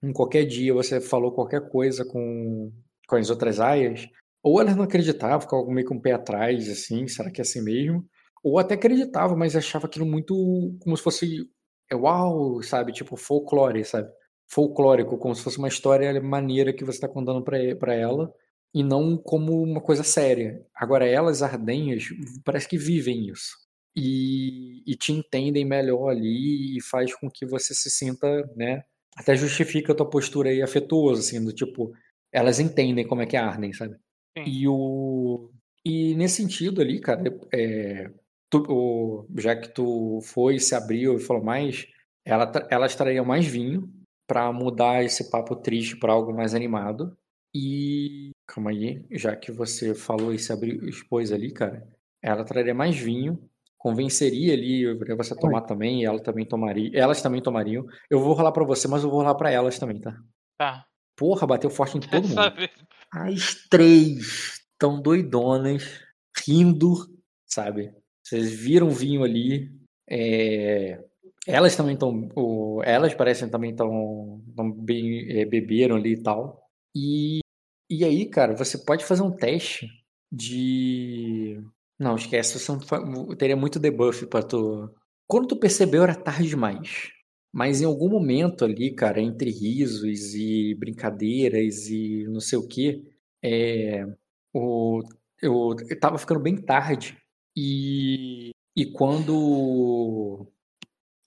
em qualquer dia você falou qualquer coisa com, com as outras aias, ou elas não acreditavam, ficavam meio com o pé atrás, assim, será que é assim mesmo? Ou até acreditavam, mas achava aquilo muito como se fosse é uau, sabe? Tipo folclore, sabe? Folclórico, como se fosse uma história maneira que você está contando para ela e não como uma coisa séria. Agora, elas, ardenhas, parece que vivem isso e, e, te entendem melhor ali e faz com que você se sinta, né? Até justifica a tua postura aí afetuosa, assim, do tipo, elas entendem como é que é Arden, sabe? Sim. E o e nesse sentido ali, cara, é, tu, o, já que tu foi, se abriu e falou mais, ela, elas trariam mais vinho para mudar esse papo triste para algo mais animado. E calma aí, já que você falou e se abriu, expôs ali, cara, ela traria mais vinho, convenceria ali você tomar Oi. também, e ela também tomaria, elas também tomariam. Eu vou rolar para você, mas eu vou rolar para elas também, tá? Tá. Porra, bateu forte em todo mundo. As três estão doidonas, rindo, sabe? Vocês viram vinho ali. É... Elas também estão. Elas parecem também estão. bem. É, beberam ali e tal. E, e aí, cara, você pode fazer um teste de. Não, esquece, você não, teria muito debuff pra tu. Quando tu percebeu era tarde demais. Mas em algum momento ali, cara, entre risos e brincadeiras e não sei o que, é, o, eu, eu tava ficando bem tarde. E, e quando.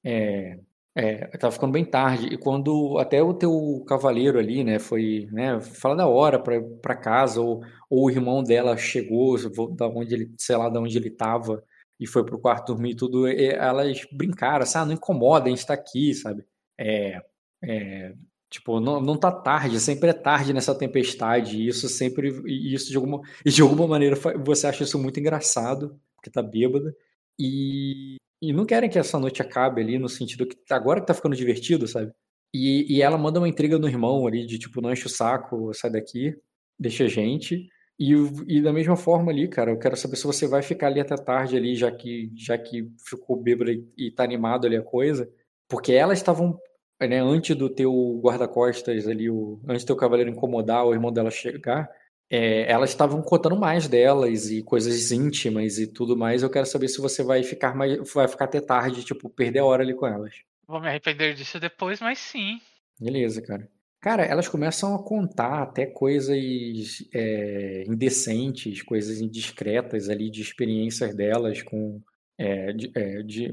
É, é, tava ficando bem tarde. E quando até o teu cavaleiro ali, né, foi, né, fala da hora para casa, ou, ou o irmão dela chegou, da onde ele, sei lá, da onde ele tava, e foi pro quarto dormir e tudo, e elas brincaram, assim, ah, não incomoda, a gente tá aqui, sabe? É, é, tipo, não, não tá tarde, sempre é tarde nessa tempestade, e isso sempre, e isso de alguma, e de alguma maneira você acha isso muito engraçado, porque tá bêbada, e, e não querem que essa noite acabe ali, no sentido que agora que tá ficando divertido, sabe? E, e ela manda uma intriga no irmão ali, de tipo, não enche o saco, sai daqui, deixa a gente. E, e da mesma forma ali, cara, eu quero saber se você vai ficar ali até tarde ali, já que, já que ficou bêbado e, e tá animado ali a coisa. Porque elas estavam, né, antes do teu guarda-costas ali, o, antes do teu cavaleiro incomodar o irmão dela chegar, é, elas estavam contando mais delas e coisas íntimas e tudo mais. Eu quero saber se você vai ficar mais, vai ficar até tarde, tipo, perder a hora ali com elas. Vou me arrepender disso depois, mas sim. Beleza, cara. Cara, elas começam a contar até coisas é, indecentes, coisas indiscretas ali de experiências delas com é, de, é, de,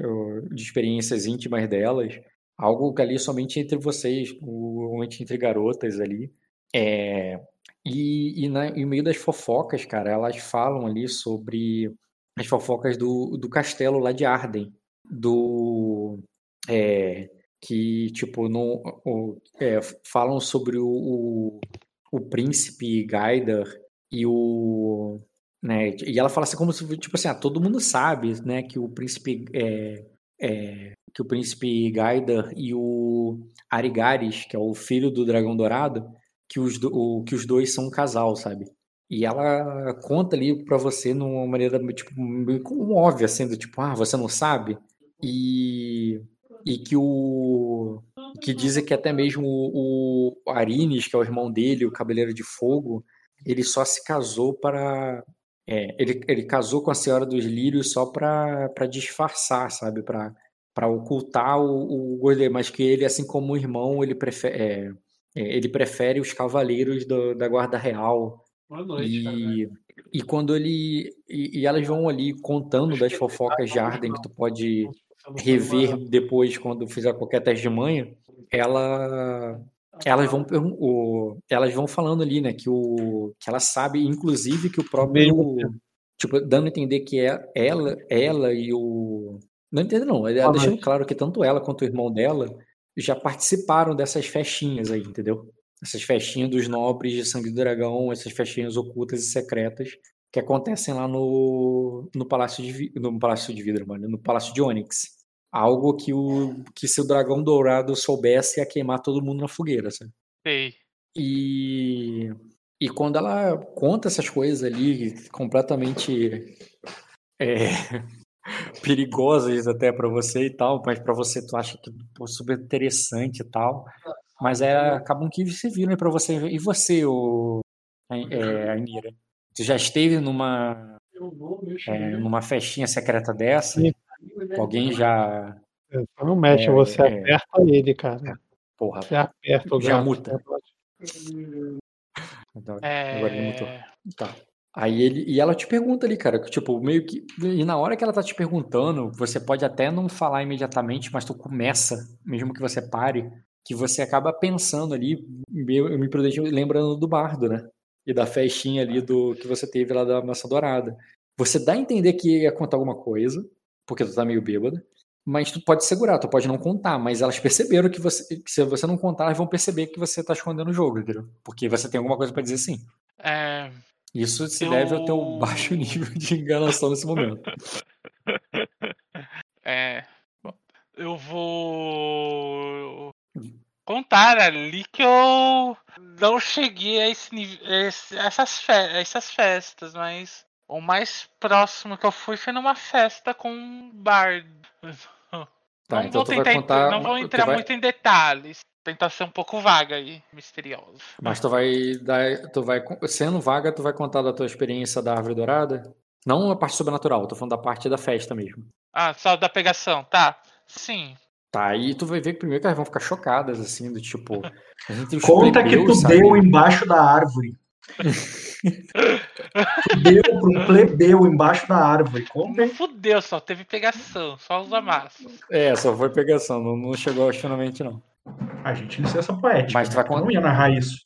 de, experiências íntimas delas, algo que ali somente entre vocês, somente entre garotas ali. É, e, e na, em meio das fofocas, cara, elas falam ali sobre as fofocas do, do castelo lá de Arden, do é, que tipo não o, é, falam sobre o, o, o príncipe Gaidar e o né e ela fala assim como se tipo assim ah, todo mundo sabe né que o príncipe é, é, que o príncipe Gaidar e o Arigaris que é o filho do dragão dourado que os, o, que os dois são um casal, sabe? E ela conta ali para você numa maneira tipo, meio óbvia, sendo tipo, ah, você não sabe? E, e que o. que dizem que até mesmo o, o Arines, que é o irmão dele, o Cabeleiro de Fogo, ele só se casou para. É, ele, ele casou com a Senhora dos Lírios só para disfarçar, sabe? Para ocultar o, o mas que ele, assim como o irmão, ele prefere. É, ele prefere os cavaleiros do, da guarda real. Boa noite, e, e quando ele e, e, elas vão ali contando das fofocas de Arden que tu pode rever depois quando fizer qualquer teste de manha, ela elas vão o, elas vão falando ali, né, que o que ela sabe inclusive que o próprio tipo dando a entender que é ela ela e o não entendo não, ela deixando claro que tanto ela quanto o irmão dela já participaram dessas festinhas aí, entendeu? Essas festinhas dos nobres de Sangue do Dragão, essas festinhas ocultas e secretas que acontecem lá no, no Palácio de no Palácio de Vidro, mano, no Palácio de Onyx. Algo que o que se o dragão dourado soubesse ia queimar todo mundo na fogueira, sabe? Sei. E e quando ela conta essas coisas ali completamente é, perigosas até para você e tal, mas para você tu acha que pô, super interessante e tal. Mas é, acabam que se viram para você. E você, o é, Anira? Tu já esteve numa é, numa festinha secreta dessa? Alguém já. Você não mexe, é, você é. aperta ele, cara. Porra. Você aperta o Já muta. É... Agora ele mutou. Tá. Aí ele e ela te pergunta ali, cara, tipo, meio que e na hora que ela tá te perguntando, você pode até não falar imediatamente, mas tu começa, mesmo que você pare, que você acaba pensando ali, eu me prudente lembrando do bardo, né? E da festinha ali do que você teve lá da maçã dourada. Você dá a entender que ia contar alguma coisa, porque tu tá meio bêbado, mas tu pode segurar, tu pode não contar, mas elas perceberam que você, que se você não contar, elas vão perceber que você tá escondendo o jogo, entendeu? Porque você tem alguma coisa para dizer sim. É, Isso se Eu- deve ao teu baixo nível de enganação nesse momento. é, bom, eu vou contar ali que eu não cheguei a esse nível, essas, fe- essas festas, mas o mais próximo que eu fui foi numa festa com um bar. Tá, não então vou tentar, contar. não vou entrar vai- muito em detalhes. Tentar ser um pouco vaga e misteriosa. Mas tu vai dar. Tu vai. Sendo vaga, tu vai contar da tua experiência da árvore dourada? Não a parte sobrenatural, tô falando da parte da festa mesmo. Ah, só da pegação, tá? Sim. Tá, aí tu vai ver que primeiro que elas vão ficar chocadas, assim, do tipo. A gente tem os Conta que plebeus, tu sabe? deu embaixo da árvore. tu deu pra um plebeu embaixo da árvore. Não fudeu, só teve pegação, só os amassos. É, só foi pegação, não, não chegou ao finalmente, não. A gente, licença poética. Mas tu né? vai tu contar. não ia narrar isso.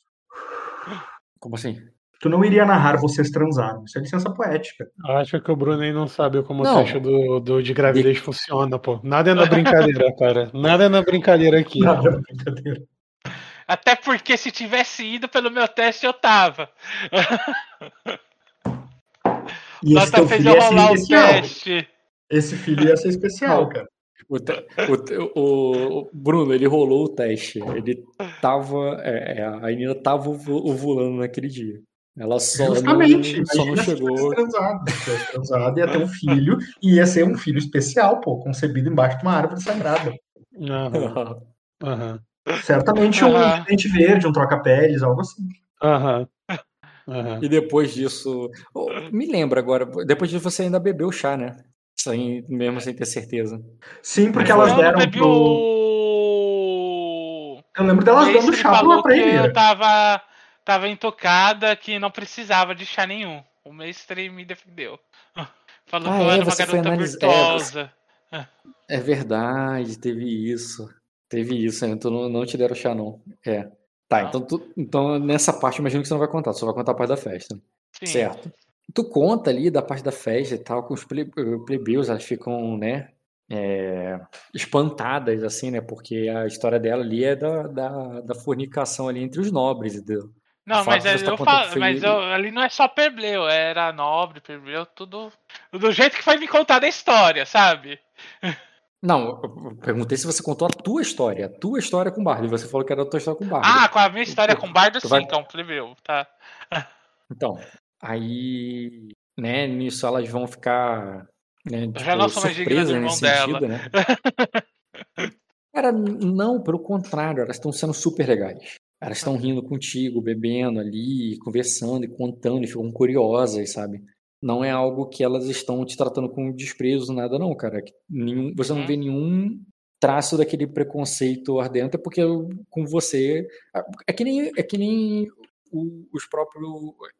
Como assim? Tu não iria narrar vocês transaram. Isso é licença poética. Acho que o Bruno aí não sabe como Não. o teste do, do de gravidez funciona, pô. Nada é na brincadeira, cara. Nada é na brincadeira aqui. Nada, brincadeira. Até porque se tivesse ido pelo meu teste, eu tava. E esse Nota teu fez filho eu ia ser rolar o especial. teste. Esse filho ia ser especial, cara. O, te- o o- o Bruno, ele rolou o teste. Ele tava. é, é, a Nina tava ovu- ovulando naquele dia. Ela só Justamente. não, só não chegou. transado. Transado, ia ter um filho. E ia ser um filho especial, pô. Concebido embaixo de uma árvore sagrada. Aham, aham, Certamente um dente verde, um troca-peles, algo assim. aham. aham. E depois disso. oh, me lembra agora, depois disso você ainda bebeu chá, né? Sem, mesmo sem ter certeza. Sim, porque elas deram pro. o. Eu lembro delas dando chá pra que eu tava, tava intocada, que não precisava de chá nenhum. O mestre me defendeu. Falou Ah, que eu é, era uma garota é, virtuosa. É verdade, teve isso. Teve isso, então não, não te deram chá, não. É. Tá, Não. então, tu- então nessa parte imagino que você não vai contar, só vai contar a parte da festa. Sim. Certo. Tu conta ali da parte da festa e tal, com os eh, plebeus, elas ficam, né, é, espantadas, assim, né, porque a história dela ali é da, da, da fornicação ali entre os nobres, entendeu? Não, O mas, tá eu falo, mas eu- ali não é só Perbleu, era nobre, Perbleu, tudo do jeito que foi me contar da história, sabe? Não, eu perguntei se você contou a tua história, a tua história com o Bardo, e você falou que era a tua história com o Bardo. Ah, com a minha história Tu- com Bardo, tu sim, vai- é um plebeu, tá? Então, aí, né, nisso elas vão ficar, né, Eu já tipo, não sou mais digna do surpresas irmão nesse dela. sentido, né? Cara, não, pelo contrário, elas estão sendo super legais. Elas estão rindo contigo, bebendo ali, conversando e contando, e ficam curiosas, sabe? Não é algo que elas estão te tratando com desprezo, nada não, cara. Nenhum, você não Uhum. vê nenhum traço daquele preconceito ardente, é porque com você é que nem é que nem o- os próprios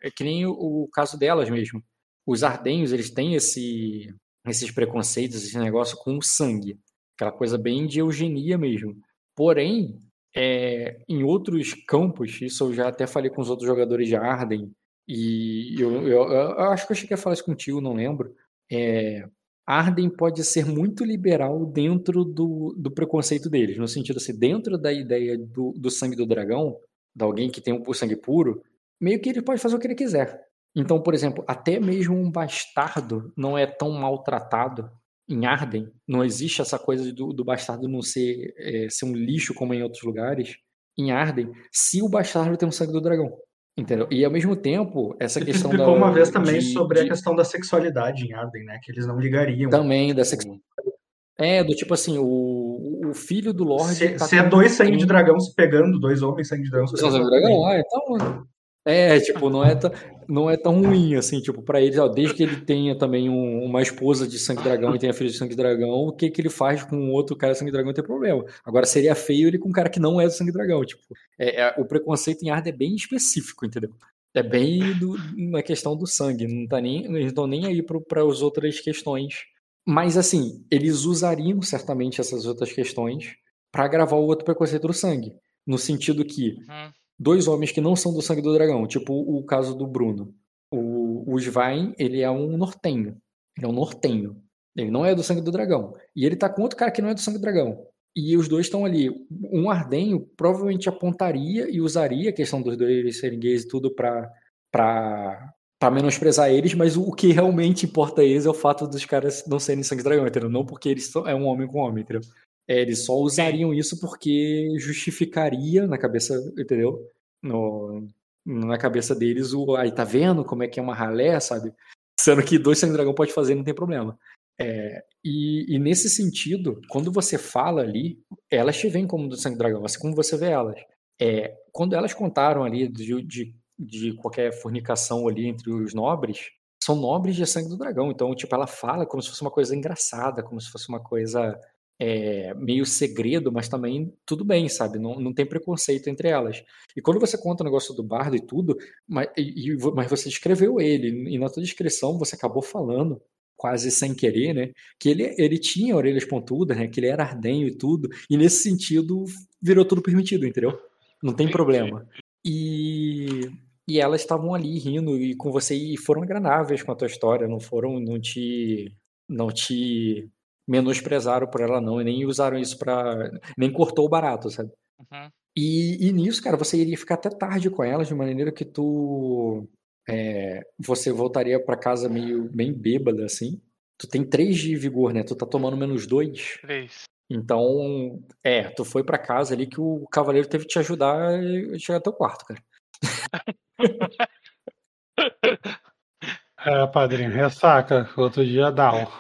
é que nem o, o caso delas mesmo. Os ardenhos, eles têm esse esses preconceitos, esse negócio com o sangue, aquela coisa bem de eugenia mesmo. Porém, é, em outros campos, isso eu já até falei com os outros jogadores de Arden, e eu, eu- eu acho que eu cheguei a falar isso contigo, não lembro. É, Arden pode ser muito liberal dentro do, do preconceito deles, no sentido assim, dentro da ideia do, do sangue do dragão, de alguém que tem o sangue puro, meio que ele pode fazer o que ele quiser. Então, por exemplo, até mesmo um bastardo não é tão maltratado em Arden. Não existe essa coisa do, do bastardo não ser, é, ser um lixo como em outros lugares. Em Arden, se o bastardo tem o sangue do dragão. Entendeu? E ao mesmo tempo, essa Você questão explicou da, uma vez também de- sobre a de- questão da sexualidade em Arden, né? Que eles não ligariam. também da Tipo, sex... É, do tipo assim, o, o filho do Lorde. Se, tá se é dois sangue de dragão se pegando, dois homens sangue de dragão se São pegando. Sangue do Dragão, ah, então. É, tipo, não é, tão, não é tão ruim, assim, tipo, pra eles, ó, desde que ele tenha também um- uma esposa de sangue de dragão e tenha filho de sangue de dragão, o que que ele faz com outro cara de sangue de dragão tem problema. Agora, seria feio ele com um cara que não é do sangue de dragão, tipo, é, é- o preconceito em Arda é bem específico, entendeu? É bem do- na questão do sangue, não tá nem, eles não nem aí para as outras questões. Mas, assim, eles usariam certamente essas outras questões pra gravar o outro preconceito do sangue, no sentido que Uhum. dois homens que não são do sangue do dragão, tipo o caso do Bruno. O, o Svein, ele é um nortenho. Ele é um nortenho. Ele não é do sangue do dragão. E ele tá com outro cara que não é do sangue do dragão. E os dois estão ali. Um ardenho provavelmente apontaria e usaria a questão dos dois serem gays e tudo pra, pra, pra menosprezar eles, mas o, que realmente importa a eles é o fato dos caras não serem sangue dragão, entendeu? Não porque eles são, é um homem com homem, entendeu? É, eles só usariam isso porque justificaria na cabeça, entendeu? No, na cabeça deles o. Aí tá vendo como é que é uma ralé, sabe? Sendo que dois sangue dragão pode fazer, não tem problema. É, e, e, nesse sentido, quando você fala ali, elas te veem como do sangue dragão, assim como você vê elas. É, quando elas contaram ali de, de, de, qualquer fornicação ali entre os nobres, são nobres de sangue do dragão. Então, tipo, ela fala como se fosse uma coisa engraçada, como se fosse uma coisa é, meio segredo, mas também tudo bem, sabe? Não, não tem preconceito entre elas. E quando você conta o negócio do bardo e tudo, mas, e, mas você descreveu ele, e na sua descrição você acabou falando, quase sem querer, né? Que ele, ele tinha orelhas pontudas, né? Que ele era ardenho e tudo, e nesse sentido virou tudo permitido, entendeu? Não tem problema. E, e elas estavam ali rindo e com você e foram agradáveis com a tua história, não foram, não te, não te menosprezaram por ela não, e nem usaram isso para nem cortou o barato, sabe? Uhum. E, e, nisso, cara, você iria ficar até tarde com elas, de maneira que tu é, você voltaria para casa meio bem bêbada, assim. Tu tem três de vigor, né? Tu tá tomando menos dois. Três. Então, é, tu foi para casa ali que o cavaleiro teve que te ajudar a chegar até o quarto, cara. é, padrinho, ressaca. Outro dia dá, ó.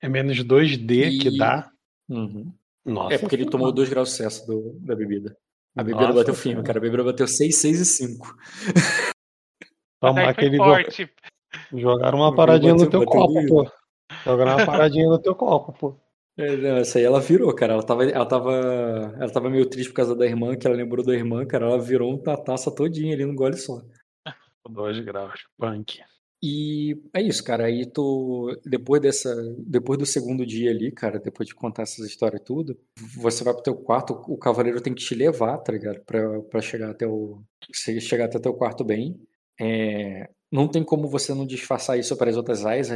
É menos 2D e... que dá. Uhum. Nossa, é porque ele tomou 2 graus Celsius do, da bebida. A bebida Nossa, bateu firme, cara. A bebida bateu 6, 6 e 5. Toma aquele forte. Jogaram uma paradinha no teu copo, pô. Jogaram uma paradinha no teu copo, pô. É, não, essa aí ela virou, cara. Ela tava, ela, tava, ela tava meio triste por causa da irmã, que ela lembrou da irmã, cara. Ela virou uma taça todinha ali no gole só. 2 graus, punk. E é isso, cara. Aí tu, depois dessa, depois do segundo dia ali, cara, depois de contar essas histórias tudo, você vai pro teu quarto, o cavaleiro tem que te levar, tá ligado? Pra, pra chegar até o, chegar até teu quarto bem. É, não tem como você não disfarçar isso para as outras aias,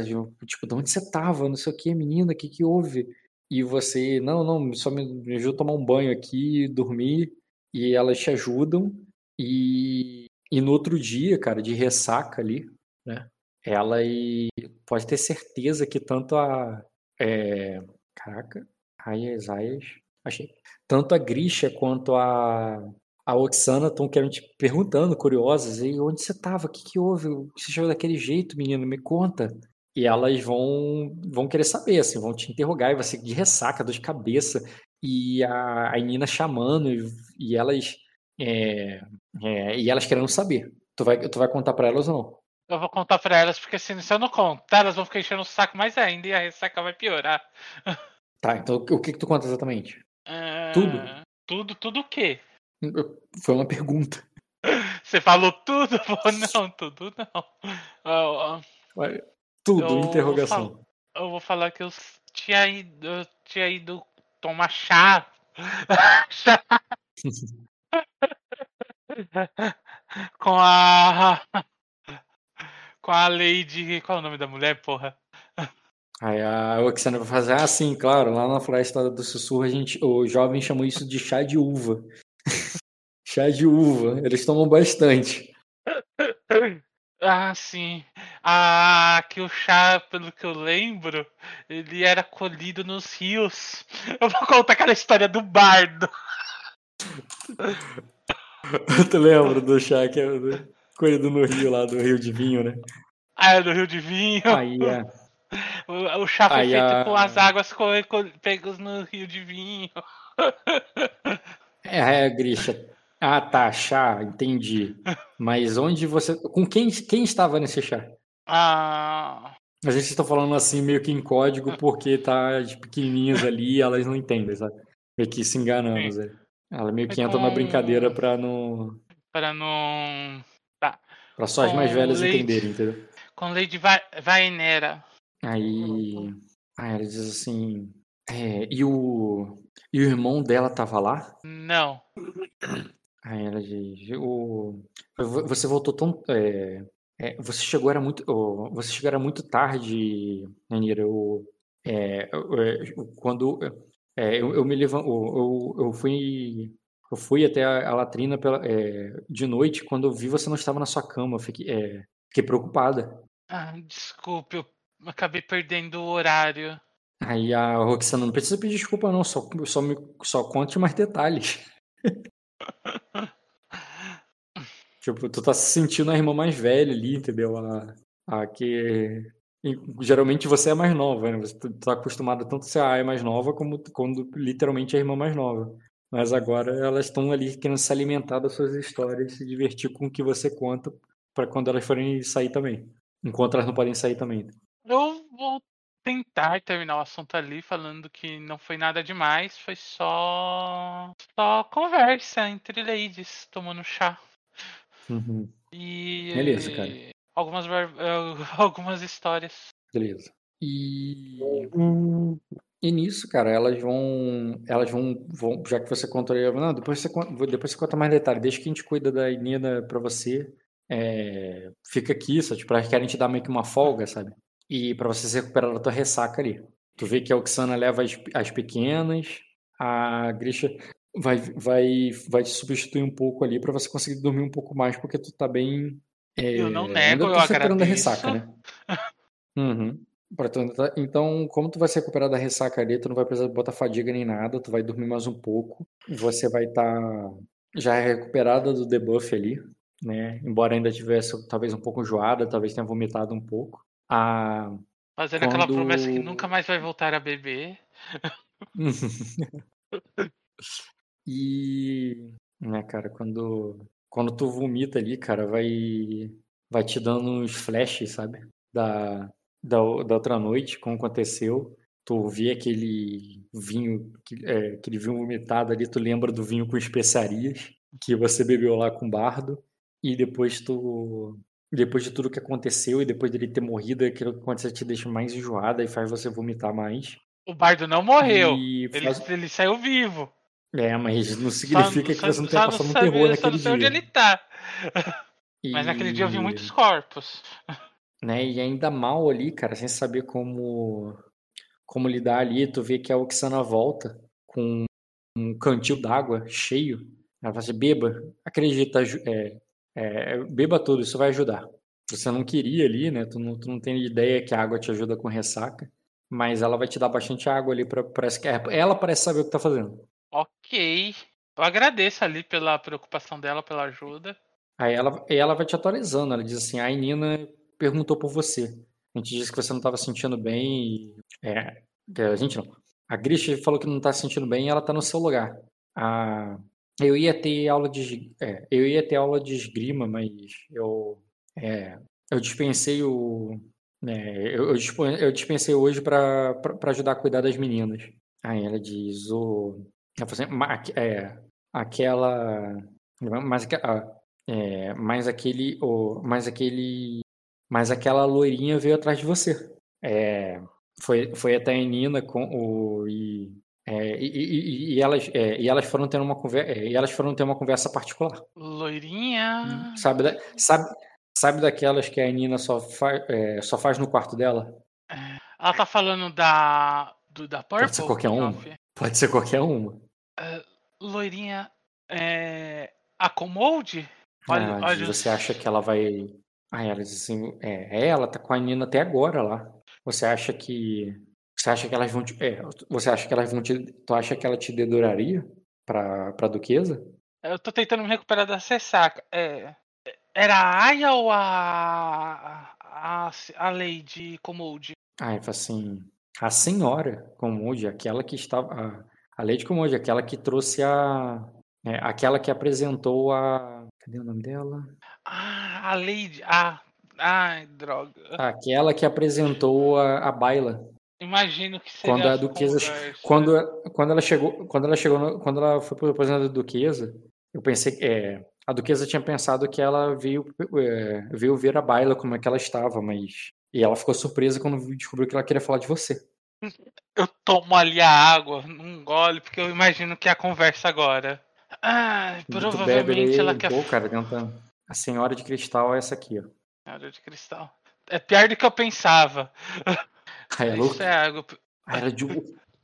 tipo, de onde você tava, não sei o que, menina, o que que houve? E você, não, não, só me, me ajuda a tomar um banho aqui, dormir, e elas te ajudam, e, e no outro dia, cara, de ressaca ali, né, ela e pode ter certeza que tanto a. É, caraca, Aias, Aias. Achei. Tanto a Grisha quanto a, a Oxana estão querendo te perguntando, curiosas, e onde você estava? O que, que houve? Você chegou daquele jeito, menino? Me conta. E elas vão vão querer saber, assim, vão te interrogar, e você de ressaca, dor de cabeça, e a, a Nina chamando, e, e elas. É, é, e elas querendo saber. Tu vai, tu vai contar para elas ou não? Eu vou contar pra elas, porque assim, se eu não contar, elas vão ficar enchendo o saco mais ainda e a ressaca vai piorar. Tá, então o que, que tu conta exatamente? Uh, tudo? Tudo, tudo o quê? Foi uma pergunta. Você falou tudo? Não, tudo não. Uh, uh, tudo, eu interrogação. Vou eu vou falar que eu tinha ido, eu tinha ido tomar chá. chá. Com a com a Lady. Qual é o nome da mulher, porra? Aí a Oxana vai fazer, ah, sim, claro, lá na Floresta do Sussurro, a gente, o jovem chamou isso de chá de uva. chá de uva, eles tomam bastante. Ah, sim. Ah, que o chá, pelo que eu lembro, ele era colhido nos rios. Eu vou contar aquela história do bardo. tu lembra do chá que é colhido no rio lá, do Rio de Vinho, né? Ah, é do Rio de Vinho. Aí é. O, o chá foi Aí, feito a... com as águas pegas no Rio de Vinho. É, é, Grisha. Ah, tá, chá, entendi. Mas onde você. Com quem, quem estava nesse chá? Ah. A gente está falando assim, meio que em código, porque tá de pequenininhas ali e elas não entendem, sabe? Meio que se enganando, Zé. Ela meio que entra na brincadeira pra não. Pra não. Tá. Pra só as mais velhas Lady... entenderem, entendeu? Com Lady Vainera. Aí. Aí ela diz assim. É, e o. E o irmão dela tava lá? Não. Aí ela diz. O, você voltou tão. É, é, você chegou era muito, oh, você chegou era muito tarde, Nanira. Eu, é, eu, quando é, eu, eu, me levanto, eu, eu fui eu fui até a, a latrina pela, é, de noite, quando eu vi você não estava na sua cama, eu fiquei, é, fiquei preocupada. Ah, desculpe, eu acabei perdendo o horário. Aí a Roxana não precisa pedir desculpa, não, só, só, me, só conte mais detalhes. tipo, tu tá se sentindo a irmã mais velha ali, entendeu? A, a que. Geralmente você é mais nova, né? Você tá acostumado tanto a ser a mais nova como quando literalmente a irmã mais nova. Mas agora elas estão ali querendo se alimentar das suas histórias, se divertir com o que você conta para quando elas forem sair também. Enquanto elas não podem sair também. Eu vou tentar terminar o assunto ali falando que não foi nada demais, foi só só conversa entre ladies tomando chá. Uhum. E Beleza, cara. algumas algumas histórias. Beleza. E hum, e nisso, cara, elas vão. Elas vão. vão já que você contou aí. Não, depois você, depois você conta mais detalhes. Deixa que a gente cuida da Nina pra você. É, fica aqui, só tipo, elas querem te dar meio que uma folga, sabe? E pra você se recuperar da tua ressaca ali. Tu vê que a Oxana leva as, as pequenas, a Grisha vai, vai, vai te substituir um pouco ali pra você conseguir dormir um pouco mais, porque tu tá bem. É, eu não nego, eu tá agradeço. Da ressaca, né? uhum. Então, como tu vai se recuperar da ressaca ali, tu não vai precisar botar fadiga nem nada, tu vai dormir mais um pouco. Você vai estar tá já recuperada do debuff ali, né? Embora ainda tivesse talvez um pouco enjoada, talvez tenha vomitado um pouco. A... Fazendo Quando... aquela promessa que nunca mais vai voltar a beber. e, né, cara, quando quando tu vomita ali, cara, vai vai te dando uns flashes, sabe? Da da, da outra noite, como aconteceu, tu vê aquele vinho, é, aquele vinho vomitado ali, tu lembra do vinho com especiarias que você bebeu lá com o bardo, e depois tu. Depois de tudo que aconteceu e depois dele ter morrido, aquilo que aconteceu te deixa mais enjoada e faz você vomitar mais. O bardo não morreu. Faz... Ele, ele, saiu vivo. É, mas não significa só, que você não tenha passado um terror naquele só não sei dia. onde ele tá. E... Mas naquele dia eu vi muitos corpos né? E ainda mal ali, cara, sem saber como como lidar ali, tu vê que a Oxana volta com um cantil d'água cheio. Ela fala assim, beba, acredita, é, é, beba tudo, isso vai ajudar. Você não queria ali, né? Tu não, tu não tem ideia que a água te ajuda com ressaca, mas ela vai te dar bastante água ali para parece que é, ela parece saber o que tá fazendo. Ok. Eu agradeço ali pela preocupação dela, pela ajuda. Aí ela, ela vai te atualizando, ela diz assim, a Nina perguntou por você. A gente disse que você não estava sentindo bem e. É, a gente não. A Grisha falou que não está sentindo bem e ela está no seu lugar. A, eu ia ter aula de. É, eu ia ter aula de esgrima, mas eu. É, eu dispensei o. É, eu, eu dispensei hoje para ajudar a cuidar das meninas. Aí ela diz: o. Assim, é, aquela. Mas, é, mas aquele. O, mas aquele mas aquela loirinha veio atrás de você. É, foi, foi até a Nina com o. E, é, e, e, e, elas, é, e elas foram ter uma conversa. É, e elas foram ter uma conversa particular. Loirinha. Sabe, da, sabe, sabe daquelas que a Nina só, fa, é, só faz no quarto dela? É, ela tá falando da. Do, da Purple? Pode ser qualquer uma. Pode ser qualquer uma. Uh, loirinha. É, a Commode? Olha, ah, olha você acha que ela vai Aí ela diz assim, é, ela tá com a Nina até agora lá. Você acha que você acha que elas vão te, é, você acha que elas vão te, tu acha que ela te deduraria para para duquesa? Eu tô tentando me recuperar da ressaca. É, era a Aya ou a a, a Lady Commode? Ah, ele assim, a senhora Commode, aquela que estava a, a Lady Commode, aquela que trouxe a é, aquela que apresentou a cadê o nome dela? Ah, a Lady. Ah, ai, droga. Aquela que apresentou a, a baila. Imagino que seja quando a duquesa quando, quando ela chegou quando ela chegou no, quando ela foi para apresentar da duquesa eu pensei é, a duquesa tinha pensado que ela veio é, veio ver a baila como é que ela estava mas e ela ficou surpresa quando descobriu que ela queria falar de você eu tomo ali a água num gole porque eu imagino que é a conversa agora ah provavelmente ela quer pô, cara tenta a senhora de cristal é essa aqui, ó. Senhora de cristal. É pior do que eu pensava. Aí ela, Isso é algo. aí ela, diz,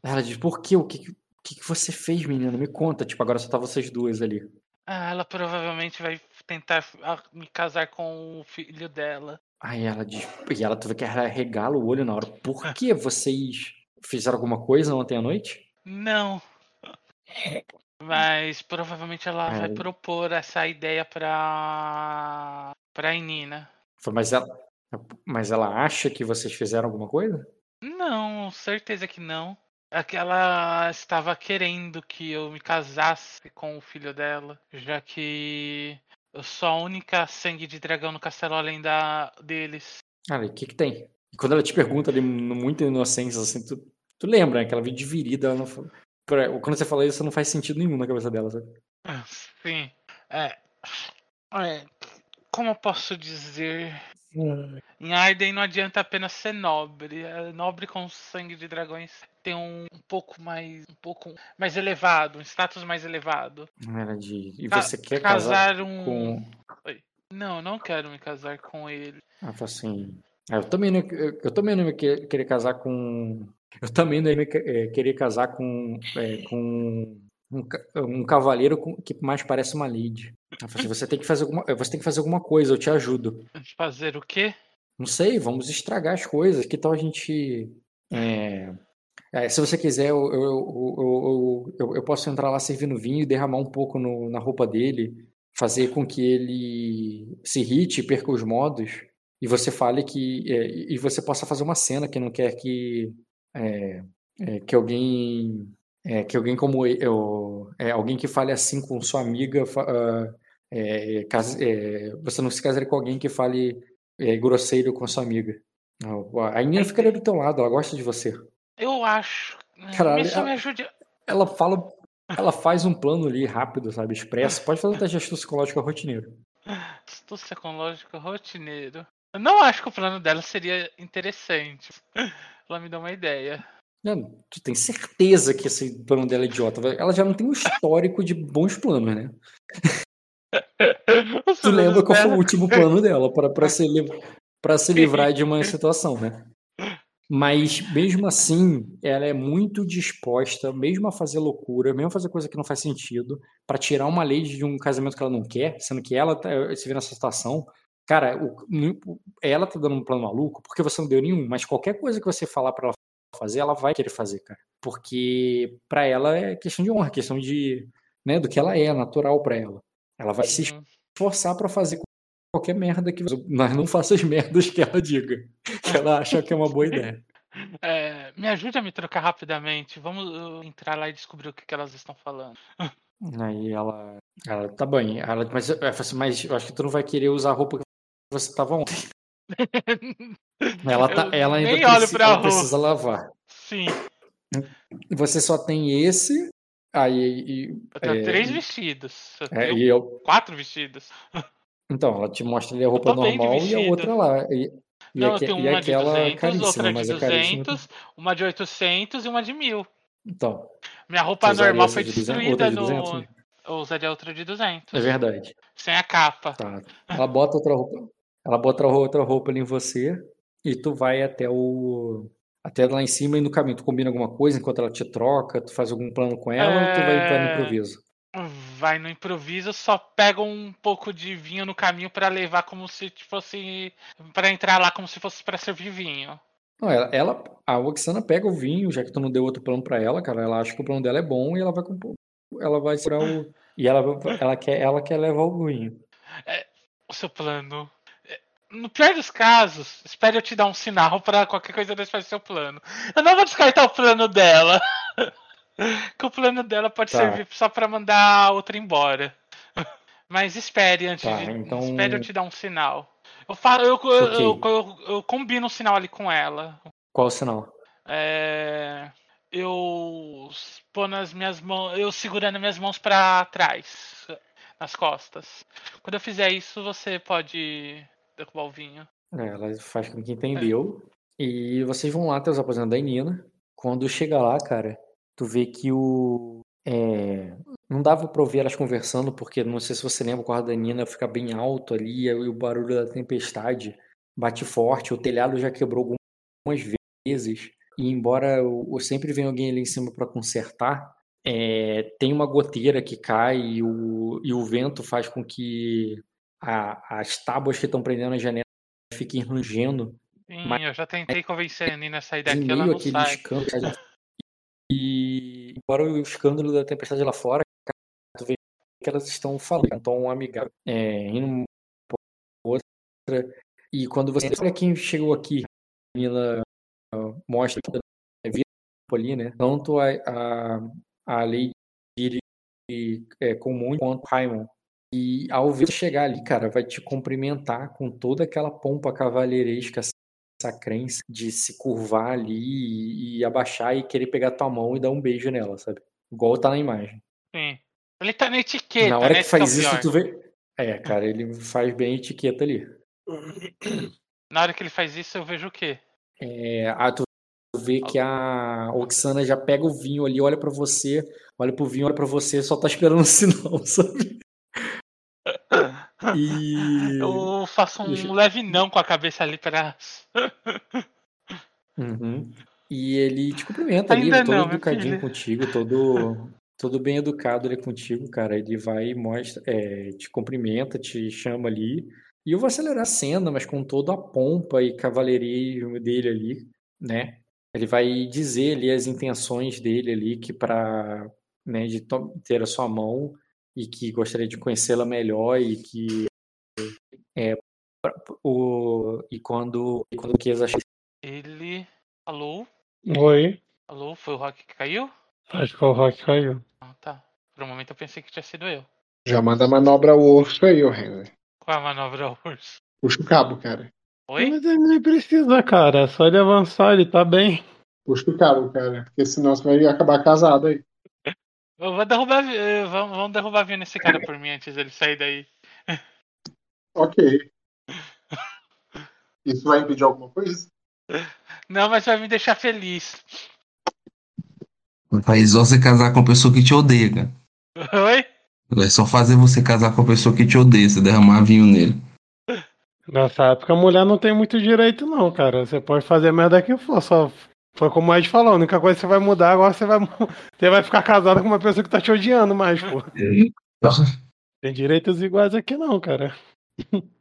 ela diz, por quê? O que, que, o que você fez, menina? Me conta. Tipo, agora só tá vocês duas ali. Ah, ela provavelmente vai tentar ah, me casar com o filho dela. Aí ela diz, e ela tu vê que ela regala o olho na hora. Por que vocês fizeram alguma coisa ontem à noite? Não. Mas provavelmente ela vai Ai. propor essa ideia pra. pra Inina. Mas ela, mas ela acha que vocês fizeram alguma coisa? Não, certeza que não. É que ela estava querendo que eu me casasse com o filho dela, já que eu sou a única sangue de dragão no castelo além da deles. Cara, o que que tem? E quando ela te pergunta ali, muita inocência, assim, tu, tu lembra, né? Que ela veio dividida, ela não Quando você fala isso, não faz sentido nenhum na cabeça dela, sabe? Sim. É. é, Como eu posso dizer? Em Arden não adianta apenas ser nobre. É nobre com sangue de dragões tem um, um pouco mais. um pouco mais elevado, um status mais elevado. Ela de... E Ca- você quer casar, casar um. com... Não, não quero me casar com ele. Assim... "Ah, Eu também não, eu, eu também não ia que- querer casar com... Eu também não ia eh, querer casar com... eh, com... Um, um cavaleiro com- que mais parece uma lady. Assim, você tem que fazer alguma, você tem que fazer alguma coisa, eu te ajudo. Fazer o quê? Não sei, vamos estragar as coisas. Que tal a gente. é, é, se você quiser, eu, eu, eu, eu, posso entrar lá servindo vinho e derramar um pouco no- na roupa dele, fazer com que ele se irrite perca os modos, e você fale que. é, e você possa fazer uma cena que não quer que. é, é, que alguém. É, que alguém como eu. é, alguém que fale assim com sua amiga. ah, é, é, você não se casaria com alguém que fale é, grosseiro com sua amiga. A Inha ficaria do teu lado, ela gosta de você. Eu acho. é, Caralho, Isso ela- me ajude. Ela fala, ela faz um plano ali rápido, sabe, expresso. Pode fazer um teste de astúcia psicológica rotineiro. Astúcia com lógica rotineiro. Eu não acho que o plano dela seria interessante. Ela me dá uma ideia. Não, tu tem certeza que esse plano dela é idiota. Ela já não tem um histórico de bons planos, né? Tu lembra qual foi o último plano dela para para se para se livrar de uma situação, né? Mas mesmo assim, ela é muito disposta, mesmo a fazer loucura, mesmo a fazer coisa que não faz sentido, para tirar uma lei de um casamento que ela não quer, sendo que ela tá- se vê nessa situação. Cara, o- ela tá dando um plano maluco porque você não deu nenhum, mas qualquer coisa que você falar para ela fazer, ela vai querer fazer, cara. Porque para ela é questão de honra, questão de, né, do que ela é, natural para ela. Ela vai se Uhum. esforçar para fazer qualquer merda que você. Mas não faça as merdas que ela diga. Que ela acha que é uma boa ideia. É, me ajude a me trocar rapidamente. Vamos uh, entrar lá e descobrir o que, que elas estão falando. Aí ela. Ela tá bem. Ela, mas, assim, mas eu acho que tu não vai querer usar a roupa que você tava ontem. Ela, tá, Eu ela ainda nem olho preci- pra ela precisa lavar. Sim, E Você só tem esse. Aí. E, eu tenho é, três e- vestidos. Eu é, tenho e eu, quatro vestidos. então, ela te mostra ali a roupa de normal e a outra lá. E, e, Não, eu aque- tenho e uma de aquela 200, caríssima, outra de mas a caríssima. 200, uma de 800 e uma de 1000. Então, Minha roupa normal foi de 200? destruída de no. 200, né? Eu usaria outra de 200. é verdade. Sem a capa. Tá. Ela bota outra roupa. Ela bota outra roupa ali em você e tu vai até o. Até lá em cima e no caminho. Tu combina alguma coisa enquanto ela te troca? Tu faz algum plano com ela ou tu vai, vai no É, improviso? Vai no improviso, só pega um pouco de vinho no caminho pra levar como se fosse. Pra entrar lá como se fosse pra servir vinho. Não, ela, ela- a Oxana pega o vinho, já que tu não deu outro plano pra ela, cara. Ela acha que o plano dela é bom e ela vai. Ela vai segurar o. E ela, ela, quer, ela quer levar o vinho. O seu plano. No pior dos casos, espere eu te dar um sinal pra qualquer coisa desse fazer seu plano. Eu não vou descartar o plano dela. que o plano dela pode Tá. servir só pra mandar a outra embora. Mas espere antes Tá, de. então- Espere eu te dar um sinal. Eu, falo, eu, eu, eu, eu- combino um sinal ali com ela. Qual o sinal? É, eu pôr nas minhas mãos, eu segurando minhas mãos pra trás, nas costas. Quando eu fizer isso, você pode derrubar o vinho. É, ela faz com que entendeu. E vocês vão lá até os aposentos da Nina. Quando chega lá, cara, tu vê que o. é, não dava pra ouvir elas conversando, porque não sei se você lembra, o quarto da Nina fica bem alto ali, e o barulho da tempestade bate forte, o telhado já quebrou algumas vezes, e embora eu, eu sempre venha alguém ali em cima para consertar, é, tem uma goteira que cai e o, e o vento faz com que a, as tábuas que estão prendendo a janela fiquem rangendo. Sim, mas, eu já tentei convencer a Nina a sair daqui, ela não sai. Escândalo, e embora o escândalo da tempestade lá fora, tu vê que elas estão falando, um tom amigável, é, indo uma outra. E quando você olha quem chegou aqui, a Nina mostra que ali, né? Tanto a, a, a Lady é, comum quanto Raimon. E ao ver chegar ali, cara, vai te cumprimentar com toda aquela pompa cavalheiresca, essa crença de se curvar ali e, e, abaixar e querer pegar tua mão e dar um beijo nela, sabe? Igual tá na imagem. Sim. Ele tá na etiqueta, Na hora né? que faz isso, tu vê. É, cara, ele faz bem a etiqueta ali. Na hora que ele faz isso, eu vejo o quê? É, ah, tu vê que a Oxana já pega o vinho ali, olha para você, olha pro vinho, olha para você, só tá esperando um sinal, sabe? E... Eu faço um Deixa... leve não com a cabeça ali para. uhum. E ele te cumprimenta ali, Ainda todo não, educadinho contigo, todo, todo bem educado ali contigo, cara. Ele vai e mostra, é, te cumprimenta, te chama ali. E eu vou acelerar a cena, mas com toda a pompa e cavalheirismo dele ali, né? Ele vai dizer ali as intenções dele ali, que para né, de ter a sua mão e que gostaria de conhecê-la melhor e que é, o e quando e quando o Kiesa ele alô? Oi. Alô foi o Rock que caiu? Acho que foi o Rock que caiu. Ah tá. Por um momento eu pensei que tinha sido eu. Já manda a manobra urso aí, o Henry. Qual a manobra urso? Puxa o cabo cara. Oi? Mas ele nem precisa cara. É só ele avançar ele tá bem. Puxa o cabo cara. Porque senão você vai acabar casado aí eu vou derrubar. Vamos, vamos derrubar vindo esse cara por mim antes dele sair daí. Ok. Isso vai impedir alguma coisa? Não, mas vai me deixar feliz. Faz só você casar com uma pessoa que te odeia, cara. Oi? É só fazer você casar com a pessoa que te odeia, você derramar vinho nele. Nessa época a mulher não tem muito direito, não, cara. Você pode fazer merda que for, só foi como o Ed falou, a única coisa que você vai mudar agora você vai, você vai ficar casado com uma pessoa que tá te odiando mais, pô. Tem direitos iguais aqui não, cara.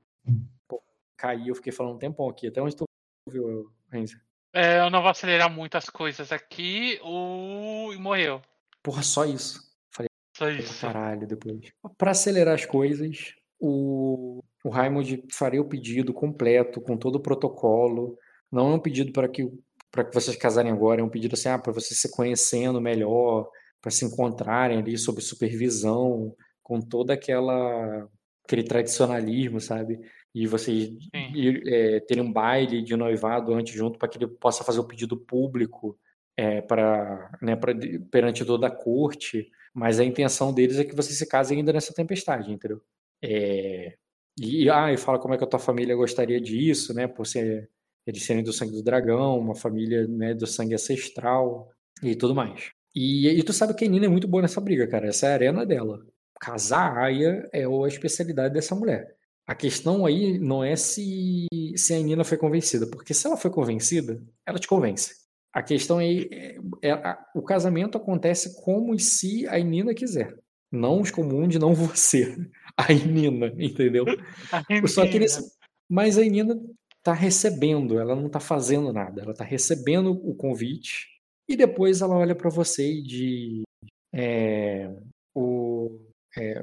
Pô, caí, eu fiquei falando um tempão aqui. Até onde tu viu, Renzo? É, eu não vou acelerar muito as coisas aqui. O... E morreu. Porra, só isso. Falei, só isso. Caralho, depois. Pra acelerar as coisas, o, o Raimond faria o pedido completo, com todo o protocolo. Não é um pedido para que para que vocês casarem agora, é um pedido assim, ah, para vocês se conhecendo melhor, para se encontrarem ali sob supervisão, com toda aquela aquele tradicionalismo, sabe? E vocês ir, é, terem um baile de noivado antes junto para que ele possa fazer o pedido público é, para né, pra, perante toda a corte. Mas a intenção deles é que vocês se casem ainda nessa tempestade, entendeu? É, e, ah, e fala como é que a tua família gostaria disso, né? Por ser eles serem do sangue do dragão, uma família né, do sangue ancestral e tudo mais. E, e tu sabe que a Nina é muito boa nessa briga, cara. Essa é a arena dela. Casar a Aya é a especialidade dessa mulher. A questão aí não é se, se a Nina foi convencida, porque se ela foi convencida, ela te convence. A questão aí é, é, é o casamento acontece como se a Nina quiser. Não os comuns, não você. A Nina, entendeu? A Só que eles, mas a Nina está recebendo, ela não está fazendo nada, ela está recebendo o convite e depois ela olha para você e diz: é, o, é,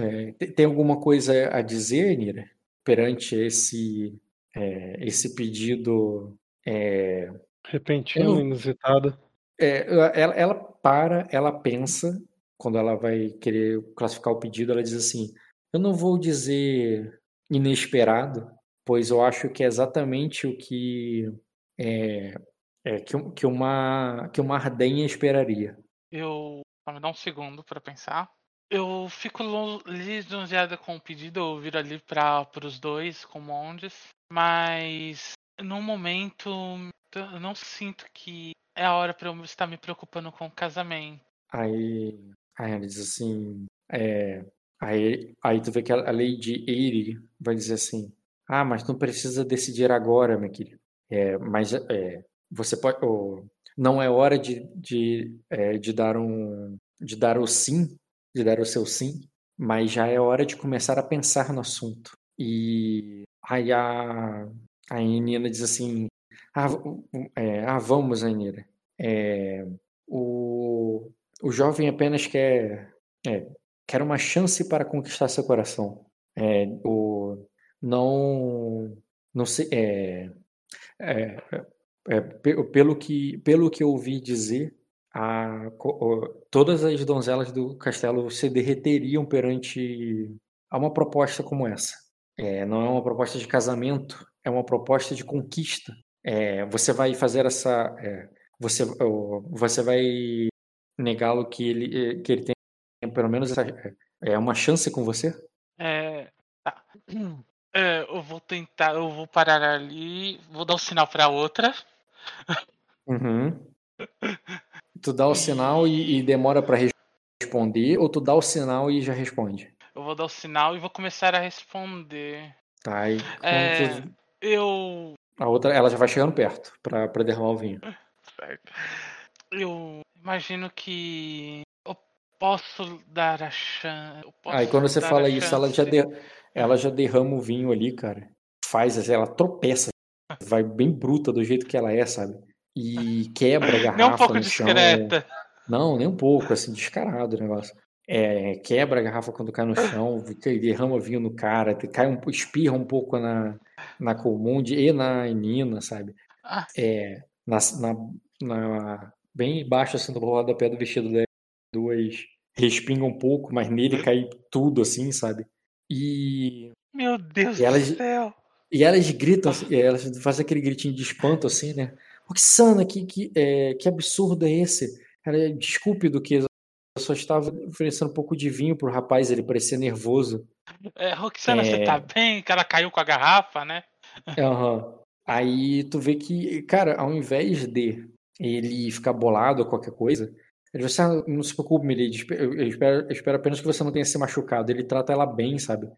é, tem alguma coisa a dizer, Nira, perante esse, é, esse pedido é, repentino, não, inusitado? É, ela, ela para, ela pensa, quando ela vai querer classificar o pedido, ela diz assim: Eu não vou dizer inesperado, pois eu acho que é exatamente o que é, é, que, que, uma que uma ardenha esperaria. Eu me dá um segundo para pensar. Eu fico lisonjeada com o pedido, eu viro ali para os dois com mondes, mas no momento eu não sinto que é a hora para eu estar me preocupando com o casamento. Aí Aí ela diz assim, é, aí, aí tu vê que a, a Lady Eire vai dizer assim, ah, mas não precisa decidir agora, meu querido. É, mas é, você pode, oh, não é hora de, de, é, de dar um, de dar o sim, de dar o seu sim, mas já é hora de começar a pensar no assunto. E aí a, a Nina diz assim, ah, é, ah vamos, Anira. É, o, o jovem apenas quer, é, quer uma chance para conquistar seu coração. O, não, não sei, é, é, é, pelo que pelo que eu ouvi dizer, a, todas as donzelas do castelo se derreteriam perante a uma proposta como essa. É, não é uma proposta de casamento, é uma proposta de conquista. É, você vai fazer essa. É, você, você vai negá-lo que ele, que ele tem pelo menos essa, é uma chance com você? É, tá. é, eu vou tentar, eu vou parar ali, vou dar o um sinal para outra. Uhum. Tu dá o sinal e, e demora para responder, ou tu dá o sinal e já responde? Eu vou dar o sinal e vou começar a responder. Tá, e é, tu... eu a outra, ela já vai chegando perto para derramar o vinho. Certo. Eu imagino que eu posso dar a chance. Aí quando você fala isso, ela já, de, ela já derrama o vinho ali, cara. Faz, ela tropeça. Vai bem bruta do jeito que ela é, sabe? E quebra a garrafa. Nem um pouco no discreta. Chão. Não, nem um pouco, assim, descarado o negócio. É, quebra a garrafa quando cai no chão, derrama vinho no cara, cai um, espirra um pouco na, na Colmundi e na Nina, sabe? Ah. É, na, na, na, bem baixo assim do rodapé do vestido dela, duas respingam um pouco, mas nele cai tudo assim, sabe? E meu Deus e elas, do céu. E elas gritam, elas fazem aquele gritinho de espanto assim, né? Roxana, que que, é, que absurdo é esse? Ela, desculpe do que eu só estava oferecendo um pouco de vinho pro rapaz, ele parecia nervoso. É, Roxana, é... você tá bem? Que ela caiu com a garrafa, né? Uhum. Aí tu vê que, cara, ao invés de ele ficar bolado ou qualquer coisa, você não se preocupe, Milady, eu espero, eu espero apenas que você não tenha se machucado. Ele trata ela bem, sabe?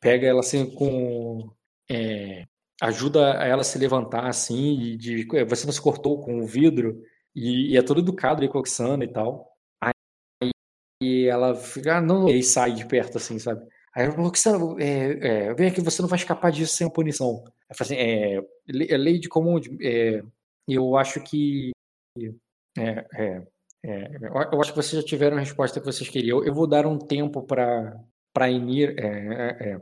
Pega ela assim com. É, ajuda ela a se levantar assim, e de, é, você não se cortou com o vidro, e, e é todo educado ali com a Oxana e tal. Aí ela fica, ah, não, e sai de perto assim, sabe? Aí eu falo, que é, é, vem aqui, você não vai escapar disso sem punição. Eu falo assim, é, é lei de comum, é, eu acho que é, é, é, eu acho que vocês já tiveram a resposta que vocês queriam. Eu vou dar um tempo para para Inir, é,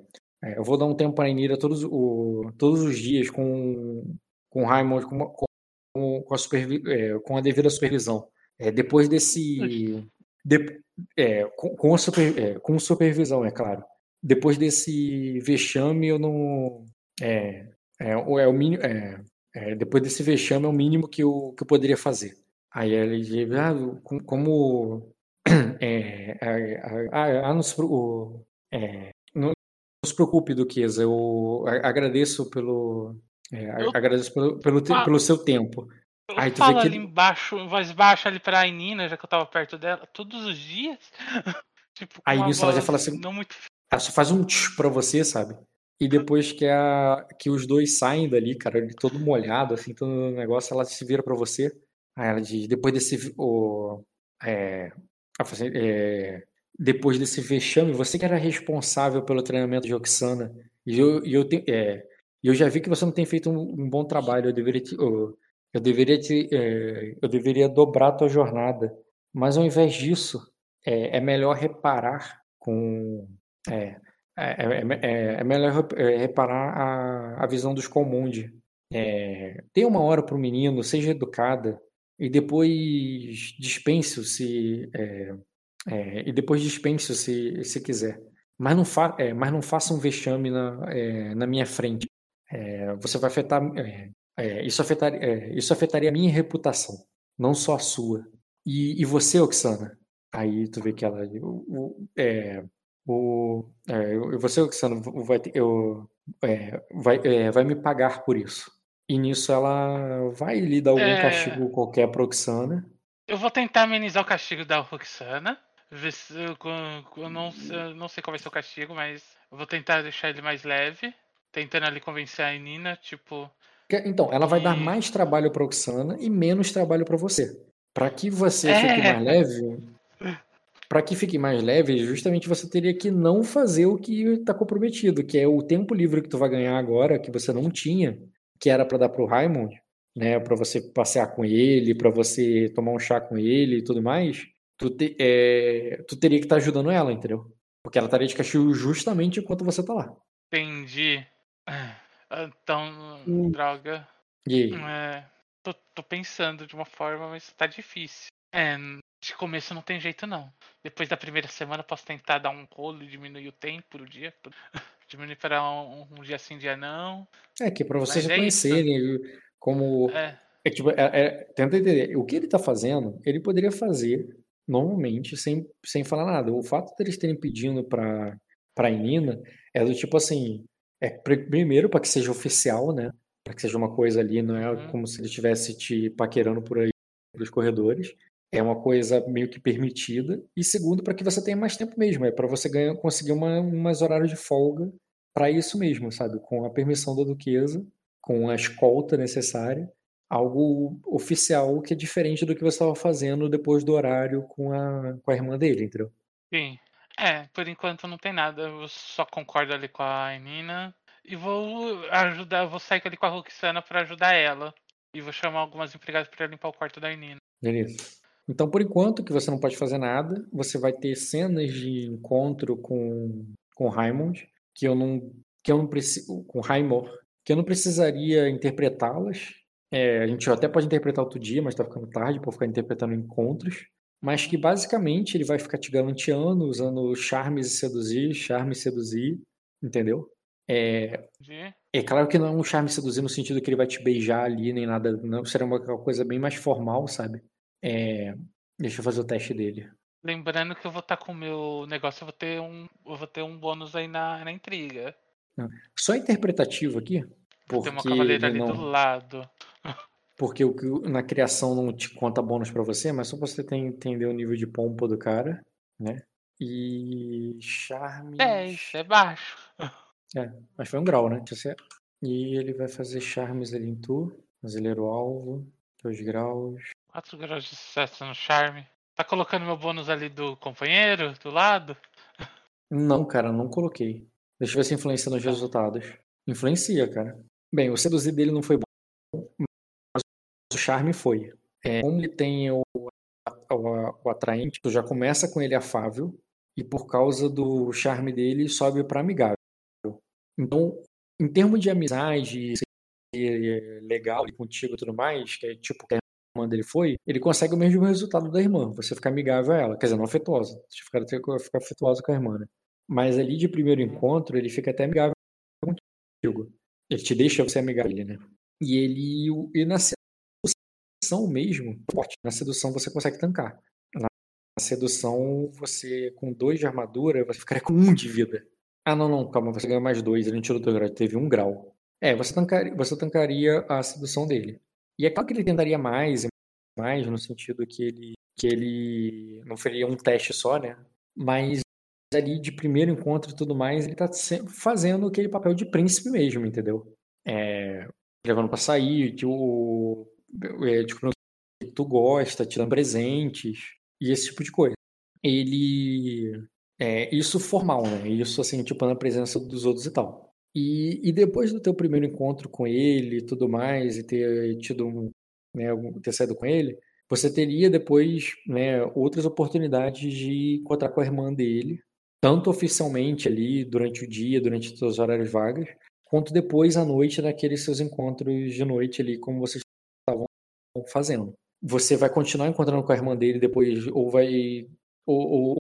eu vou dar um tempo para Inira todos, o, todos os dias com com Raimond com, com, com, a, supervi, com a devida supervisão. depois desse de, com, com, super, com supervisão, é claro depois desse vexame, eu não. É, é, é o mínimo. É, é, depois desse vexame, é o mínimo que eu, que eu poderia fazer. Aí ele diz: ah, como. É, ah, não, se, o, é, não, se preocupe, Duquesa, eu agradeço pelo. É, eu, agradeço pelo, pelo, te, pelo seu tempo. Eu Aí tu falo ali embaixo, em voz baixa ali pra Nina, já que eu tava perto dela, todos os dias. tipo, Aí nisso ela já fala assim. Não muito ela só faz um tch pra você, sabe? E depois que, a, que os dois saem dali, cara, ele todo molhado, assim, todo negócio, ela se vira para você. Aí ela diz, depois desse. O, é, é, depois desse vexame, você que era responsável pelo treinamento de Oxana. E eu, e eu, te, é, eu já vi que você não tem feito um, um bom trabalho. Eu deveria te, eu, eu deveria te, é, eu deveria dobrar a tua jornada. Mas ao invés disso, é, é melhor reparar com é, é, é, melhor reparar a, a visão dos Comundi. É, dê uma hora para o menino, seja educada, e depois dispense se é, é, e depois dispense se, se quiser. Mas não, fa, é, mas não faça um vexame na, é, na minha frente. É, você vai afetar. isso, afetaria, isso afetaria a minha reputação, não só a sua. E, e você, Oxana? Aí tu vê que ela. O, o, o, é, você, Oxano, vai, eu, é, vai, é, vai me pagar por isso. E nisso ela vai lhe dar algum é... castigo qualquer pra Oxana. Eu vou tentar amenizar o castigo da Roxana. Eu, não, eu não sei qual vai ser o castigo, mas eu vou tentar deixar ele mais leve. Tentando ali convencer a Nina, tipo. Então, ela vai E- dar mais trabalho pra Oxana e menos trabalho pra você. Pra que você É. fique mais leve, Pra que fique mais leve, justamente você teria que não fazer o que tá comprometido, que é o tempo livre que tu vai ganhar agora, que você não tinha, que era pra dar pro Raimond, né, Pra você passear com ele, pra você tomar um chá com ele e tudo mais. Tu, te- é, tu teria que estar ajudando ela, entendeu? Porque ela estaria de castigo justamente enquanto você tá lá. Entendi. Ah, Então, Hum. droga. E aí? É, tô, tô pensando de uma forma, mas tá difícil. É, de começo não tem jeito não. Depois da primeira semana eu posso tentar dar um rolo e diminuir o tempo do dia. Diminuir para um, um dia sim, dia não. É que pra vocês Mas é reconhecerem como É, É tipo, é- é- tenta entender. O que ele tá fazendo, ele poderia fazer normalmente sem, sem falar nada. O fato deles terem pedindo pra, pra Nina é do tipo assim: é pr- primeiro para que seja oficial, né? Para que seja uma coisa ali, não é Uhum. como se ele estivesse te paquerando por aí pelos corredores. É uma coisa meio que permitida. E segundo, para que você tenha mais tempo mesmo. É para você ganhar, conseguir uma, umas horários de folga para isso mesmo, sabe? Com a permissão da duquesa, com a escolta necessária algo oficial que é diferente do que você estava fazendo depois do horário com a, com a irmã dele, entendeu? sim. É, por enquanto não tem nada. Eu só concordo ali com a Nina. E vou ajudar, vou sair ali com a Roxana pra ajudar ela. E vou chamar algumas empregadas pra limpar o quarto da Nina. Beleza. Então, por enquanto, que você não pode fazer nada, você vai ter cenas de encontro com com Raimond, que eu não que eu não preciso com Raimor, que eu não precisaria interpretá-las. É, a gente até pode interpretar outro dia, mas tá ficando tarde para ficar interpretando encontros. Mas que basicamente ele vai ficar te galanteando, usando charmes e seduzir, charme e seduzir, entendeu? É? É claro que não é um charme seduzir no sentido que ele vai te beijar ali, nem nada. Não, seria uma coisa bem mais formal, sabe? É, deixa eu fazer o teste dele. Lembrando que eu vou estar com o meu negócio, eu vou ter um, eu vou ter um bônus aí na, na intriga. Só interpretativo aqui, Vou ter uma porque cavaleira ele ali do não, lado. porque o que na criação não te conta bônus pra você, mas só pra você entender o nível de pompa do cara, né? E charme. 10, é baixo. Mas foi um grau, né? E ele vai fazer charmes ali em tu. Brasileiro alvo. Dois graus. 4 graus de sucesso no charme. Tá colocando meu bônus ali do companheiro, do lado? Não, cara, não coloquei. Deixa eu ver se influencia nos resultados. Influencia, cara. Bem, o seduzir dele não foi bom, mas o charme foi. É, como ele tem o, o, o atraente, tu já começa com ele afável, e por causa do charme dele, sobe pra amigável. Então, em termos de amizade, ser legal contigo e tudo mais, que é tipo a irmã dele foi, ele consegue o mesmo resultado da irmã, você ficar amigável a ela. Quer dizer, não afetuosa. Você ficar, ficar afetuosa com a irmã, né? Mas ali de primeiro encontro, ele fica até amigável contigo. Ele te deixa você amigável, ele, né? E ele. E na sedução mesmo, forte. Na sedução você consegue tancar. Na sedução, você, com dois de armadura, você ficaria com um de vida. Ah, não, não, calma, você ganha mais dois. Ele não tirou teu grau, teve um grau. É, você tancaria, você tancaria a sedução dele. E é claro que ele tentaria mais e mais, no sentido que ele, que ele não faria um teste só, né? Mas ali de primeiro encontro e tudo mais, ele tá sempre fazendo aquele papel de príncipe mesmo, entendeu? É, levando pra sair, que o é, tipo, que tu gosta, te dando presentes e esse tipo de coisa. Ele é isso formal, né? Isso assim, tipo, na presença dos outros e tal. E, e depois do teu primeiro encontro com ele e tudo mais, e ter tido um, né, ter saído com ele, você teria depois, né, outras oportunidades de encontrar com a irmã dele, tanto oficialmente ali durante o dia, durante os seus horários vagas, quanto depois à noite naqueles seus encontros de noite ali, como vocês estavam fazendo. Você vai continuar encontrando com a irmã dele depois, ou vai ou, ou,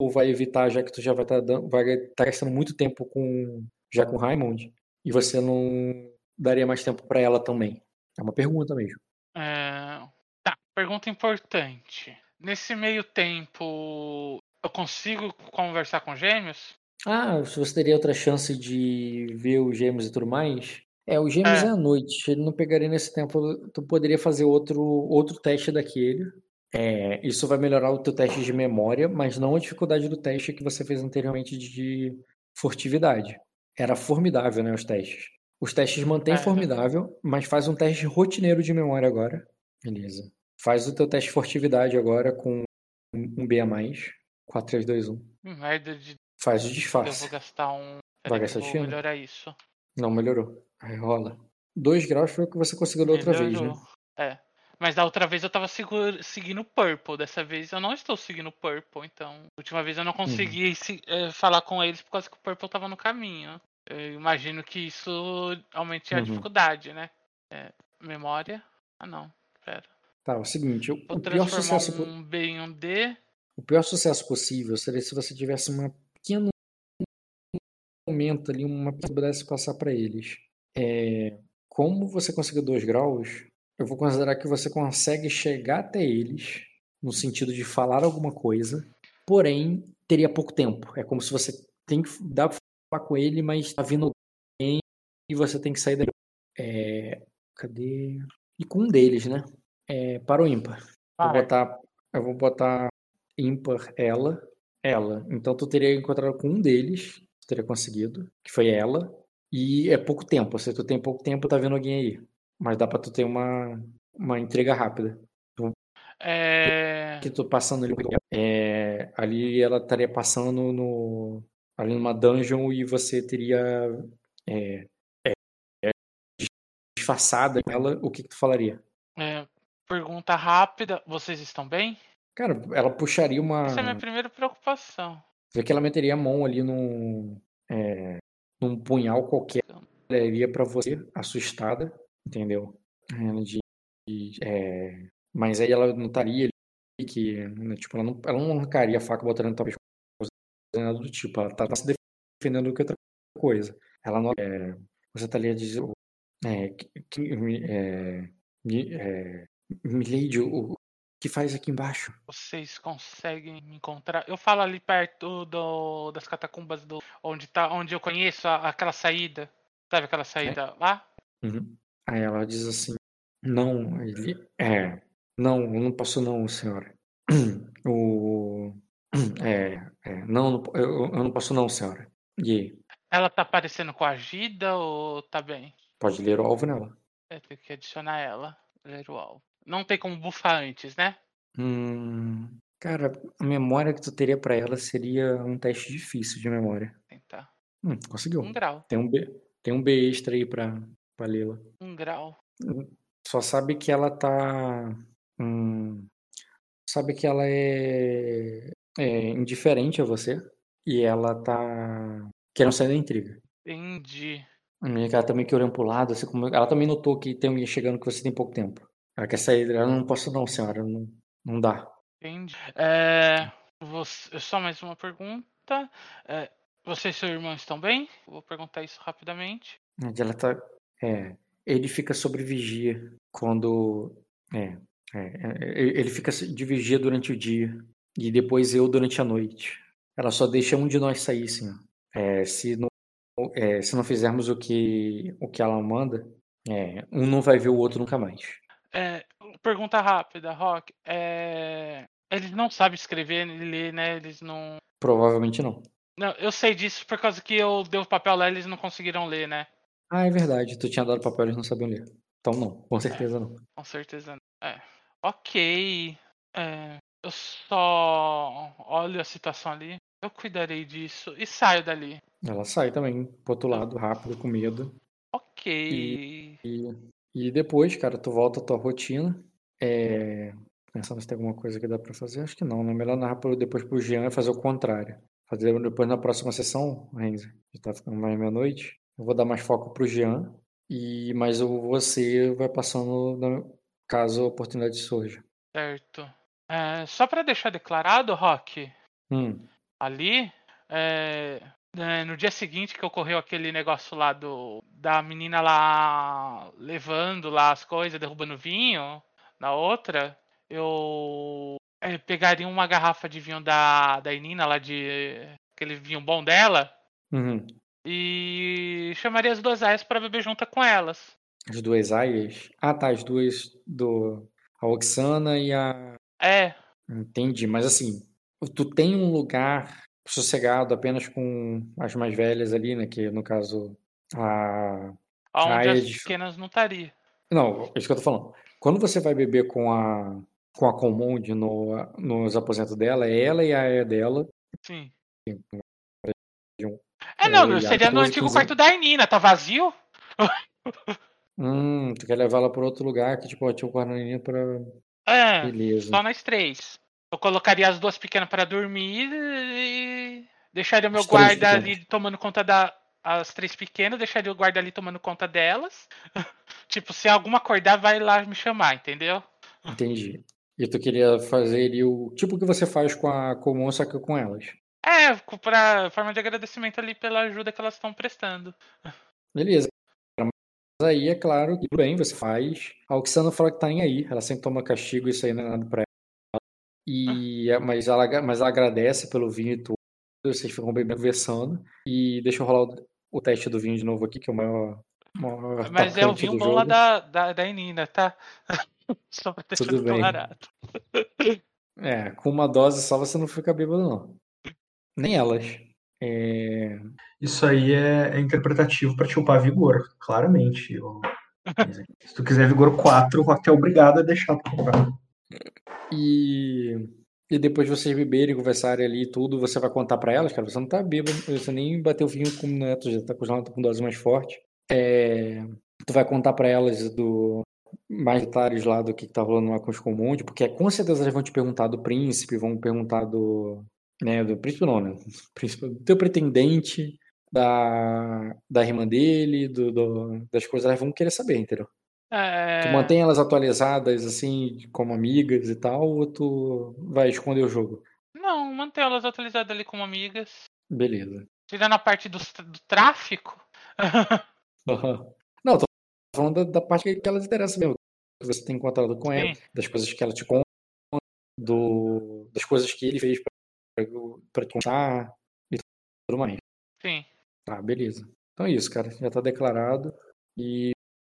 ou vai evitar, já que tu já vai estar dando, vai estar gastando muito tempo com já com Raimond, e você não daria mais tempo para ela também. É uma pergunta mesmo. É, Tá, pergunta importante. Nesse meio tempo, eu consigo conversar com gêmeos? Ah, se você teria outra chance de ver os gêmeos e tudo mais? É, os gêmeos É. é à noite. Ele não pegaria nesse tempo. Tu poderia fazer outro, outro teste daquele, É, isso vai melhorar o teu teste de memória, mas não a dificuldade do teste que você fez anteriormente de furtividade. Era formidável, né, os testes. Os testes mantém É. formidável, mas faz um teste rotineiro de memória agora. Beleza. Faz o teu teste de furtividade agora com um B a mais. 4, 3, 2, 1. Hum, Merda de. Faz o Eu disfarce. vou gastar um. Vai Peraí, gastar eu destino? melhorar isso. Não melhorou. Aí rola. 2 graus foi o que você conseguiu da outra vez, né? É. Mas da outra vez eu tava seguro- seguindo o Purple. Dessa vez eu não estou seguindo o Purple. Então, última vez eu não consegui se- eh, falar com eles por causa que o Purple tava no caminho. Eu imagino que isso aumente a Uhum. dificuldade, né? É, memória. Ah, não. Pera. Tá, é o seguinte, Vou o pior sucesso um B em um D. o pior sucesso possível seria se você tivesse uma pequeno momento ali, uma pudesse passar para eles. É, como você conseguiu 2 graus, eu vou considerar que você consegue chegar até eles no sentido de falar alguma coisa, porém teria pouco tempo. É como se você tem que pra falar com ele, mas tá vindo alguém e você tem que sair daí. É, cadê? E com um deles, né? É, para o ímpar. Vou Vai. botar, eu vou botar ímpar ela, ela. Então tu teria encontrado com um deles, tu teria conseguido, que foi ela. E é pouco tempo, se tu tem pouco tempo, tá vendo alguém aí. Mas dá pra tu ter uma, uma entrega rápida. É. Que tu passando ali, é, ali ela estaria passando no ali numa dungeon e você teria é, é, é, disfarçada ela, o que, que tu falaria? é, pergunta rápida. Vocês estão bem? Cara, ela puxaria uma. Essa é a minha primeira preocupação. Vê que ela meteria a mão ali num, é, num punhal qualquer. Ela iria pra você, assustada, entendeu? Ela é, mas aí ela ali, que, né, tipo, ela não, ela não arrancaria a faca botando pescoço, nada do tipo. Ela tá, tá se defendendo do que outra coisa. Ela não. É, você tá ali a dizer. É, que, é, é, Milady, o, o que faz aqui embaixo? Vocês conseguem me encontrar? Eu falo ali perto do, das catacumbas do onde tá, onde eu conheço a- aquela saída. Sabe aquela saída lá? Uhum. Aí ela diz assim: Não, ele. É. Não, eu não posso, não, senhora. O. É. é não, eu, eu não posso, não, senhora. E? Ela tá parecendo coagida ou tá bem? Pode ler o alvo nela. É, tem que adicionar ela. Ler o alvo. Não tem como bufar antes, né? Hum, cara, a memória que tu teria pra ela seria um teste difícil de memória. Tentar. Hum, conseguiu. Um grau. Tem um B, tem um B extra aí pra, pra lê-la. Um grau. Só sabe que ela tá. hum, sabe que ela é, é indiferente a você. E ela tá querendo sair da intriga. Entendi. Ela também que olhando pro lado, assim como. Ela também notou que tem alguém chegando que você tem pouco tempo. Ela quer sair. Ela não posso, não, senhora. Não, não dá. Entendi. É, você- só mais uma pergunta. É, você e seu irmão estão bem? Vou perguntar isso rapidamente. Ela tá. É, ele fica sobre vigia quando. É, é, é, ele fica de vigia durante o dia e depois eu durante a noite. Ela só deixa um de nós sair, sim. É, se não, é, se não fizermos o que o que ela manda, é, um não vai ver o outro nunca mais. É, pergunta rápida, Rock. É, eles não sabem escrever nem ler, né? Eles não. Provavelmente não. Não, eu sei disso por causa que eu dei o papel lá e eles não conseguiram ler, né? Ah, é verdade. Tu tinha dado papel e eles não sabiam ler. Então não, com certeza não. Com certeza não. É. Ok. É, eu só olho a situação ali. Eu cuidarei disso e saio dali. Ela sai também pro outro lado, rápido, com medo. Ok. E, e depois, cara, tu volta à tua rotina. É, pensando se tem alguma coisa que dá pra fazer, acho que não, né? Melhor narrar pro- depois pro Jean e fazer o contrário. Fazer depois na próxima sessão, Renzo, já tá ficando mais meia-noite. Eu vou dar mais foco pro Jean. E, mas o- você vai passando caso a oportunidade surja. Certo. É, só pra deixar declarado, Rock, Hum, ali, é, é, no dia seguinte que ocorreu aquele negócio lá do da menina lá levando lá as coisas, derrubando vinho, na outra, eu é, pegaria uma garrafa de vinho da, da Inina lá de aquele vinho bom dela uhum. e chamaria as duas aias pra beber junto com elas. As duas aias. Ah, tá, as duas do. A Oxana e a, É. Entendi, mas assim, tu tem um lugar sossegado apenas com as mais velhas ali, né? Que no caso a. Onde a as pequenas não estaria. Não, é isso que eu tô falando. Quando você vai beber com a com a Comonde no, nos aposentos dela, é ela e a Aya dela. Sim. um- É, não, seria no 14, antigo 15. quarto da Nina, tá vazio? Hum, tu quer levar ela para outro lugar que tipo tinha um quarto pra. É, Beleza. só nós três. Eu colocaria as duas pequenas para dormir e deixaria o meu As guarda pequenas. ali tomando conta da. As três pequenas, deixaria o guarda ali tomando conta delas. tipo, se alguma acordar, vai lá me chamar, entendeu? Entendi. E tu queria fazer ali o tipo que você faz com a comum, só que com elas. É, pra forma de agradecimento ali pela ajuda que elas estão prestando. Beleza. Mas aí é claro que tudo bem, você faz. A Oxana fala que tá nem aí. Ela sempre toma castigo, isso aí não é nada pra ela. E, é- mas, ela, mas ela agradece pelo vinho e tudo. Vocês ficam bem conversando. E deixa eu rolar o, o teste do vinho de novo aqui, que é o maior. maior Mas é o vinho bom lá da, da, da Nina, tá? Só pra deixar Tudo bem. declarado. É, com uma dose só você não fica bêbado, não. Nem elas. É, Isso aí é, é interpretativo pra te upar vigor, claramente. Eu- Se tu quiser vigor 4, o Rock é obrigado a deixar tu comprar. E, e depois de vocês beberem, conversarem ali e tudo, você vai contar pra elas, cara, você não tá bêbado, você nem bateu o vinho com o neto, já tá com já tá com dose mais forte. É, tu vai contar pra elas do mais detalhes lá do que, que tá rolando lá com os comuns, porque com certeza elas vão te perguntar do príncipe, vão perguntar do. Né, do príncipe não, né? Príncipe, do teu pretendente, da, da irmã dele, do, do- das coisas, elas vão querer saber, entendeu? É, Tu mantém elas atualizadas, assim, como amigas e tal, ou tu vai esconder o jogo? Não, mantém elas atualizadas ali como amigas. Beleza. Tirando a parte do, do tráfico. Não, tô falando da, da parte que elas interessam mesmo. Que você tem encontrado com ela, Sim. das coisas que ela te conta, do, das coisas que ele fez pra, pra te contar e tudo mais. Sim. Tá, beleza. Então é isso, cara. Já tá declarado. E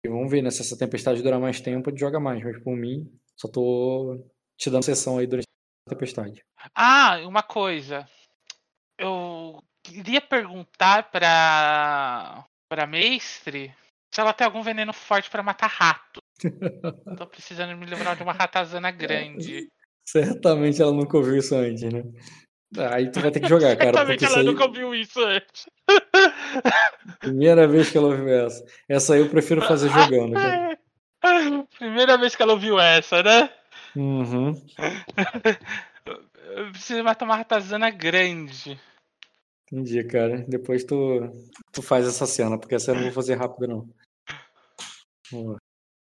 vamos ver, né? Se essa tempestade durar mais tempo, a gente joga mais. Mas por mim, só tô te dando sessão aí durante a tempestade. Ah, uma coisa. Eu queria perguntar pra. pra mestre se ela tem algum veneno forte pra matar rato. Tô precisando me livrar de uma ratazana grande. Certamente ela nunca ouviu isso antes, né? Aí tu vai ter que jogar, cara. Isso ela aí, nunca ouviu isso antes. primeira vez que ela ouviu essa. Essa aí eu prefiro fazer jogando, cara. Primeira vez que ela ouviu essa, né? Uhum. Eu preciso matar uma ratazana grande. Entendi, cara. Depois tu, tu faz essa cena, porque essa eu não vou fazer rápido, não.